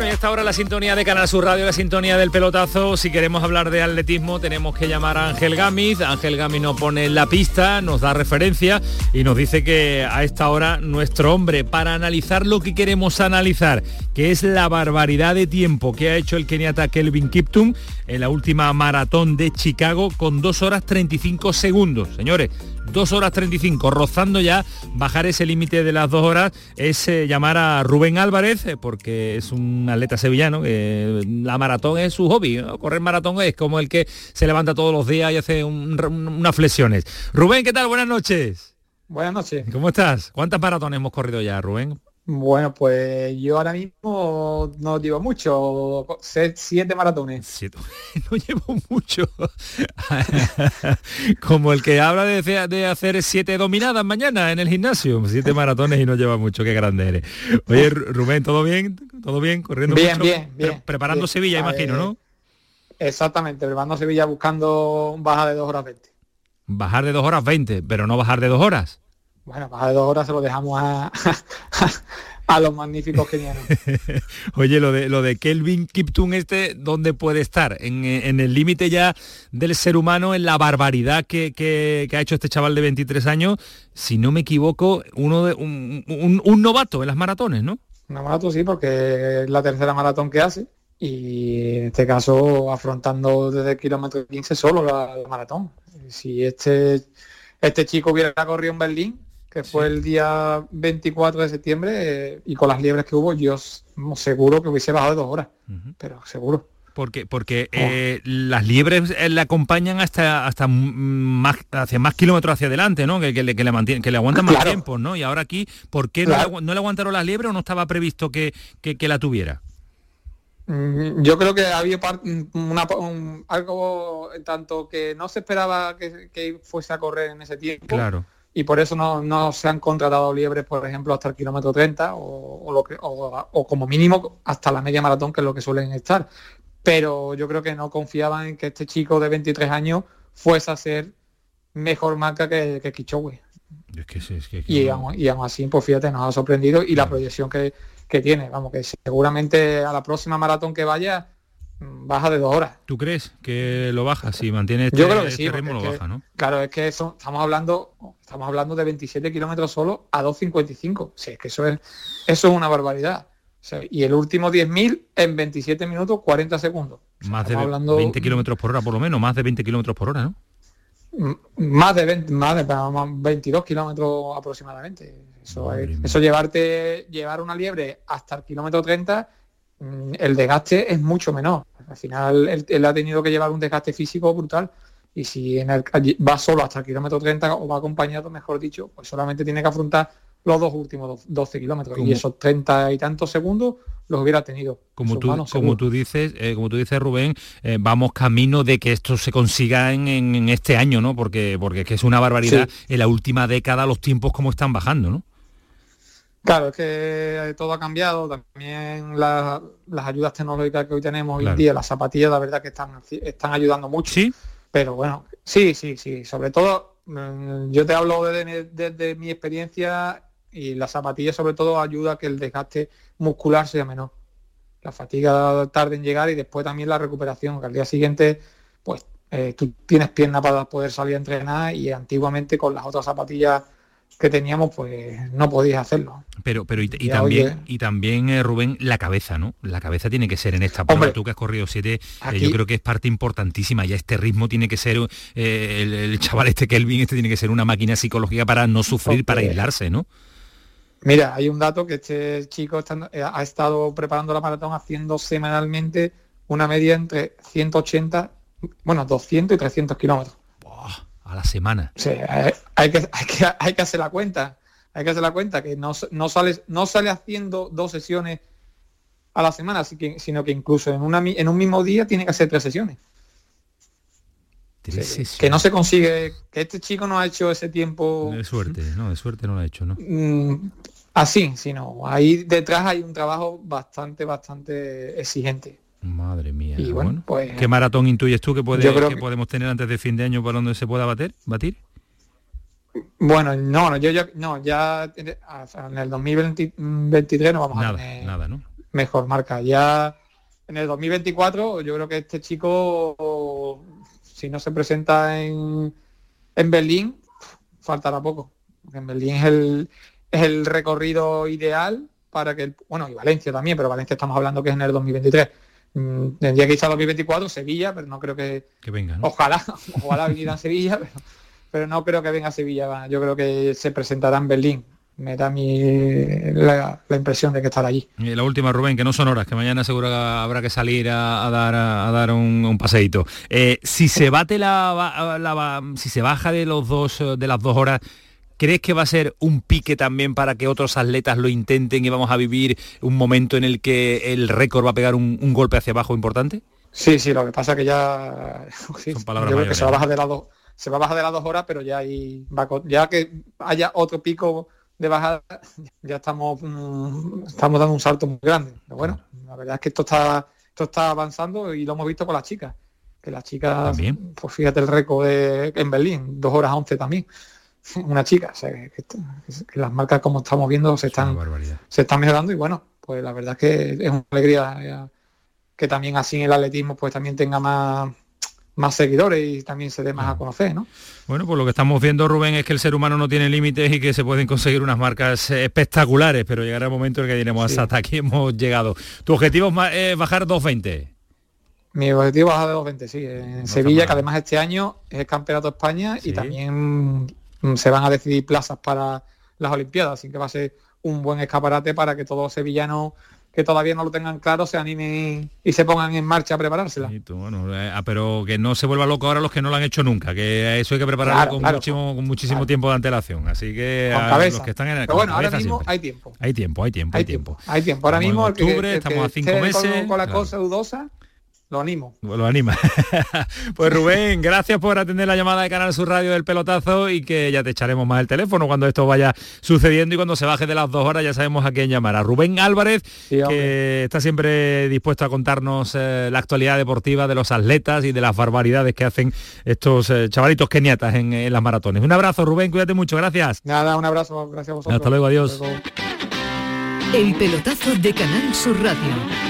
Bueno, y a esta hora la sintonía de Canal Sur Radio, la sintonía del pelotazo. Si queremos hablar de atletismo, tenemos que llamar a Ángel Gámez. Ángel Gámez nos pone la pista, nos da referencia y nos dice que a esta hora nuestro hombre, para analizar lo que queremos analizar, que es la barbaridad de tiempo que ha hecho el keniata Kelvin Kiptum en la última maratón de Chicago con 2 horas 35 segundos. Señores, 2 horas 35, rozando ya bajar ese límite de las 2 horas, es eh, llamar a Rubén Álvarez, eh, porque es un atleta sevillano, que la maratón es su hobby, ¿no? correr maratón es como el que se levanta todos los días y hace un- un- unas flexiones. Rubén, ¿qué tal? Buenas noches. Buenas noches. ¿Cómo estás? ¿Cuántas maratones hemos corrido ya, Rubén? Bueno, pues yo ahora mismo no llevo mucho, siete maratones. Siete. No llevo mucho. Como el que habla de, de, hacer siete dominadas mañana en el gimnasio. Siete maratones y no lleva mucho, qué grande eres. Oye, Rubén, ¿todo bien? ¿Todo bien? ¿Corriendo bien, mucho? Bien, bien. preparando bien. Sevilla, imagino, ¿no? Exactamente, preparando Sevilla buscando baja de dos horas 20. Bajar de dos horas 20, pero no bajar de dos horas. Bueno, baja de dos horas se lo dejamos a, a los magníficos kenianos. Oye, lo de lo de Kelvin Kiptun este, ¿dónde puede estar? En, en el límite ya del ser humano, en la barbaridad que, que, que, ha hecho este chaval de 23 años, si no me equivoco, uno de un, un, un novato en las maratones, ¿no? Un novato sí, porque es la tercera maratón que hace y en este caso afrontando desde el kilómetro 15 solo la, la maratón. Si este, este chico hubiera corrido en Berlín, que fue sí. el día 24 de septiembre, eh, y con las liebres que hubo, yo seguro que hubiese bajado de dos horas, uh -huh. pero seguro. Porque, porque oh. eh, las liebres eh, le acompañan hasta hasta más hacia más kilómetros hacia adelante, ¿no? Que, que, le, que le, mantiene, que le aguantan más tiempo, ¿no? Y ahora aquí, ¿por qué claro. no, le, no, le, aguantaron las liebres o no estaba previsto que, que la tuviera? Mm, Yo creo que había una, un, algo tanto que no se esperaba que, que, fuese a correr en ese tiempo. Claro. Y por eso no, no se han contratado liebres, por ejemplo, hasta el kilómetro 30 o, o lo que, o, o, como mínimo hasta la media maratón, que es lo que suelen estar. Pero yo creo que no confiaban en que este chico de 23 años fuese a ser mejor marca que, que Kichowe. Es que sí, es que, y, aún, y aún así, pues fíjate, nos ha sorprendido y la proyección que, que tiene. Vamos, que seguramente a la próxima maratón que vaya baja de dos horas. ¿Tú crees que lo baja? Si mantiene este, Yo creo que sí, este ritmo lo que, baja, ¿no? Claro, es que eso, estamos hablando estamos hablando de 27 kilómetros solo a 2.55. Sí, es que eso es eso es una barbaridad. O sea, y el último 10.000 en 27 minutos 40 segundos. O sea, más de hablando... 20 kilómetros por hora, por lo menos, más de 20 kilómetros por hora, ¿no? Más de 20, más de 22 kilómetros aproximadamente. Eso, es, eso llevarte, llevar una liebre hasta el kilómetro 30, mm, el desgaste es mucho menor. Al final él, él, ha tenido que llevar un desgaste físico brutal. Y si en el, va solo hasta el kilómetro 30 o va acompañado, mejor dicho, pues solamente tiene que afrontar los dos últimos 12 kilómetros. Y esos 30 y tantos segundos los hubiera tenido. Como tú, manos, como tú dices, eh, como tú dices, Rubén, eh, vamos camino de que esto se consiga en, en, en, este año, ¿no? Porque, porque es que es una barbaridad sí. en la última década los tiempos como están bajando, ¿no? Claro, es que todo ha cambiado, también la, las ayudas tecnológicas que hoy tenemos hoy en día, las zapatillas, la verdad que están, están ayudando mucho. Sí. Pero bueno, sí, sí, sí. Sobre todo, mm, yo te hablo desde, desde mi experiencia y la zapatilla sobre todo ayuda a que el desgaste muscular sea menor. La fatiga tarde en llegar y después también la recuperación, que al día siguiente, pues eh, tú tienes pierna para poder salir a entrenar y antiguamente con las otras zapatillas que teníamos, pues no podías hacerlo. Pero, pero y, y también, oye, y también eh, Rubén, la cabeza, ¿no? La cabeza tiene que ser en esta prueba. Tú que has corrido siete, aquí, eh, yo creo que es parte importantísima. Ya este ritmo tiene que ser, eh, el, el, chaval este Kelvin, este tiene que ser una máquina psicológica para no sufrir, para aislarse, ¿no? Mira, hay un dato que este chico está, ha estado preparando la maratón haciendo semanalmente una media entre 180, bueno, 200 y 300 kilómetros. A la semana. Sí, hay, hay, que, hay, que, hay que hacer la cuenta. Hay que hacer la cuenta que no, no, sale, no sale haciendo dos sesiones a la semana, así que, sino que incluso en, una, en un mismo día tiene que hacer tres sesiones. Tres sesiones. Que no se consigue, que este chico no ha hecho ese tiempo. De suerte, no, de suerte no lo ha hecho, ¿no? Mm, así, sino ahí detrás hay un trabajo bastante, bastante exigente. Madre mía. Y bueno, bueno, pues, ¿Qué maratón intuyes tú que, puede, que, que, podemos tener antes de fin de año para donde se pueda bater, batir? Bueno, no, no, yo, yo no, ya en el 2023 no vamos nada, a tener nada, ¿no? mejor marca. Ya en el 2024 yo creo que este chico, si no se presenta en, en Berlín, faltará poco. En Berlín es el, es el recorrido ideal para que, el, bueno, y Valencia también, pero Valencia estamos hablando que es en el 2023 Mm, tendría que a 2024 Sevilla pero no creo que, que venga ¿no? ojalá ojalá viniera a Sevilla pero, pero, no creo que venga a Sevilla. Yo creo que se presentará en Berlín. Me da mi, la, la, impresión de que estará allí. Y la última Rubén que no son horas que mañana seguro que habrá que salir a, a dar a, a, dar un, un paseíto. Eh, si se bate la, la, si se baja de los dos de las dos horas ¿crees que va a ser un pique también para que otros atletas lo intenten y vamos a vivir un momento en el que el récord va a pegar un, un golpe hacia abajo importante? Sí, sí, lo que pasa que ya sí, Son palabras yo creo que mayores, se va a ¿no? bajar de las dos, se va a bajar de las dos horas, pero ya ahí va ya que haya otro pico de bajada, ya estamos mm, estamos dando un salto muy grande. Pero bueno, la verdad es que esto está esto está avanzando y lo hemos visto con las chicas. Que las chicas, También. pues fíjate el récord de, en Berlín, dos horas 11 también. Una chica, o sea, que, que las marcas como estamos viendo se están, se están mejorando y bueno, pues la verdad es que es una alegría eh, que también así el atletismo pues también tenga más, más seguidores y también se dé más a conocer, ¿no? Bueno, pues lo que estamos viendo, Rubén, es que el ser humano no tiene límites y que se pueden conseguir unas marcas eh, espectaculares, pero llegará el momento en que diremos, hasta aquí hemos llegado. ¿Tu objetivo es es bajar 2.20? Mi objetivo es bajar de los 20, sí, en Sevilla, que además este año es el Campeonato de España y también se van a decidir plazas para las Olimpiadas, así que va a ser un buen escaparate para que todos los sevillanos que todavía no lo tengan claro se animen y se pongan en marcha a preparársela. Bueno, eh, ah, pero que no se vuelva loco ahora los que no lo han hecho nunca, que eso hay que prepararlo Claro, con, claro. muchísimo, con muchísimo tiempo de antelación. Así que a los que están en el Pero bueno, ahora mismo siempre. hay tiempo. Hay tiempo, hay tiempo, hay, Hay tiempo. Hay tiempo. Ahora Estamos en mismo el que- estamos a cinco meses. Con, con la cosa dudosa, lo animo. Lo anima. pues Rubén, gracias por atender la llamada de Canal Sur Radio del pelotazo y que ya te echaremos más el teléfono cuando esto vaya sucediendo y cuando se baje de las dos horas ya sabemos a quién llamar. A Rubén Álvarez, que está siempre dispuesto a contarnos eh, la actualidad deportiva de los atletas y de las barbaridades que hacen estos eh, chavalitos keniatas en, en las maratones. Un abrazo, Rubén, cuídate mucho, gracias. Nada, un abrazo, gracias a vosotros. Hasta luego, adiós. El pelotazo de Canal Sur Radio.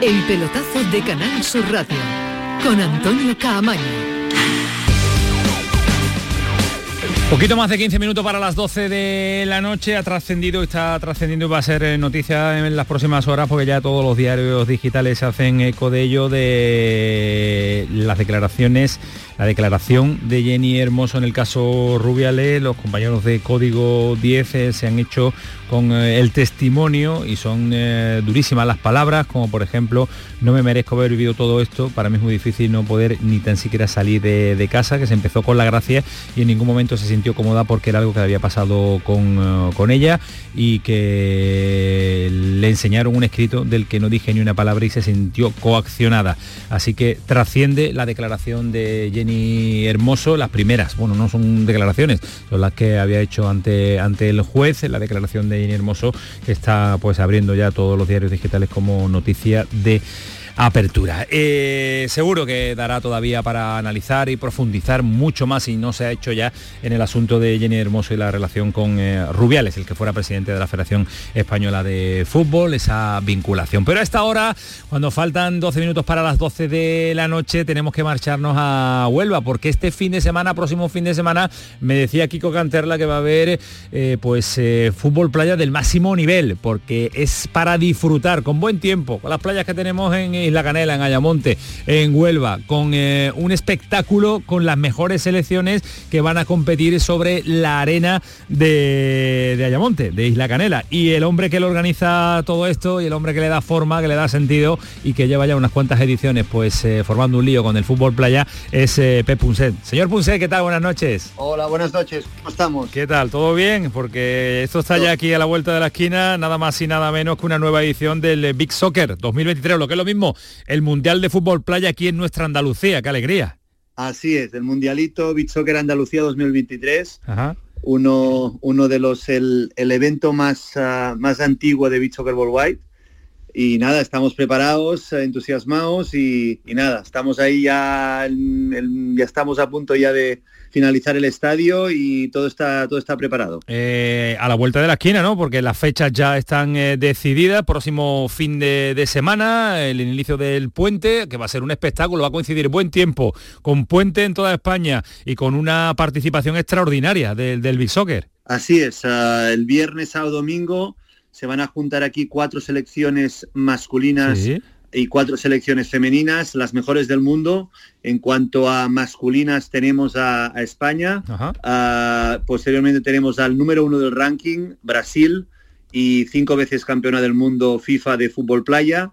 El pelotazo de Canal Sur Radio con Antonio Caamaño. Poquito más de 15 minutos para las 12 de la noche ha trascendido, está trascendiendo y va a ser eh, noticia en las próximas horas porque ya todos los diarios digitales hacen eco de ello, de las declaraciones, la declaración de Jenny Hermoso en el caso Rubiales, los compañeros de Código 10 eh, se han hecho con eh, el testimonio y son eh, durísimas las palabras, como por ejemplo, no me merezco haber vivido todo esto, para mí es muy difícil no poder ni tan siquiera salir de, casa, que se empezó con la gracia y en ningún momento se sintió cómoda porque era algo que había pasado con, con ella y que le enseñaron un escrito del que no dije ni una palabra y se sintió coaccionada. Así que trasciende la declaración de Jenny Hermoso, las primeras, bueno, no son declaraciones, son las que había hecho ante, ante el juez, la declaración de Jenny Hermoso, está pues abriendo ya todos los diarios digitales como noticia de apertura. Eh, seguro que dará todavía para analizar y profundizar mucho más y no se ha hecho ya en el asunto de Jenny Hermoso y la relación con eh, Rubiales, el que fuera presidente de la Federación Española de Fútbol, esa vinculación. Pero a esta hora, cuando faltan 12 minutos para las 12 de la noche, tenemos que marcharnos a Huelva, porque este fin de semana, próximo fin de semana, me decía Kiko Canterla que va a haber eh, pues fútbol playa del máximo nivel, porque es para disfrutar con buen tiempo, con las playas que tenemos en Isla Canela, en Ayamonte, en Huelva, con eh, un espectáculo con las mejores selecciones que van a competir sobre la arena de, de Ayamonte, de Isla Canela. Y el hombre que lo organiza todo esto y el hombre que le da forma, que le da sentido y que lleva ya unas cuantas ediciones pues eh, formando un lío con el fútbol playa es eh, Pep Punset. Señor Punset, ¿qué tal? Buenas noches. Hola, buenas noches. ¿Cómo estamos? ¿Qué tal? ¿Todo bien? Porque esto está ya aquí a la vuelta de la esquina, nada más y nada menos que una nueva edición del eh, Big Soccer 2023, lo que es lo mismo, el Mundial de Fútbol Playa aquí en nuestra Andalucía. ¡Qué alegría! Así es, el Mundialito Beach Soccer Andalucía 2023. Ajá. Uno, uno de los, el, el evento más, ah, más antiguo de Beach Soccer Worldwide. y nada, estamos preparados, entusiasmados y, nada, estamos ahí ya, ya estamos a punto ya de finalizar el estadio y todo está, todo está preparado. Eh, a la vuelta de la esquina, ¿no? Porque las fechas ya están eh, decididas, próximo fin de, semana, el inicio del puente, que va a ser un espectáculo, va a coincidir buen tiempo, con puente en toda España y con una participación extraordinaria del, del Big Soccer. Así es, ah, el viernes, sábado, domingo se van a juntar aquí cuatro selecciones masculinas y cuatro selecciones femeninas, las mejores del mundo. En cuanto a masculinas tenemos a, España, ah, posteriormente tenemos al número uno del ranking, Brasil, y cinco veces campeona del mundo FIFA de fútbol playa.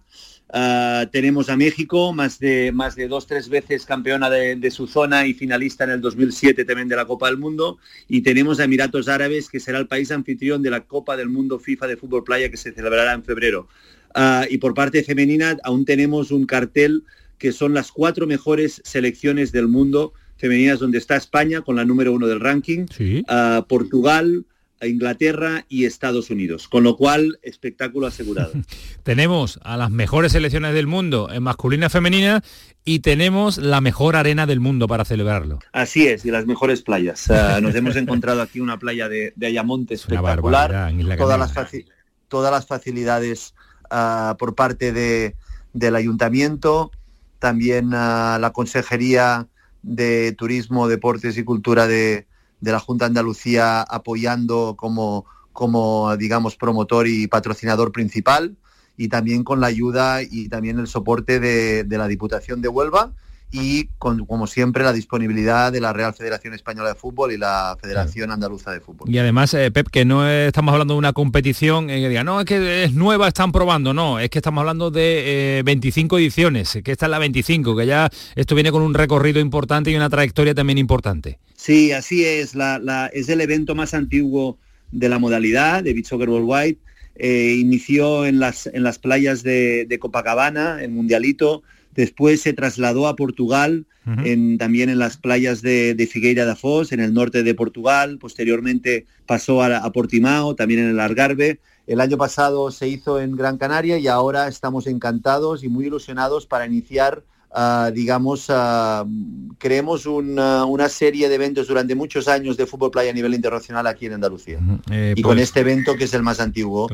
Ah, tenemos a México, más de, más de dos, tres veces campeona de, su zona y finalista en el 2007 también de la Copa del Mundo. Y tenemos a Emiratos Árabes, que será el país anfitrión de la Copa del Mundo FIFA de Fútbol Playa, que se celebrará en febrero. Ah, y por parte femenina aún tenemos un cartel que son las cuatro mejores selecciones del mundo femeninas, donde está España con la número uno del ranking, ah, Portugal, Inglaterra y Estados Unidos, con lo cual espectáculo asegurado. tenemos a las mejores selecciones del mundo en masculina y femenina y tenemos la mejor arena del mundo para celebrarlo. Así es, y las mejores playas. nos hemos encontrado aquí una playa de, Ayamonte espectacular, todas las, todas las facilidades ah, por parte de, del ayuntamiento, también la Consejería de Turismo, Deportes y Cultura de, de la Junta de Andalucía apoyando como, como, digamos, promotor y patrocinador principal y también con la ayuda y también el soporte de, la Diputación de Huelva y con, como siempre la disponibilidad de la Real Federación Española de Fútbol y la Federación Andaluza de Fútbol. Y además, eh, Pep, que no estamos hablando de una competición eh, que diga, no, es que es nueva, están probando, no, es que estamos hablando de 25 eh, ediciones, que esta es la 25, que ya esto viene con un recorrido importante y una trayectoria también importante. Sí, así es. La, es el evento más antiguo de la modalidad de Beach Soccer Worldwide. Eh, inició en las, en las playas de, Copacabana, en Mundialito. Después se trasladó a Portugal, en, también en las playas de, Figueira da Foz, en el norte de Portugal. Posteriormente pasó a, a, Portimao, también en el Algarve. El año pasado se hizo en Gran Canaria y ahora estamos encantados y muy ilusionados para iniciar Digamos, uh, creemos una, una, serie de eventos durante muchos años de fútbol playa a nivel internacional aquí en Andalucía. Eh, y con pues este evento que es el más antiguo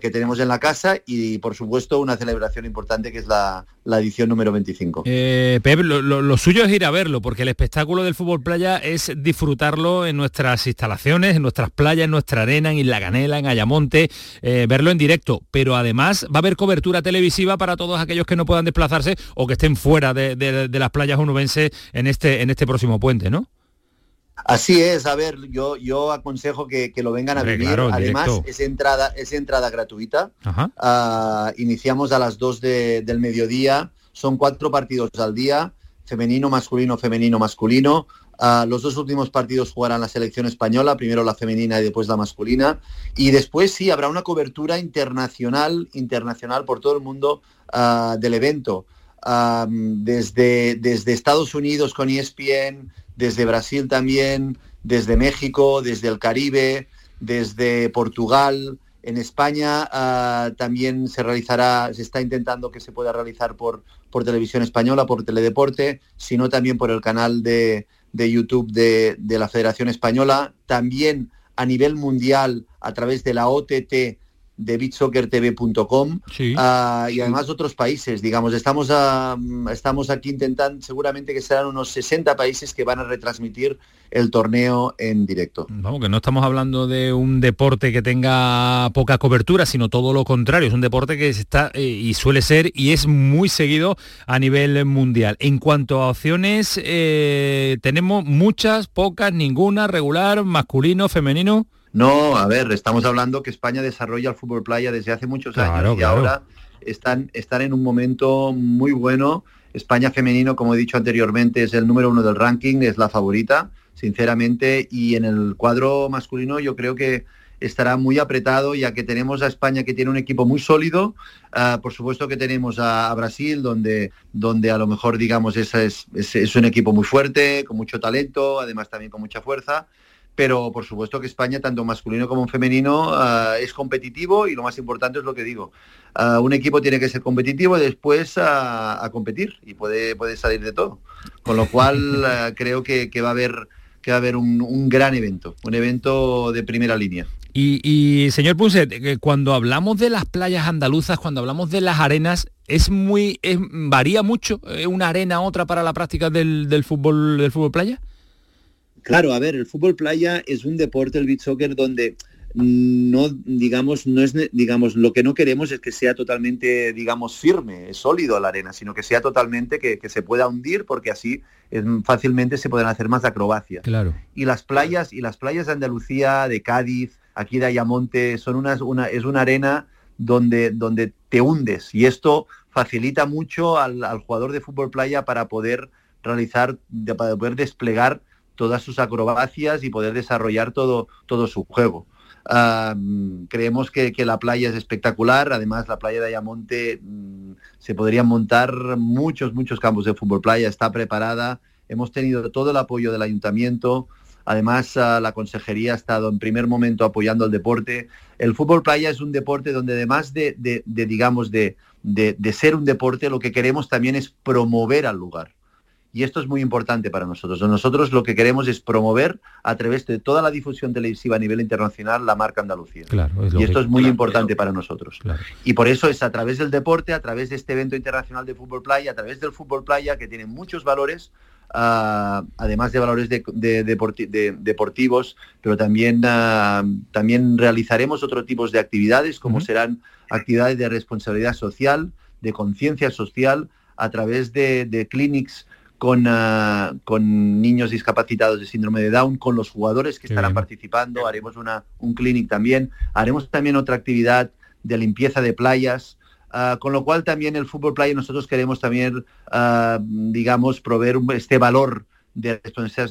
que tenemos en la casa y, por supuesto, una celebración importante que es la, la edición número 25. Eh, Pep, lo, suyo es ir a verlo, porque el espectáculo del fútbol playa es disfrutarlo en nuestras instalaciones, en nuestras playas, en nuestra arena, en Isla Canela, en Ayamonte, eh, verlo en directo. Pero además va a haber cobertura televisiva para todos aquellos que no puedan desplazarse o que estén fuera de, las playas onubenses en este, en este próximo puente, ¿no? Así es, a ver, yo, yo aconsejo que, lo vengan a vivir. Además, es entrada, es entrada gratuita. Ah, iniciamos a las 2 del mediodía. Son cuatro partidos al día, femenino, masculino, femenino, masculino. Ah, los dos últimos partidos jugarán la selección española, primero la femenina y después la masculina. Y después sí, habrá una cobertura internacional, internacional por todo el mundo ah, del evento desde, desde Estados Unidos con ESPN, desde Brasil también, desde México, desde el Caribe, desde Portugal. En España ah, también se realizará, se está intentando que se pueda realizar por, por televisión española, por teledeporte, sino también por el canal de, de YouTube de, de la Federación Española. También a nivel mundial, a través de la OTT, de beachsoccertv.com ah, y además otros países, digamos, estamos, estamos aquí intentando, seguramente que serán unos 60 países que van a retransmitir el torneo en directo. Vamos, que no estamos hablando de un deporte que tenga poca cobertura, sino todo lo contrario, es un deporte que está eh, y suele ser y es muy seguido a nivel mundial. En cuanto a opciones, eh, tenemos muchas, pocas, ninguna, regular, masculino, femenino. No, a ver, estamos hablando que España desarrolla el fútbol playa desde hace muchos años y ahora están, están en un momento muy bueno. España femenino, como he dicho anteriormente, es el número uno del ranking, es la favorita, sinceramente, y en el cuadro masculino yo creo que estará muy apretado, ya que tenemos a España que tiene un equipo muy sólido, ah, por supuesto que tenemos a, Brasil, donde, donde a lo mejor, digamos, es, es, es, un equipo muy fuerte, con mucho talento, además también con mucha fuerza, pero por supuesto que España, tanto masculino como femenino, ah, es competitivo y lo más importante es lo que digo. Ah, un equipo tiene que ser competitivo y después a competir y puede, puede salir de todo. Con lo cual ah, creo que, va a haber, que va a haber un, gran evento, un evento de primera línea. Y, señor Punset, eh, cuando hablamos de las playas andaluzas, cuando hablamos de las arenas, es muy, varía mucho eh, una arena a otra para la práctica del, del fútbol, del fútbol playa. Claro, a ver, el fútbol playa es un deporte, el beach soccer, donde no, digamos, no es, digamos, lo que no queremos es que sea totalmente, digamos, firme, sólido la arena, sino que sea totalmente que, se pueda hundir porque así es, fácilmente se pueden hacer más acrobacias. Claro. Y las playas, y las playas de Andalucía, de Cádiz, aquí de Ayamonte, son una, es una arena donde, donde te hundes. Y esto facilita mucho al, al jugador de fútbol playa para poder realizar, para poder desplegar todas sus acrobacias y poder desarrollar todo, todo su juego. creemos que, la playa es espectacular, además la playa de Ayamonte mm, se podrían montar muchos, muchos campos de fútbol playa, está preparada, hemos tenido todo el apoyo del ayuntamiento, además ah, la consejería ha estado en primer momento apoyando el deporte. El fútbol playa es un deporte donde además de, de digamos, de, de ser un deporte, lo que queremos también es promover al lugar. Y esto es muy importante para nosotros. Nosotros lo que queremos es promover a través de toda la difusión televisiva a nivel internacional la marca Andalucía. y esto es muy importante para nosotros. Y por eso es a través del deporte, a través de este evento internacional de fútbol playa, a través del fútbol playa que tiene muchos valores, ah, además de valores de, deportivos, pero también, ah, también realizaremos otro tipos de actividades, como serán actividades de responsabilidad social, de conciencia social, a través de, de clinics con, ah, con niños discapacitados de síndrome de Down, con los jugadores que estarán participando, haremos una, un clinic también, haremos también otra actividad de limpieza de playas, ah, con lo cual también el fútbol playa nosotros queremos también, ah, digamos, proveer este valor de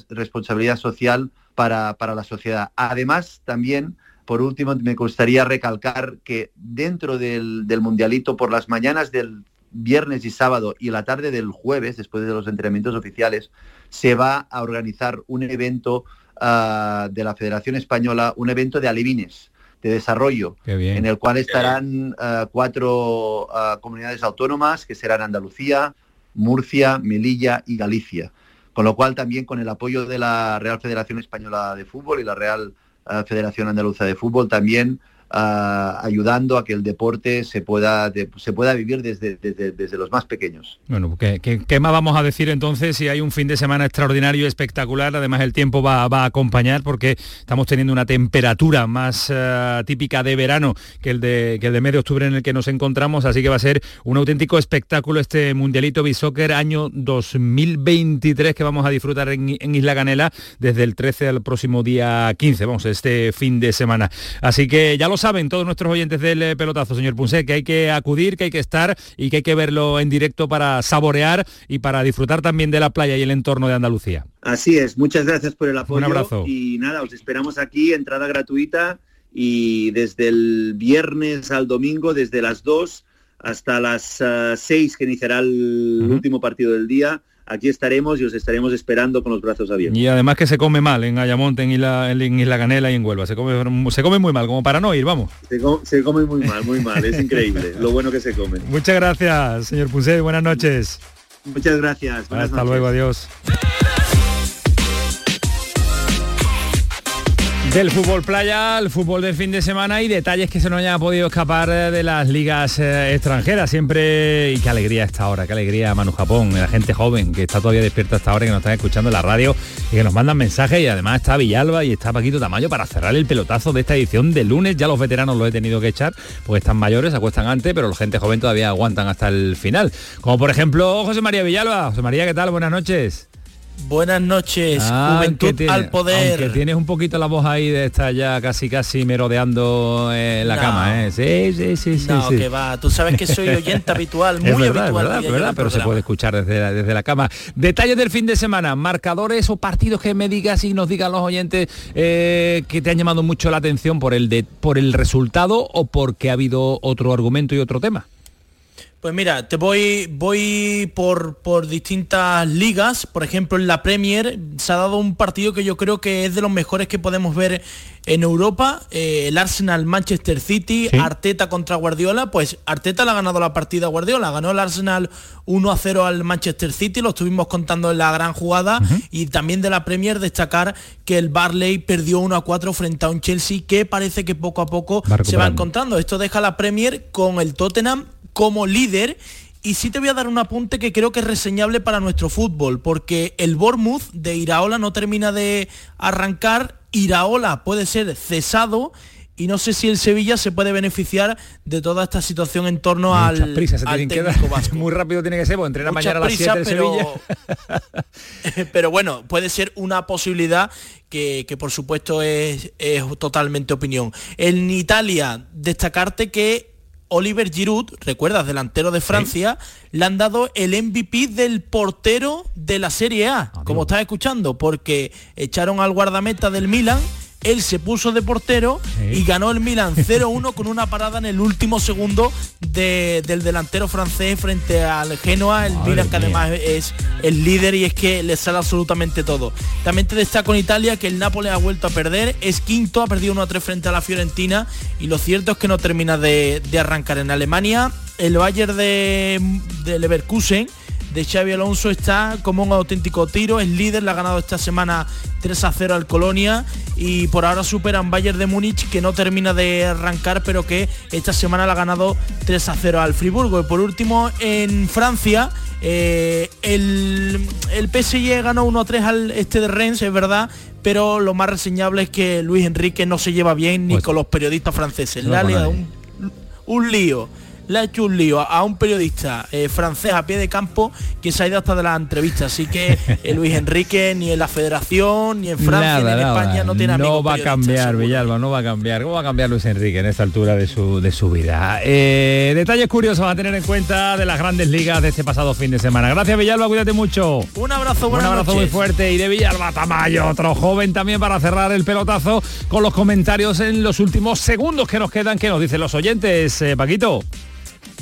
responsabilidad social para, para la sociedad. Además, también, por último, me gustaría recalcar que dentro del, del Mundialito, por las mañanas del viernes y sábado y la tarde del jueves, después de los entrenamientos oficiales, se va a organizar un evento ah, de la Federación Española, un evento de alevines, de desarrollo, en el cual estarán ah, cuatro ah, comunidades autónomas, que serán Andalucía, Murcia, Melilla y Galicia. Con lo cual también con el apoyo de la Real Federación Española de Fútbol y la Real Federación Andaluza de Fútbol también ayudando a que el deporte se pueda, se pueda vivir desde, desde, los más pequeños. Bueno, ¿qué, ¿qué, más vamos a decir entonces si hay un fin de semana extraordinario, espectacular? Además el tiempo va, a acompañar porque estamos teniendo una temperatura más eh, típica de verano que el de, que el de medio octubre en el que nos encontramos, así que va a ser un auténtico espectáculo este Mundialito Bisoccer año 2023 que vamos a disfrutar en, en Isla Canela desde el 13 al próximo día 15, vamos, este fin de semana. Así que ya lo saben todos nuestros oyentes del eh, pelotazo, señor Punset, que hay que acudir, que hay que estar y que hay que verlo en directo para saborear y para disfrutar también de la playa y el entorno de Andalucía. Así es, muchas gracias por el apoyo. Un abrazo. Y nada, os esperamos aquí, entrada gratuita y desde el viernes al domingo, desde las 2 hasta las 6 ah, que iniciará el último partido del día aquí estaremos y os estaremos esperando con los brazos abiertos. Y además que se come mal en Ayamonte, en Isla, en Isla Canela y en Huelva. Se come, se come muy mal, como para no ir, vamos. Se, come muy mal, muy mal. Es increíble lo bueno que se come. Muchas gracias, señor Punset. Buenas noches. Muchas gracias. Hasta luego, adiós. Del fútbol playa al fútbol del fin de semana y detalles que se nos hayan podido escapar eh, de las ligas eh, extranjeras. Siempre, y qué alegría esta hora, qué alegría Manu Japón, la gente joven que está todavía despierta hasta ahora, que nos están escuchando en la radio y que nos mandan mensajes y además está Villalba y está Paquito Tamayo para cerrar el pelotazo de esta edición de lunes. Ya los veteranos los he tenido que echar porque están mayores, acuestan antes, pero la gente joven todavía aguantan hasta el final. Como por ejemplo José María Villalba. José María, ¿qué tal? Buenas noches. Buenas noches, ah, Juventud al poder. Que tienes un poquito la voz ahí de estar ya casi casi merodeando en la cama, ¿eh? Sí, sí, sí, sí. No, que va. Tú sabes que soy oyente habitual, muy habitual. verdad, verdad pero se puede escuchar desde la, desde la cama. Detalles del fin de semana, marcadores o partidos que me digas y nos digan los oyentes eh, que te han llamado mucho la atención por el, de, por el resultado o porque ha habido otro argumento y otro tema. Pues mira, te voy, voy por, por distintas ligas. Por ejemplo, en la Premier se ha dado un partido que yo creo que es de los mejores que podemos ver en Europa. Eh, el Arsenal Manchester City, Arteta contra Guardiola. Pues Arteta le ha ganado la partida a Guardiola. Ganó el Arsenal 1 a 0 al Manchester City. Lo estuvimos contando en la gran jugada. Y también de la Premier destacar que el Barley perdió 1 a 4 frente a un Chelsea que parece que poco a poco se va encontrando. Esto deja la Premier con el Tottenham como líder y sí te voy a dar un apunte que creo que es reseñable para nuestro fútbol, porque el Bournemouth de Iraola no termina de arrancar, Iraola puede ser cesado y no sé si el Sevilla se puede beneficiar de toda esta situación en torno al, prisa se tienen que dar. Muy rápido tiene que ser, porque entrena mañana a las 7 de Sevilla. pero bueno, puede ser una posibilidad que, por supuesto es, es totalmente opinión. En Italia, destacarte que Oliver Giroud, recuerdas, delantero de Francia, le han dado el MVP del portero de la Serie A, como estás escuchando, porque echaron al guardameta del Milan él se puso de portero y ganó el Milan 0-1 con una parada en el último segundo del delantero francés frente al Genoa, el Milan que además es el líder y es que le sale absolutamente todo. También te destaco en Italia que el Nápoles ha vuelto a perder, es quinto, ha perdido 1-3 frente a la Fiorentina y lo cierto es que no termina de, arrancar en Alemania. El Bayern de, de Leverkusen de Xavi Alonso está como un auténtico tiro, es líder, le ha ganado esta semana 3 a 0 al Colonia y por ahora superan Bayern de Múnich que no termina de arrancar pero que esta semana le ha ganado 3 a 0 al Friburgo. Y por último en Francia eh, el, el PSG ganó 1 a 3 al este de Rennes, es verdad, pero lo más reseñable es que Luis Enrique no se lleva bien ni pues con los periodistas franceses. Le ha un, un lío le ha hecho un lío a, un periodista eh, francés a pie de campo que se ha ido hasta de la entrevista. Así que eh, Luis Enrique ni en la federación, ni en Francia, ni en España no tiene No va a cambiar, Villalba, no va a cambiar. ¿Cómo va a cambiar Luis Enrique en esta altura de su, de su vida? Eh, detalles curiosos a tener en cuenta de las grandes ligas de este pasado fin de semana. Gracias Villalba, cuídate mucho. Un abrazo, Un abrazo muy fuerte. Y de Villalba Tamayo, otro joven también para cerrar el pelotazo con los comentarios en los últimos segundos que nos quedan, que nos dicen los oyentes. Paquito.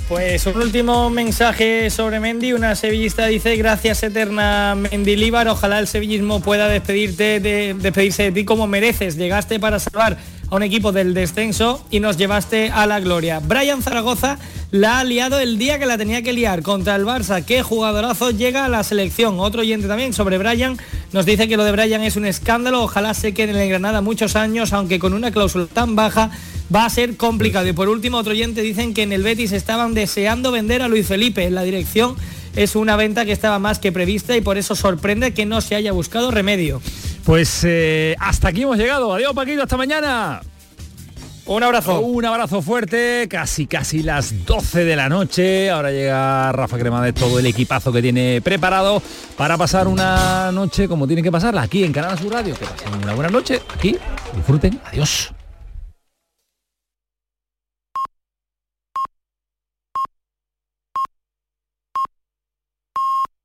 Pues un último mensaje sobre Mendy. Una sevillista dice, gracias eterna Líbar. ojalá el sevillismo pueda despedirte de, despedirse de ti como mereces. Llegaste para salvar a un equipo del descenso y nos llevaste a la gloria. Brian Zaragoza la ha liado el día que la tenía que liar contra el Barça. Qué jugadorazo llega a la selección. Otro oyente también sobre Brian nos dice que lo de Brian es un escándalo. Ojalá se quede en el Granada muchos años, aunque con una cláusula tan baja va a ser complicado. Y por último, otro oyente dicen que en el Betis estaban deseando vender a Luis Felipe. En la dirección es una venta que estaba más que prevista y por eso sorprende que no se haya buscado remedio. Pues eh, hasta aquí hemos llegado. Adiós Paquito, hasta mañana. Un abrazo. Un abrazo fuerte, casi casi las 12 de la noche. Ahora llega Rafa Cremades, todo el equipazo que tiene preparado para pasar una noche como tiene que pasarla aquí en Canal Sur Radio. Que pasen una buena noche aquí. Disfruten. Adiós.